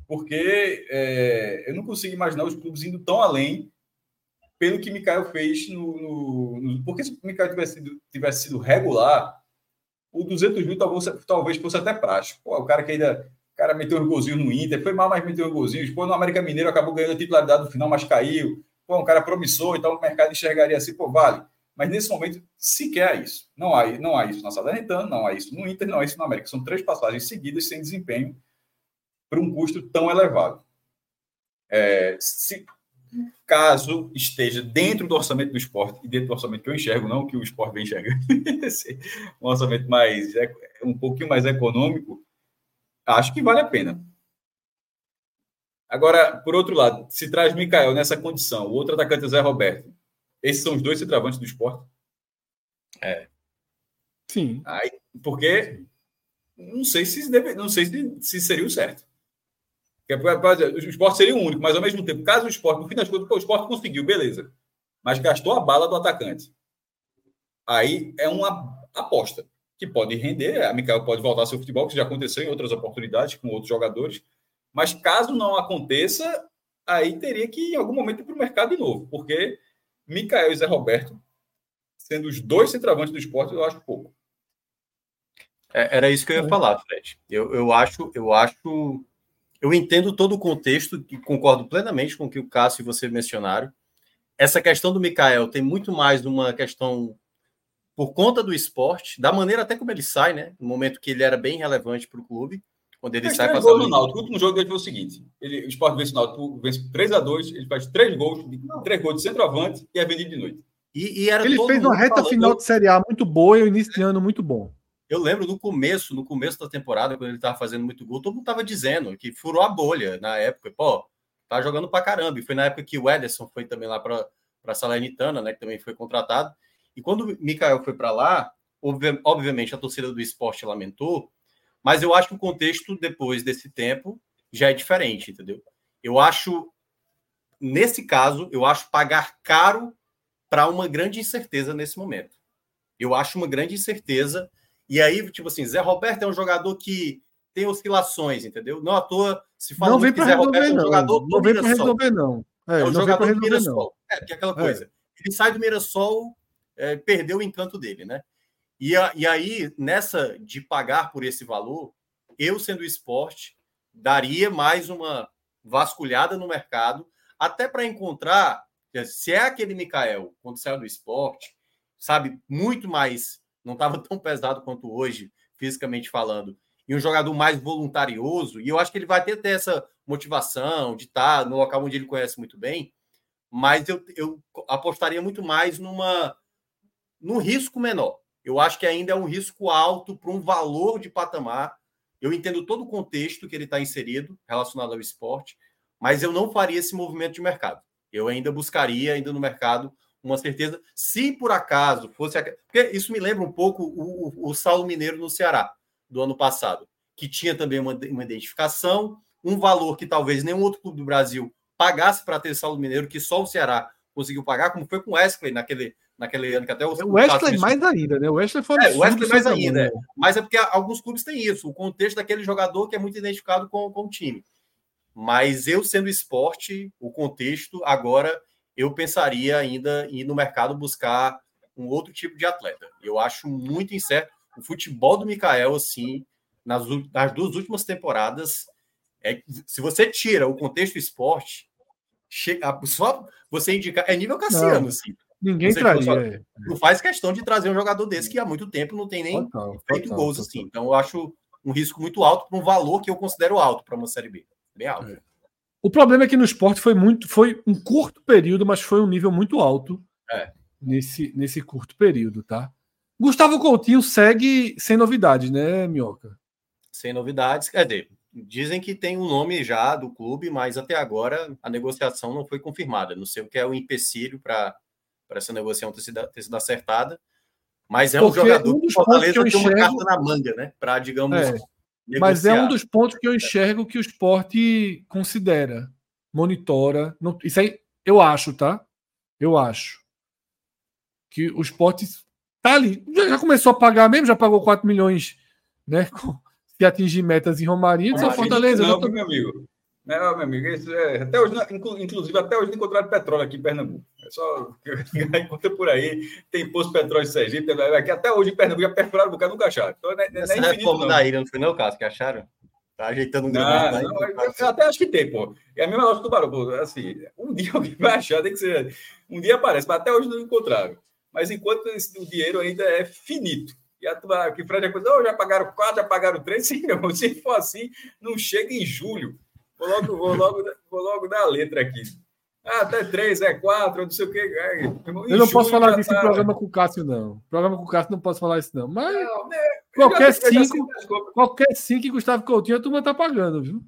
Speaker 2: Porque é, eu não consigo imaginar os clubes indo tão além pelo que Mikael fez no. no, no porque se o Mikael tivesse sido, tivesse sido regular, o 200 mil talvez, talvez fosse até prático. Pô, o cara que ainda. O cara meteu um golzinho no Inter, foi mal, mas meteu um golzinho. Pô, no América Mineiro acabou ganhando a titularidade no final, mas caiu. Pô, um cara promissor, então o mercado enxergaria assim, pô, vale. Mas nesse momento, sequer há isso. Não há, não há isso na Salernitana, não há isso no Inter, não há isso no América. São três passagens seguidas sem desempenho para um custo tão elevado. É, se, caso esteja dentro do orçamento do esporte e dentro do orçamento que eu enxergo, não que o esporte vem enxergando, um orçamento mais um pouquinho mais econômico, acho que vale a pena. Agora, por outro lado, se traz Mikael nessa condição, o outro atacante é Zé Roberto. Esses são os dois centroavantes do esporte?
Speaker 1: É. Sim.
Speaker 2: Aí, porque não sei se deve, não sei se, se seria o certo. O esporte seria o único, mas ao mesmo tempo, caso o esporte, no fim das contas, o esporte conseguiu, beleza. Mas gastou a bala do atacante. Aí é uma aposta que pode render. A Micael pode voltar ao seu futebol, que já aconteceu em outras oportunidades com outros jogadores. Mas caso não aconteça, aí teria que, em algum momento, ir para o mercado de novo. Porque Micael e Zé Roberto, sendo os dois centroavantes do esporte, eu acho pouco.
Speaker 3: É, era isso que eu ia falar, Fred. Eu, eu acho, eu acho eu entendo todo o contexto e concordo plenamente com o que o Cássio e você mencionaram. Essa questão do Mikael tem muito mais de uma questão por conta do esporte, da maneira até como ele sai, né? No momento que ele era bem relevante para o clube, quando ele sai
Speaker 2: para o Náutico. O último jogo dele foi o seguinte: ele, o esporte vence o Náutico, vence 3 a 2 ele faz três gols, três gols de centroavante e é vendido de noite.
Speaker 1: E, e ele fez uma reta falando... final de Série A muito boa e o início de ano muito bom.
Speaker 3: Eu lembro no começo, no começo da temporada, quando ele estava fazendo muito gol, todo mundo estava dizendo que furou a bolha na época. Pô, tá jogando para caramba. E foi na época que o Ederson foi também lá para a Salernitana, né, que também foi contratado. E quando o Mikael foi para lá, obviamente a torcida do esporte lamentou, mas eu acho que o contexto depois desse tempo já é diferente, entendeu? Eu acho, nesse caso, eu acho pagar caro para uma grande incerteza nesse momento. Eu acho uma grande incerteza e aí, tipo assim, Zé Roberto é um jogador que tem oscilações, entendeu? Não à toa se fala
Speaker 1: não vem que Zé Roberto
Speaker 3: é
Speaker 1: um jogador não vem para resolver, não.
Speaker 3: É, é um jogador do Mirassol. Não. É, porque é aquela é. coisa. É. Ele sai do Mirassol, é, perdeu o encanto dele, né? E, a, e aí, nessa de pagar por esse valor, eu, sendo esporte, daria mais uma vasculhada no mercado, até para encontrar se é aquele Mikael, quando saiu do esporte, sabe, muito mais não estava tão pesado quanto hoje, fisicamente falando, e um jogador mais voluntarioso, e eu acho que ele vai ter, ter essa motivação de estar no local onde ele conhece muito bem, mas eu, eu apostaria muito mais numa num risco menor. Eu acho que ainda é um risco alto para um valor de patamar. Eu entendo todo o contexto que ele está inserido relacionado ao esporte, mas eu não faria esse movimento de mercado. Eu ainda buscaria, ainda no mercado, uma certeza. Se por acaso fosse. Porque isso me lembra um pouco o, o Saulo Mineiro no Ceará, do ano passado, que tinha também uma, uma identificação, um valor que talvez nenhum outro clube do Brasil pagasse para ter Saulo Mineiro, que só o Ceará conseguiu pagar, como foi com o Wesley naquele, naquele ano que até o.
Speaker 1: O Wesley mais ainda, né? O Wesley foi.
Speaker 3: É, o Wesley mais ainda. É. Mas é porque alguns clubes têm isso, o contexto daquele jogador que é muito identificado com, com o time. Mas eu sendo esporte, o contexto, agora eu pensaria ainda em ir no mercado buscar um outro tipo de atleta. Eu acho muito incerto. O futebol do Mikael, assim, nas, nas duas últimas temporadas, é, se você tira o contexto esporte, só você indicar. É nível Cassiano, assim.
Speaker 1: Ninguém traria. Só, é.
Speaker 3: não faz questão de trazer um jogador desse que há muito tempo não tem nem total, feito total, gols total. assim. Então eu acho um risco muito alto para um valor que eu considero alto para uma série B. Bem alto. É.
Speaker 1: O problema é que no esporte foi muito, foi um curto período, mas foi um nível muito alto
Speaker 3: é.
Speaker 1: nesse, nesse curto período, tá? Gustavo Coutinho segue sem novidades, né, Minhoca?
Speaker 3: Sem novidades, quer dizer, dizem que tem um nome já do clube, mas até agora a negociação não foi confirmada. Não sei o que é o empecilho para essa negociação ter sido, ter sido acertada. Mas é Porque um jogador um que Fortaleza que enxergo... tem uma carta na manga, né? Para, digamos. É.
Speaker 1: Mas é um dos pontos que eu enxergo que o esporte considera, monitora. Não, isso aí eu acho, tá? Eu acho. Que o esporte tá ali. Já, já começou a pagar mesmo, já pagou 4 milhões, né? Se atingir metas em Romaria,
Speaker 2: Romaria Fortaleza. Não, tô... meu amigo. Não, meu amigo, isso é, até hoje, inclusive até hoje não encontraram petróleo aqui em Pernambuco. É só encontra por aí, tem posto de petróleo em Sergipe, aqui até hoje em Pernambuco já perfuraram um bocado, nunca acharam. Então,
Speaker 3: não é, não é Essa reforma da ilha não foi não, Cássio, que acharam? Tá ajeitando um
Speaker 2: não, não, não eu, eu até acho que tem, pô. É a mesma lógica do pô. Assim, um dia alguém vai achar, tem que ser. Um dia aparece, mas até hoje não encontraram. Mas enquanto esse, o dinheiro ainda é finito. E a tua, que Fred já coisa, oh, já pagaram quatro, já pagaram três. Sim, se for assim, não chega em julho. Vou logo, vou logo, vou logo dar a letra aqui. Ah, até três, é quatro, não sei o que. É,
Speaker 1: eu não posso falar disso tá... em programa com o Cássio, não. Programa com o Cássio não posso falar isso, não. Mas não, né? qualquer cinco, qualquer cinco que Gustavo Coutinho, a turma tá pagando, viu?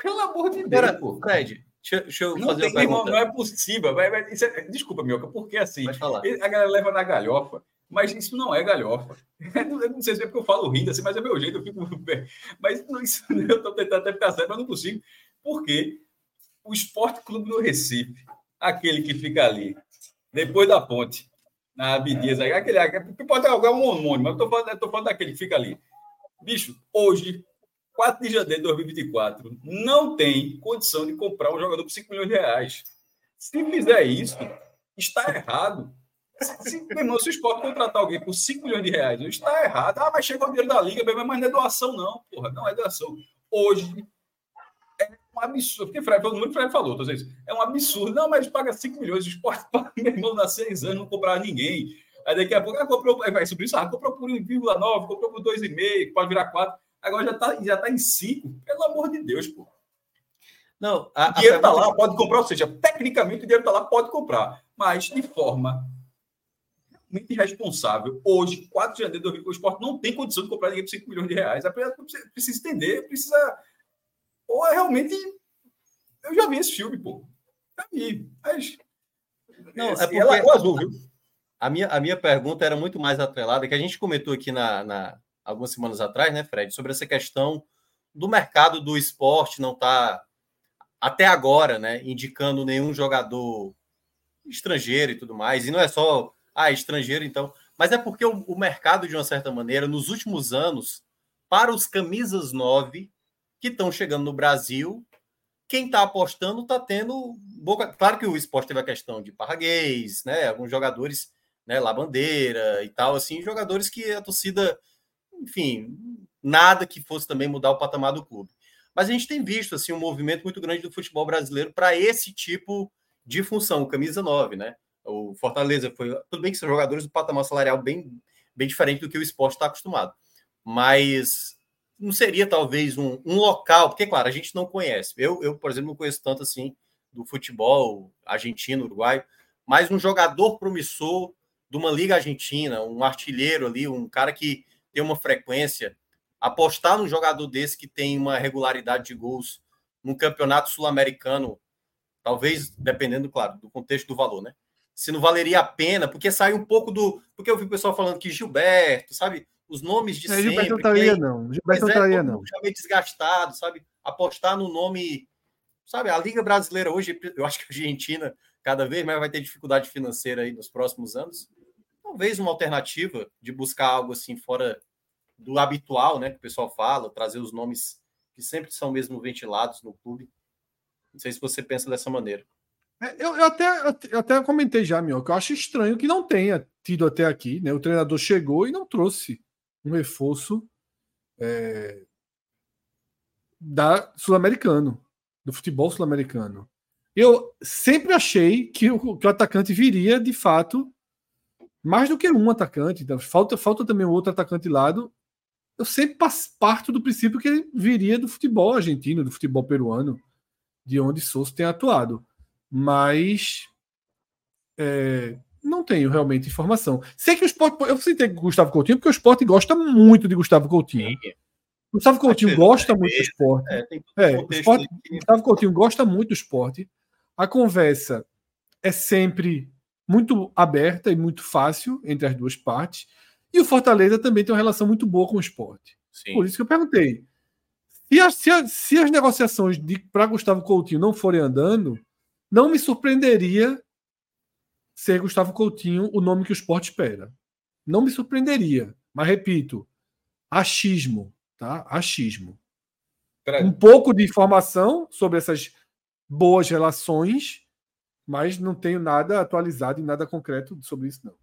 Speaker 2: Pelo amor de Deus. Agora,
Speaker 3: pô. Fred, deixa, deixa eu
Speaker 2: não fazer tem, uma pergunta. Não é possível. Vai, vai, é, desculpa, Mioca, porque assim, a galera leva na galhofa. Mas isso não é galhofa. Eu não sei se é porque eu falo rindo assim, mas é meu jeito, eu fico. Mas não, isso, eu estou tentando até ficar certo, mas não consigo. Porque o Esporte Clube do Recife, aquele que fica ali, depois da ponte, na Abdias, aquele, pode ter algum homônimo, mas eu estou falando, falando daquele que fica ali. Bicho, hoje, 4 de janeiro de 2024, não tem condição de comprar um jogador por 5 milhões de reais. Se fizer isso, está errado. Se, irmão, se o esporte contratar alguém por 5 milhões de reais, está errado. Ah, mas chegou o dinheiro da Liga, mas não é doação, não, porra. Não é doação. Hoje um absurdo. Porque Fred, todo mundo Fred falou, tô dizendo, é um absurdo. Não, mas paga 5 milhões, o esporte paga, meu irmão, há 6 anos, não comprar ninguém. Aí daqui a pouco, ah, comprou, vai subir isso, ah, comprou por 1,9, comprou por 2,5, pode virar 4. Agora já está já tá em 5. Pelo amor de Deus, pô. Não, a, o dinheiro está lá, pode comprar, ou seja, tecnicamente o dinheiro está lá, pode comprar, mas de forma muito irresponsável. Hoje, 4 de janeiro de 2020, o esporte não tem condição de comprar ninguém por 5 milhões de reais. Precisa, precisa entender, precisa. Ou é realmente. Eu já vi esse filme, pô. Já vi. Mas.
Speaker 3: Não, esse, é porque... ela é azul, viu? A minha, a minha pergunta era muito mais atrelada, que a gente comentou aqui na, na algumas semanas atrás, né, Fred, sobre essa questão do mercado do esporte não estar, tá, até agora, né, indicando nenhum jogador estrangeiro e tudo mais. E não é só ah, estrangeiro, então. Mas é porque o, o mercado, de uma certa maneira, nos últimos anos, para os camisas 9 que estão chegando no Brasil, quem está apostando está tendo boca. Claro que o esporte teve a questão de Parraguês, né? Alguns jogadores, né? Bandeira e tal, assim, jogadores que a torcida, enfim, nada que fosse também mudar o patamar do clube. Mas a gente tem visto assim um movimento muito grande do futebol brasileiro para esse tipo de função, camisa 9, né? O Fortaleza foi. Tudo bem que são jogadores do patamar salarial bem, bem diferente do que o esporte está acostumado. Mas não seria talvez um, um local, porque, claro, a gente não conhece. Eu, eu, por exemplo, não conheço tanto assim do futebol argentino, uruguaio, mas um jogador promissor de uma liga argentina, um artilheiro ali, um cara que tem uma frequência, apostar num jogador desse que tem uma regularidade de gols num campeonato sul-americano, talvez dependendo, claro, do contexto do valor, né? se não valeria a pena, porque sai um pouco do. Porque eu vi o pessoal falando que Gilberto, sabe? Os nomes de é, sempre.
Speaker 1: Gilberto não estaria, não. Gilberto não é, não.
Speaker 3: Já meio desgastado, sabe? Apostar no nome. Sabe, a Liga Brasileira hoje, eu acho que a Argentina cada vez mais vai ter dificuldade financeira aí nos próximos anos. Talvez uma alternativa de buscar algo assim fora do habitual, né? Que o pessoal fala, trazer os nomes que sempre são mesmo ventilados no clube. Não sei se você pensa dessa maneira.
Speaker 1: É, eu, eu, até, eu até comentei já, meu, que eu acho estranho que não tenha tido até aqui, né? O treinador chegou e não trouxe um reforço é, da sul-americano, do futebol sul-americano. Eu sempre achei que o, que o atacante viria, de fato, mais do que um atacante. Então, falta, falta também um outro atacante lado. Eu sempre parto do princípio que ele viria do futebol argentino, do futebol peruano, de onde Souza tem atuado. Mas é, não tenho realmente informação. Sei que o esporte. Eu citei Gustavo Coutinho porque o esporte gosta muito de Gustavo Coutinho. Sim. Gustavo Coutinho gosta muito do esporte. É, é, o esporte Gustavo Coutinho gosta muito do esporte. A conversa é sempre muito aberta e muito fácil entre as duas partes. E o Fortaleza também tem uma relação muito boa com o esporte. Sim. Por isso que eu perguntei. Se, a, se, a, se as negociações para Gustavo Coutinho não forem andando, não me surpreenderia ser Gustavo Coutinho o nome que o esporte espera. Não me surpreenderia. Mas repito, achismo, tá? Achismo. Um pouco de informação sobre essas boas relações, mas não tenho nada atualizado e nada concreto sobre isso, não.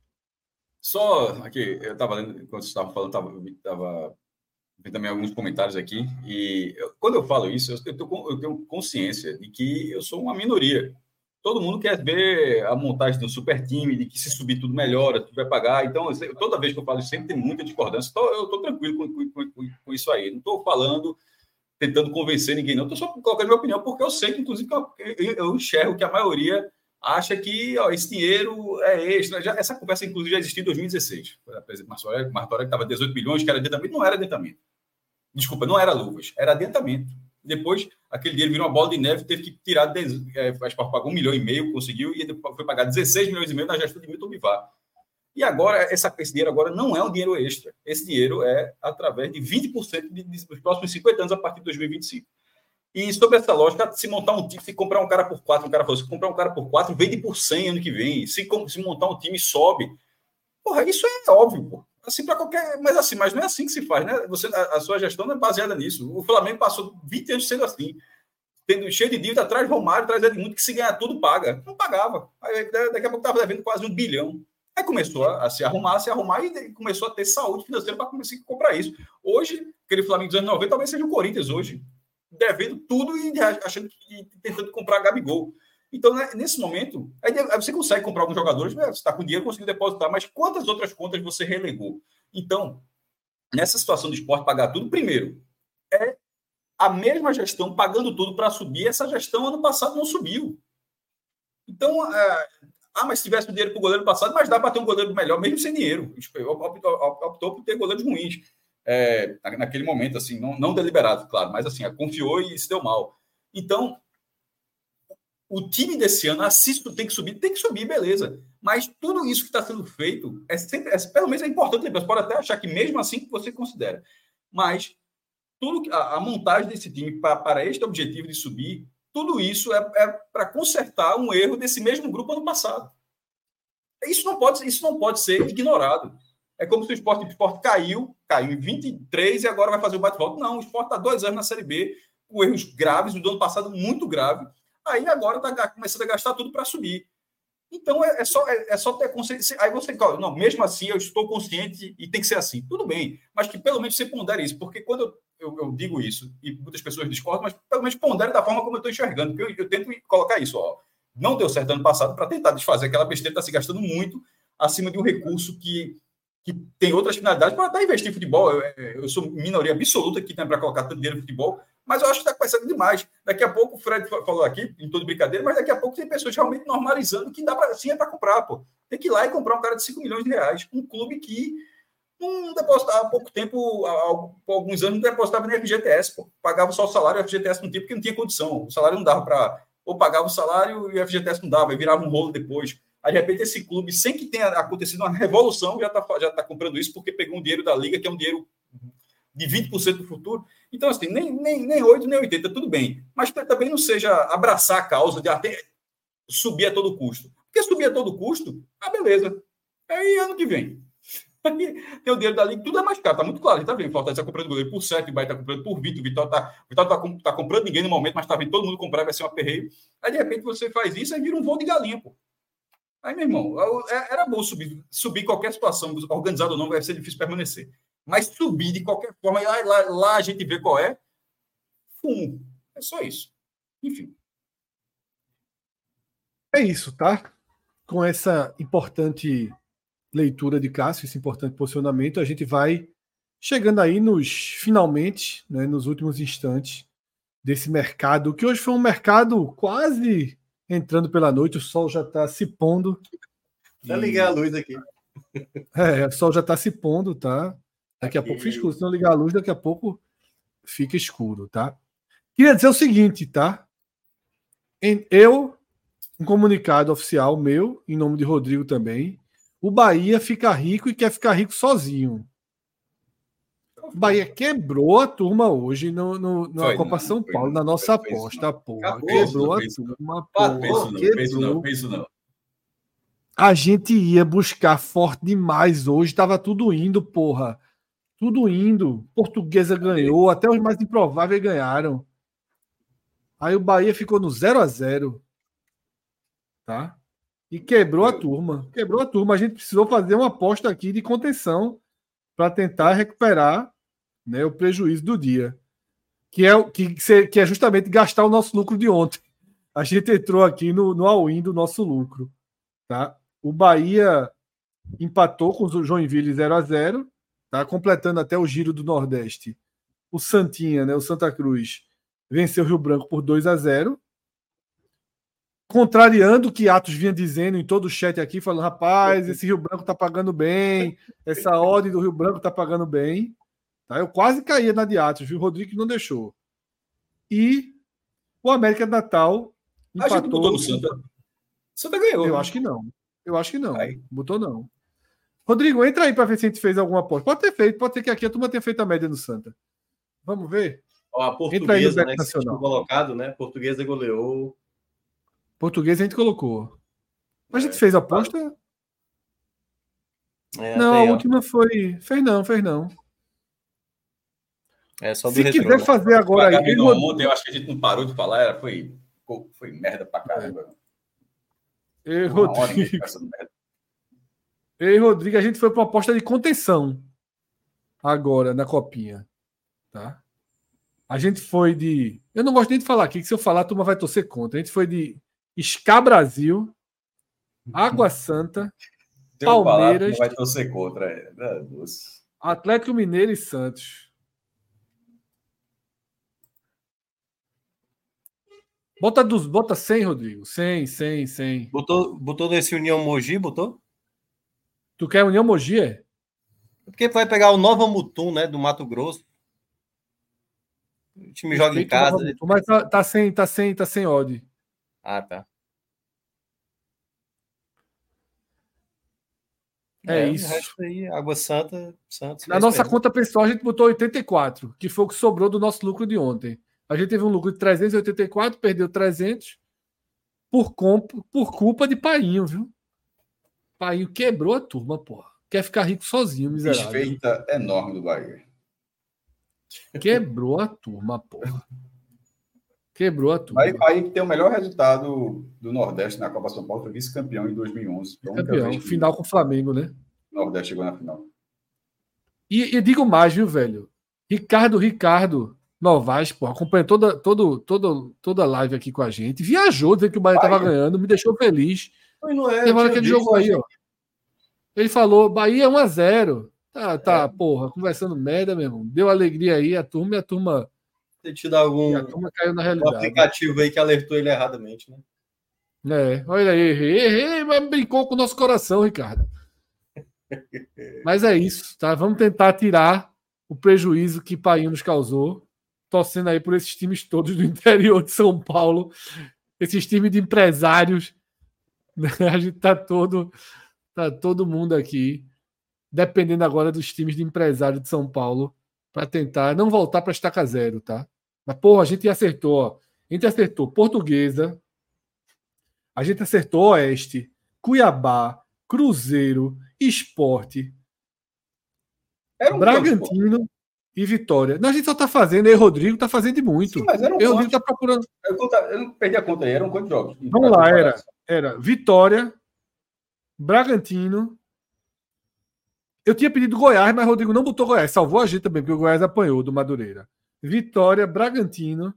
Speaker 2: Só aqui, eu estava lendo, enquanto você estava falando, estava vendo também alguns comentários aqui, e eu, quando eu falo isso, eu, tô, eu tenho consciência de que eu sou uma minoria. Todo mundo quer ver a montagem do super time, de que se subir tudo melhora, tudo vai pagar. Então, toda vez que eu falo isso, sempre tem muita discordância. Então, eu estou tranquilo com, com, com, com, isso aí. Não estou falando tentando convencer ninguém, não. Estou só colocando minha opinião, porque eu sei que, inclusive, eu, eu enxergo que a maioria acha que ó, esse dinheiro é extra. Já, essa conversa, inclusive, já existiu em 2016. Por exemplo, Martoré, que estava 18 bilhões, que era adentamento, não era adentamento. Desculpa, não era luvas, era adentamento. Depois, aquele dinheiro virou uma bola de neve, teve que tirar, é, acho que pagou um milhão e meio, conseguiu, e foi pagar 16 milhões e meio na gestão de Milton Bivar. E agora, essa, esse dinheiro agora não é um dinheiro extra. Esse dinheiro é através de 20% de, de, dos próximos 50 anos a partir de 2025. E sobre essa lógica, se montar um time, se comprar um cara por quatro, um cara falou, se comprar um cara por quatro, vende por 100 ano que vem. Se, se montar um time, sobe. Porra, isso é óbvio. Assim para qualquer. Mas assim, mas não é assim que se faz, né? Você, a, a, sua gestão não é baseada nisso. O Flamengo passou 20 anos sendo assim. Tendo, cheio de dívida, atrás Romário, atrás Edmundo, que se ganhar tudo, paga. Não pagava. Aí, daqui a pouco estava devendo quase um bilhão. Aí começou a, a, se arrumar, a se arrumar e começou a ter saúde financeira para começar a comprar isso. Hoje, aquele Flamengo dos anos 90 talvez seja o Corinthians hoje devendo tudo e achando que tentando comprar Gabigol. Então, né, nesse momento, aí você consegue comprar alguns jogadores, né, você está com dinheiro, conseguiu depositar, mas quantas outras contas você relegou? Então, nessa situação do esporte, pagar tudo, primeiro, é a mesma gestão pagando tudo para subir, essa gestão ano passado não subiu. Então, é, ah, mas se tivesse dinheiro para o goleiro passado, mas dá para ter um goleiro melhor, mesmo sem dinheiro. Optou, optou por ter goleiros ruins é, naquele momento, assim, não, não deliberado, claro, mas assim, confiou e se deu mal. Então, o time desse ano, assisto, tem que subir, tem que subir, beleza. Mas tudo isso que está sendo feito, é sempre, é, pelo menos é importante. Você pode até achar que mesmo assim você considera. Mas tudo a, a montagem desse time para este objetivo de subir, tudo isso é, é para consertar um erro desse mesmo grupo ano passado. Isso não pode, isso não pode ser ignorado. É como se o esporte, o esporte caiu, caiu em 23 e agora vai fazer o bate-volta. Não, o esporte está dois anos na Série B, com erros graves, do ano passado muito grave. Aí agora está começando a gastar tudo para subir. Então é, é, só, é, é, só ter consciência. Aí você fala, não, mesmo assim eu estou consciente e tem que ser assim. Tudo bem, mas que pelo menos você pondere isso, porque quando eu, eu, eu digo isso, e muitas pessoas discordam, mas pelo menos pondere da forma como eu estou enxergando, porque eu, eu tento colocar isso. Ó. Não deu certo ano passado para tentar desfazer aquela besteira, está se gastando muito acima de um recurso que que tem outras finalidades para até investir em futebol. Eu, eu sou minoria absoluta que tem para colocar tanto dinheiro no futebol, mas eu acho que está começando demais. Daqui a pouco, o Fred falou aqui, em todo brincadeira, mas daqui a pouco tem pessoas realmente normalizando que dá para sim é para comprar, pô. Tem que ir lá e comprar um cara de 5 milhões de reais. Um clube que não depositava há pouco tempo, há alguns anos, não depositava nem FGTS, pô. Pagava só o salário, o FGTS não tinha, porque não tinha condição. O salário não dava para. Ou pagava o salário e o FGTS não dava, e virava um rolo depois. Aí, de repente, esse clube, sem que tenha acontecido uma revolução, já está já tá comprando isso porque pegou um dinheiro da Liga, que é um dinheiro de 20% do futuro. Então, assim, nem, nem, nem 8, nem 80, tudo bem. Mas também não seja abraçar a causa de até subir a todo custo. Porque subir a todo custo, ah, beleza. Aí, ano que vem. Aí, tem o dinheiro da Liga, tudo é mais caro, tá muito claro. A tá vendo. Fortaleza está comprando goleiro por 7, o Bahia está comprando por 20, o está Vitória tá, tá comprando ninguém no momento, mas está vendo todo mundo comprar, vai ser um aperreio. Aí, de repente, você faz isso, aí vira um voo de galinha, pô. Aí, meu irmão, é, era bom subir, subir qualquer situação, organizado ou não, vai ser difícil permanecer. Mas subir de qualquer forma, lá, lá, lá a gente vê qual é, fumo. É só isso. Enfim.
Speaker 1: É isso, tá? Com essa importante leitura de Cássio, esse importante posicionamento, a gente vai chegando aí nos finalmente, né, nos últimos instantes desse mercado, que hoje foi um mercado quase entrando pela noite, o sol já está se pondo.
Speaker 3: Vou ligar a luz aqui.
Speaker 1: É, o sol já está se pondo, tá? Daqui a pouco fica escuro. Se não ligar a luz, daqui a pouco fica escuro, tá? Queria dizer o seguinte, tá? Eu, um comunicado oficial meu, em nome de Rodrigo também, o Bahia fica rico e quer ficar rico sozinho. O Bahia quebrou a turma hoje no, no, na foi, Copa não, São Paulo, não, na nossa aposta, porra. Acabou, quebrou a turma, porra. Penso, quebrou. Penso não, penso não. A gente ia buscar forte demais hoje, tava tudo indo, porra. Tudo indo. Portuguesa ganhou, até os mais improváveis ganharam. Aí o Bahia ficou no 0 a 0 Tá? E quebrou a turma. Quebrou a turma. A gente precisou fazer uma aposta aqui de contenção para tentar recuperar né, o prejuízo do dia. Que é, que, que é justamente gastar o nosso lucro de ontem. A gente entrou aqui no, no all-in do nosso lucro. Tá? O Bahia empatou com o Joinville 0 a 0 tá? completando até o giro do Nordeste. O Santinha, né, o Santa Cruz, venceu o Rio Branco por 2 a 0 contrariando o que Atos vinha dizendo em todo o chat aqui, falando: rapaz, esse Rio Branco tá pagando bem, essa ordem do Rio Branco tá pagando bem. Tá? Eu quase caía na de Atos, viu? O Rodrigo não deixou. E o América de Natal
Speaker 2: empatou. A gente botou no Santa. Santa ganhou.
Speaker 1: Eu né? acho que não. Eu acho que não. Aí. Botou não. Rodrigo, entra aí para ver se a gente fez alguma aposta. Pode ter feito, pode ter que aqui a turma tenha feito a média no Santa. Vamos ver?
Speaker 3: Ó, a portuguesa, né, que colocado, né? Portuguesa goleou.
Speaker 1: Portuguesa a gente colocou. Mas a gente é, fez a aposta? É, não, a última foi. Fez não, fez não.
Speaker 3: É só
Speaker 1: Se quiser né? fazer agora
Speaker 2: aí. Ontem, eu acho que a gente não parou de falar, era, foi, foi merda pra caramba.
Speaker 1: Ei, Rodrigo. Ei, Rodrigo, a gente foi para uma aposta de contenção agora na copinha. Tá? A gente foi de. Eu não gosto nem de falar aqui, que se eu falar, a turma vai torcer contra. A gente foi de Ska Brasil, Água Santa, Palmeiras.
Speaker 2: Vai torcer contra. É.
Speaker 1: Atlético Mineiro e Santos. Bota, dos, bota 100, Rodrigo. 100, 100, 100.
Speaker 3: Botou, botou nesse União Mogi, botou?
Speaker 1: Tu quer União Mogi, é?
Speaker 3: é? Porque vai pegar o Nova Mutum, né, do Mato Grosso. O time joga em casa.
Speaker 1: Mutum, mas tá, tá, sem, tá sem, tá sem odd.
Speaker 3: Ah, tá.
Speaker 1: É, é isso.
Speaker 3: Aí, Água Santa, Santos.
Speaker 1: Na nossa conta pessoal, a gente botou 84, que foi o que sobrou do nosso lucro de ontem. A gente teve um lucro de 384, perdeu 300 por, comp, por culpa de Painho, viu? Painho quebrou a turma, porra. Quer ficar rico sozinho, miserável.
Speaker 2: Desfeita enorme do Bahia.
Speaker 1: Quebrou a turma, porra. Quebrou a turma.
Speaker 2: Aí, aí tem o melhor resultado do Nordeste na Copa São Paulo, foi vice-campeão em 2011.
Speaker 1: Campeão, final com o Flamengo, né?
Speaker 2: O Nordeste chegou na final.
Speaker 1: E, e digo mais, viu, velho? Ricardo, Ricardo Novaes, pô, acompanhou toda, todo, todo, toda a live aqui com a gente. Viajou, dizendo que o Bahia estava ganhando, me deixou feliz.
Speaker 2: Mas não é.
Speaker 1: Tem hora que ele jogou aí, ó. Ele falou: Bahia 1x0. Tá, tá, é. porra, conversando merda mesmo. Deu alegria aí, a turma e a turma
Speaker 3: ter tido algum
Speaker 1: caiu na realidade.
Speaker 3: Um aplicativo aí que alertou ele erradamente, né?
Speaker 1: É, olha aí, errei, errei, mas brincou com o nosso coração, Ricardo. mas é isso, tá? Vamos tentar tirar o prejuízo que Painho nos causou, torcendo aí por esses times todos do interior de São Paulo, esses times de empresários. A gente tá todo, tá todo mundo aqui, dependendo agora dos times de empresário de São Paulo, para tentar não voltar para estaca zero, tá? Mas, porra, a gente acertou. Ó. A gente acertou Portuguesa, a gente acertou Oeste, Cuiabá, Cruzeiro, Esporte, um Bragantino e Vitória. Não, a gente só tá fazendo, aí Rodrigo tá fazendo de muito. Sim, mas era um eu, Rodrigo tá procurando.
Speaker 2: Eu, eu não perdi a conta aí, eram quantos jogos?
Speaker 1: Vamos lá, era, era Vitória, Bragantino. Eu tinha pedido Goiás, mas Rodrigo não botou Goiás. Salvou a gente também, porque o Goiás apanhou do Madureira. Vitória, Bragantino,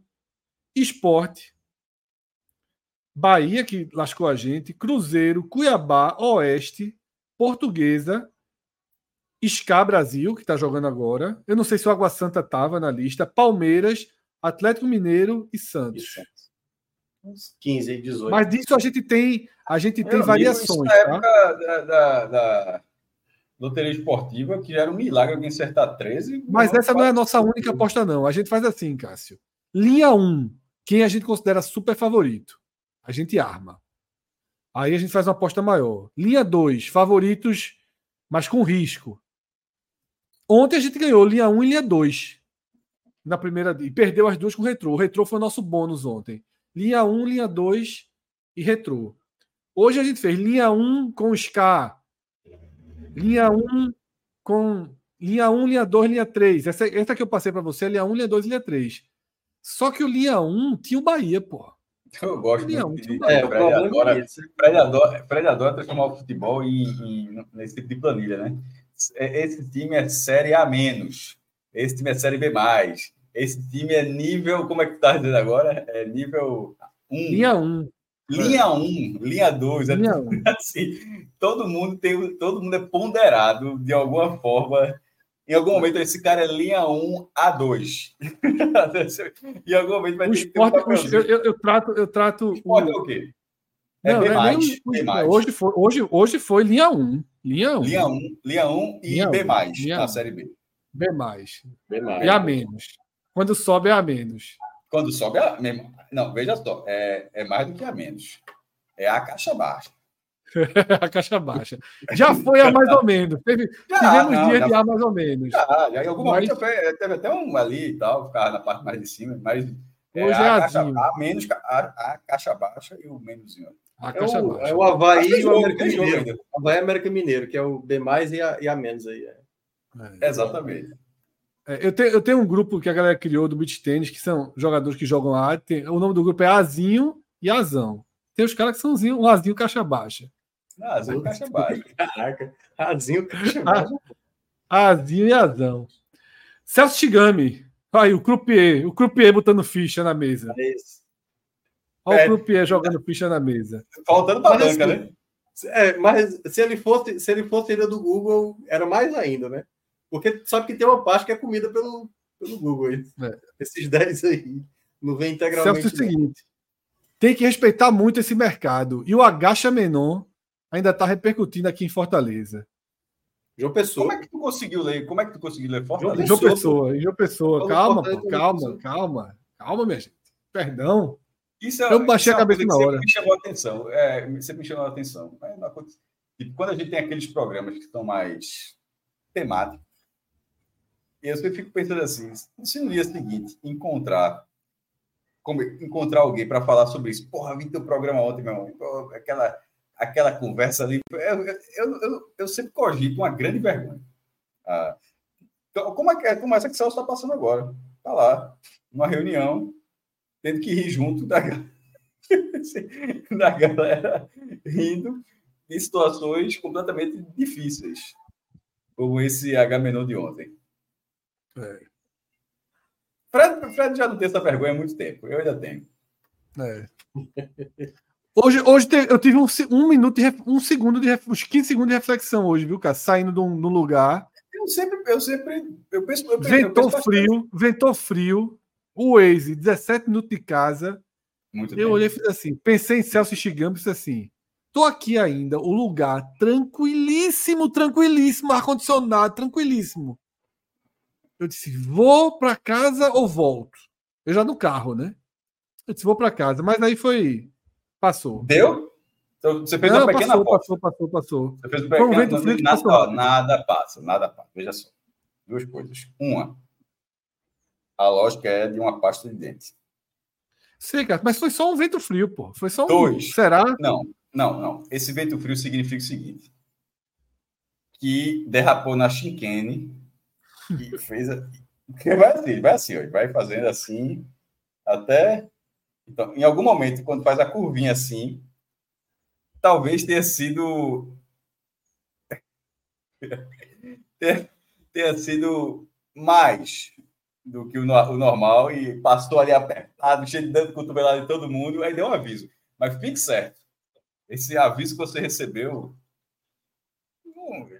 Speaker 1: Esporte, Bahia, que lascou a gente, Cruzeiro, Cuiabá, Oeste, Portuguesa, Scar Brasil, que está jogando agora. Eu não sei se o Água Santa estava na lista. Palmeiras, Atlético Mineiro e Santos.
Speaker 3: Uns 15, 18.
Speaker 1: Mas disso a gente tem, a gente tem
Speaker 2: Meu
Speaker 1: variações.
Speaker 2: amigo,
Speaker 1: Tá?
Speaker 2: isso na época da, da, da loteria esportiva, que era um milagre alguém acertar 13.
Speaker 1: Mas essa não é a nossa única aposta, não. A gente faz assim, Cássio. Linha 1, quem a gente considera super favorito? A gente arma. Aí a gente faz uma aposta maior. Linha 2, favoritos, mas com risco. Ontem a gente ganhou linha 1 e linha 2. Na primeira. E perdeu as duas com o retrô. O retrô foi o nosso bônus ontem. Linha 1, linha 2 e retrô. Hoje a gente fez linha 1 com Scar. Linha 1 com. Linha 1, linha 2, linha 3. Essa, essa que eu passei para você é linha 1, linha 2 e linha 3. Só que o linha 1 tinha o Bahia, pô.
Speaker 2: Eu gosto
Speaker 1: Linha um,
Speaker 2: de,
Speaker 1: tudo
Speaker 2: de
Speaker 3: É, o
Speaker 2: Fred
Speaker 3: problema
Speaker 2: adora,
Speaker 3: é.
Speaker 2: Fred adora, Fred adora transformar o futebol em, em- nesse tipo de planilha, né? É- Esse time é série A menos. Esse time é série B mais. Esse time é nível, como é que tá dizendo agora? É nível 1.
Speaker 1: Linha 1.
Speaker 2: Linha 1, linha 2, é
Speaker 1: Linha 1.
Speaker 2: assim, todo mundo tem, todo mundo é ponderado de alguma forma. Em algum momento esse cara é linha 1 a 2. em algum momento vai
Speaker 1: O
Speaker 2: ter que ter um
Speaker 1: esporte,
Speaker 2: papelzinho.
Speaker 1: eu, eu, eu trato, eu trato.
Speaker 2: O esporte é
Speaker 1: o-
Speaker 2: o quê? É
Speaker 1: Não,
Speaker 2: B
Speaker 1: não é nem
Speaker 2: mais, B.
Speaker 1: Hoje foi, hoje, hoje foi linha 1. Linha 1.
Speaker 2: Linha 1, linha 1 e
Speaker 1: Linha
Speaker 2: B mais
Speaker 1: linha
Speaker 2: na série B.
Speaker 1: B mais.
Speaker 3: Bem mais.
Speaker 1: E a menos. Quando sobe é a menos.
Speaker 2: Quando sobe a mesmo. Não, veja só, é, é mais do que a menos. É a caixa baixa.
Speaker 1: a caixa baixa. Já foi a mais ou menos. Teve,
Speaker 2: Já,
Speaker 1: tivemos
Speaker 2: não,
Speaker 1: dia
Speaker 2: já-
Speaker 1: de A mais ou menos.
Speaker 2: Já, já em algum
Speaker 1: Mas-
Speaker 2: momento foi- teve até um ali e tal, ficava na parte mais de cima, mas é,
Speaker 1: Hoje é
Speaker 2: a, caixa, a menos a, a caixa baixa e o menoszinho.
Speaker 1: A
Speaker 3: É
Speaker 1: caixa
Speaker 3: o,
Speaker 1: baixa.
Speaker 3: é o Havaí e o América Mineiro. Havaí e América Mineiro, que é o B mais e a, e a menos aí. é.
Speaker 2: Exatamente.
Speaker 1: É, eu, tenho, eu tenho um grupo que a galera criou do beach tênis, que são jogadores que jogam A. Tem, o nome do grupo é Azinho e Azão. Tem os caras que são Zinho, um Azinho caixa baixa.
Speaker 2: Ah, zero caixa baixa.
Speaker 3: Caraca, Razinho caixa
Speaker 1: Ah,
Speaker 3: baixa.
Speaker 1: Azinho e Azão. Celso Chigami. Aí, o croupier. O croupier botando ficha na mesa.
Speaker 3: É isso.
Speaker 1: Olha
Speaker 2: É.
Speaker 1: o croupier jogando ficha na mesa.
Speaker 2: Faltando banca,
Speaker 3: assim,
Speaker 2: né?
Speaker 3: É, mas se ele fosse, se ele fosse ainda do Google, era mais ainda, né? Porque sabe que tem uma parte que é comida pelo, pelo Google. aí.
Speaker 1: É.
Speaker 3: Esses 10 aí. Não vem
Speaker 1: Celso
Speaker 3: integralmente.
Speaker 1: é o seguinte: tem que respeitar muito esse mercado. E o Agacha Menon ainda está repercutindo aqui em Fortaleza.
Speaker 3: João Pessoa.
Speaker 2: Como é que tu conseguiu ler? Como é que tu conseguiu ler
Speaker 1: Em
Speaker 2: Fortaleza?
Speaker 1: João
Speaker 3: Pessoa,
Speaker 1: João Pessoa. Calma, pô, calma,
Speaker 3: Pessoa.
Speaker 1: calma. Calma, minha gente. Perdão.
Speaker 2: Isso é,
Speaker 1: Eu baixei
Speaker 2: isso é
Speaker 1: a cabeça na hora.
Speaker 2: me chamou a atenção. É, sempre me chamou a atenção. É uma coisa- tipo, quando a gente tem aqueles programas que estão mais temáticos, eu sempre fico pensando assim, se no dia seguinte encontrar como, encontrar alguém para falar sobre isso, porra, vi teu programa ontem, meu irmão, aquela, aquela conversa ali, eu, eu, eu, eu- sempre cogito uma grande vergonha. Ah, então, como, é, que- como essa que o Celso está passando agora? Está lá, numa reunião, tendo que rir junto da, da galera rindo de situações completamente difíceis, como esse H-Menor de ontem.
Speaker 1: É.
Speaker 2: Fred, Fred já não tem essa vergonha há muito tempo, eu ainda tenho.
Speaker 1: É. Hoje, hoje eu tive um, um minuto, de, um segundo de uns 15 segundos de reflexão hoje, viu, cara? Saindo de um, de um lugar.
Speaker 2: Eu sempre, eu sempre, eu penso, eu penso- eu
Speaker 1: Ventou
Speaker 2: penso bastante.
Speaker 1: frio, ventou frio. O Waze, 17 minutos de casa.
Speaker 2: Muito
Speaker 1: Eu
Speaker 2: tempo.
Speaker 1: olhei e fiz assim, pensei em Celso Chigami e fiz assim. Tô aqui ainda, o lugar tranquilíssimo, tranquilíssimo, ar-condicionado, tranquilíssimo. Eu disse, vou para casa ou volto? Eu já no carro, né? Eu disse, vou para casa, mas aí foi. Passou.
Speaker 2: Deu? Então, você fez
Speaker 1: Não,
Speaker 2: uma pequena
Speaker 1: passou, passou, passou, passou.
Speaker 2: Você fez um
Speaker 1: um
Speaker 2: pequeno-
Speaker 1: vento frio que
Speaker 2: nada, nada passa, nada passa. Veja só. Duas coisas. Uma, a lógica é de uma pasta de dente.
Speaker 1: Sei, cara, mas foi só um vento frio, pô. Foi só um.
Speaker 2: Dois.
Speaker 1: Será?
Speaker 2: Não, não, não. Esse vento frio significa o seguinte: que derrapou na chinquene e fez. A... que vai assim, vai assim, vai fazendo assim até. Então, em algum momento, quando faz a curvinha assim, talvez tenha sido. tenha, tenha sido mais do que o, o normal e passou ali apertado, cheio de dano cotovelado em todo mundo, aí deu um aviso. Mas fique certo. Esse aviso que você recebeu.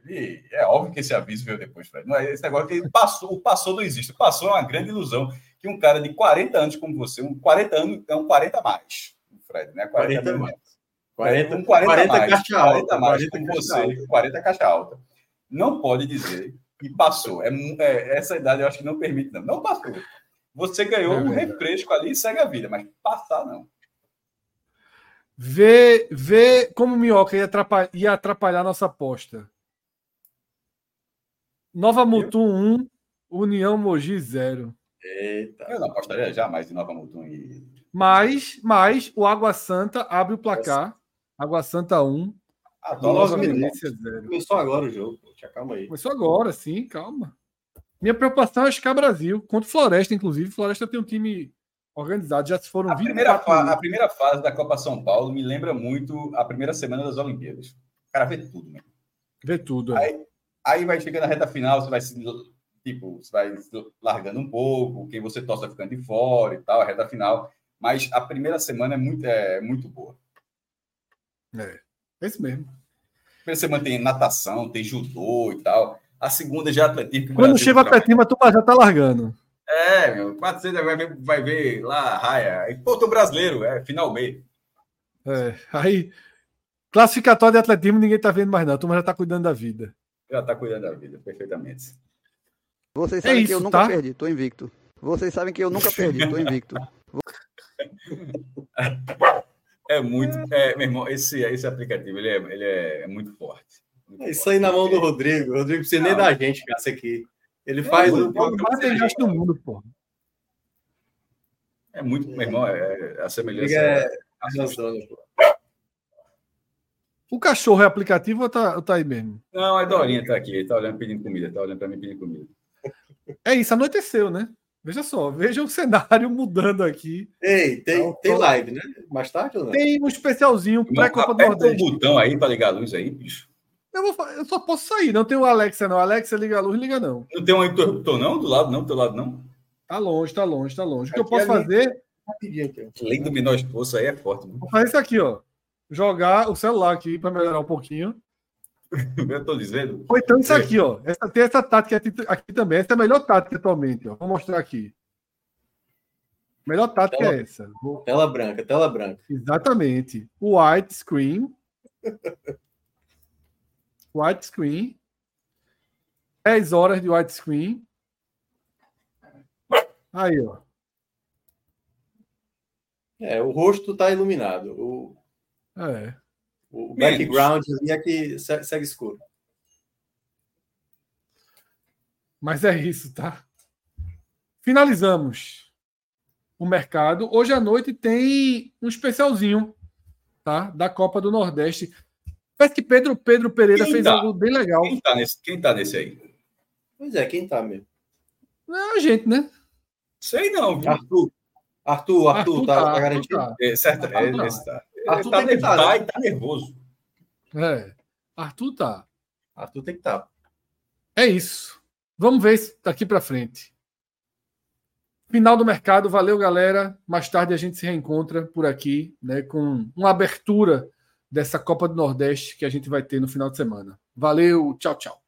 Speaker 2: ele, é óbvio que esse aviso veio depois, Fred. Não é esse negócio que passou, o passou não existe. O passou é uma grande ilusão. Que um cara de 40 anos como você, um 40 anos é um 40 a mais, Fred, né? 40, 40 mais. 40, um 40, 40 mais, caixa 40 alta, mais 40 como você, alta. 40 caixa alta. Não pode dizer que passou. É, é, essa idade eu acho que não permite, não. Não passou. Você ganhou é um refresco ali e segue a vida, mas passar não.
Speaker 1: Vê, vê como o Minhoca ia atrapalhar, ia atrapalhar nossa aposta. Nova Mutum 1, União Mogi 0.
Speaker 2: Eita. Eu não apostaria jamais em Nova Mutum e.
Speaker 1: Mas, mas o Água Santa abre o placar. Água Santa 1.
Speaker 3: Ah, Nova Venécia 0. Começou agora o jogo. Calma aí.
Speaker 1: Começou agora, sim, calma. Minha preocupação é o Brasil, contra o Floresta, inclusive. Floresta tem um time organizado, já se foram
Speaker 2: a primeira, a primeira fase da Copa São Paulo me lembra muito a primeira semana das Olimpíadas. O cara vê tudo, né?
Speaker 1: Vê tudo.
Speaker 2: É. Aí, aí vai chegando na reta final, você vai se tipo, você vai largando um pouco, quem você torce vai ficando de fora e tal, a reta final. Mas a primeira semana é muito, é, muito boa.
Speaker 1: É, é isso mesmo.
Speaker 2: Primeira semana tem natação, tem judô e tal. A segunda já é atletismo.
Speaker 1: Quando chega o atletismo, tu já tá largando.
Speaker 2: É, meu, 400 vai ver, vai ver lá a raia. E, pô, tô brasileiro, é final B.
Speaker 1: É, aí, classificatório de atletismo ninguém tá vendo mais não, a turma já tá cuidando da vida.
Speaker 2: Já tá cuidando da vida, perfeitamente.
Speaker 4: Vocês sabem é isso, que eu nunca tá? perdi, tô invicto. Vocês sabem que eu nunca perdi, tô invicto.
Speaker 2: É muito, é, meu irmão, esse, esse aplicativo ele é, ele é muito forte.
Speaker 3: É isso aí na mão do Rodrigo. O Rodrigo precisa nem da gente, cara, isso aqui. Ele é, faz o
Speaker 1: programa do mundo, pô.
Speaker 2: É muito, meu irmão, é, a semelhança. É,
Speaker 1: o cachorro é aplicativo ou tá, ou tá aí mesmo?
Speaker 2: Não, a Dorinha tá aqui, ele tá olhando pedindo comida, tá olhando para mim pedindo comida.
Speaker 1: É isso, anoiteceu, né? Veja só, veja o cenário mudando aqui.
Speaker 3: Ei, tem, então, tem live, né? Mais tarde ou não?
Speaker 1: Tem um especialzinho pré-Copa do Nordeste.
Speaker 2: Tem um botão aí para ligar a luz aí, bicho.
Speaker 1: Eu, vou, eu só posso sair, não tem o Alexa, não. Alexa liga a luz, liga não.
Speaker 2: Não tem um interruptor, não? Do lado, não? Do teu lado, não?
Speaker 1: Tá longe, tá longe, tá longe. O que eu posso fazer.
Speaker 2: Além do menor esforço aí é forte.
Speaker 1: Vou fazer isso aqui, ó. Jogar o celular aqui para melhorar um pouquinho.
Speaker 2: eu tô dizendo.
Speaker 1: Ou então isso aqui, ó. Essa, tem essa tática aqui, aqui, também. Essa é a melhor tática atualmente, ó. Vou mostrar aqui. melhor tática tela, é essa. Vou...
Speaker 3: Tela branca, tela branca.
Speaker 1: Exatamente. White screen widescreen, 10 horas de widescreen. Aí, ó.
Speaker 3: É, o rosto está iluminado. O,
Speaker 1: é.
Speaker 3: O background ali é que segue escuro.
Speaker 1: Mas é isso, tá? Finalizamos o mercado. Hoje à noite tem um especialzinho, tá? Da Copa do Nordeste. Parece que Pedro, Pedro Pereira quem fez tá? algo bem legal.
Speaker 2: Quem tá, nesse, quem tá nesse aí?
Speaker 3: Pois é, quem tá mesmo?
Speaker 1: É a gente, né?
Speaker 2: Sei não,
Speaker 3: viu? Arthur. Arthur, Arthur, Arthur tá, tá, tá garantido? Tá.
Speaker 2: É, certo, Arthur, é, tá. Tá. Arthur tá, tem tá, né? tá nervoso.
Speaker 1: É. Arthur tá.
Speaker 3: Arthur tem que estar. Tá.
Speaker 1: É isso. Vamos ver isso daqui para frente. Final do mercado, valeu galera. Mais tarde a gente se reencontra por aqui, né, com uma abertura dessa Copa do Nordeste que a gente vai ter no final de semana. Valeu, tchau, tchau.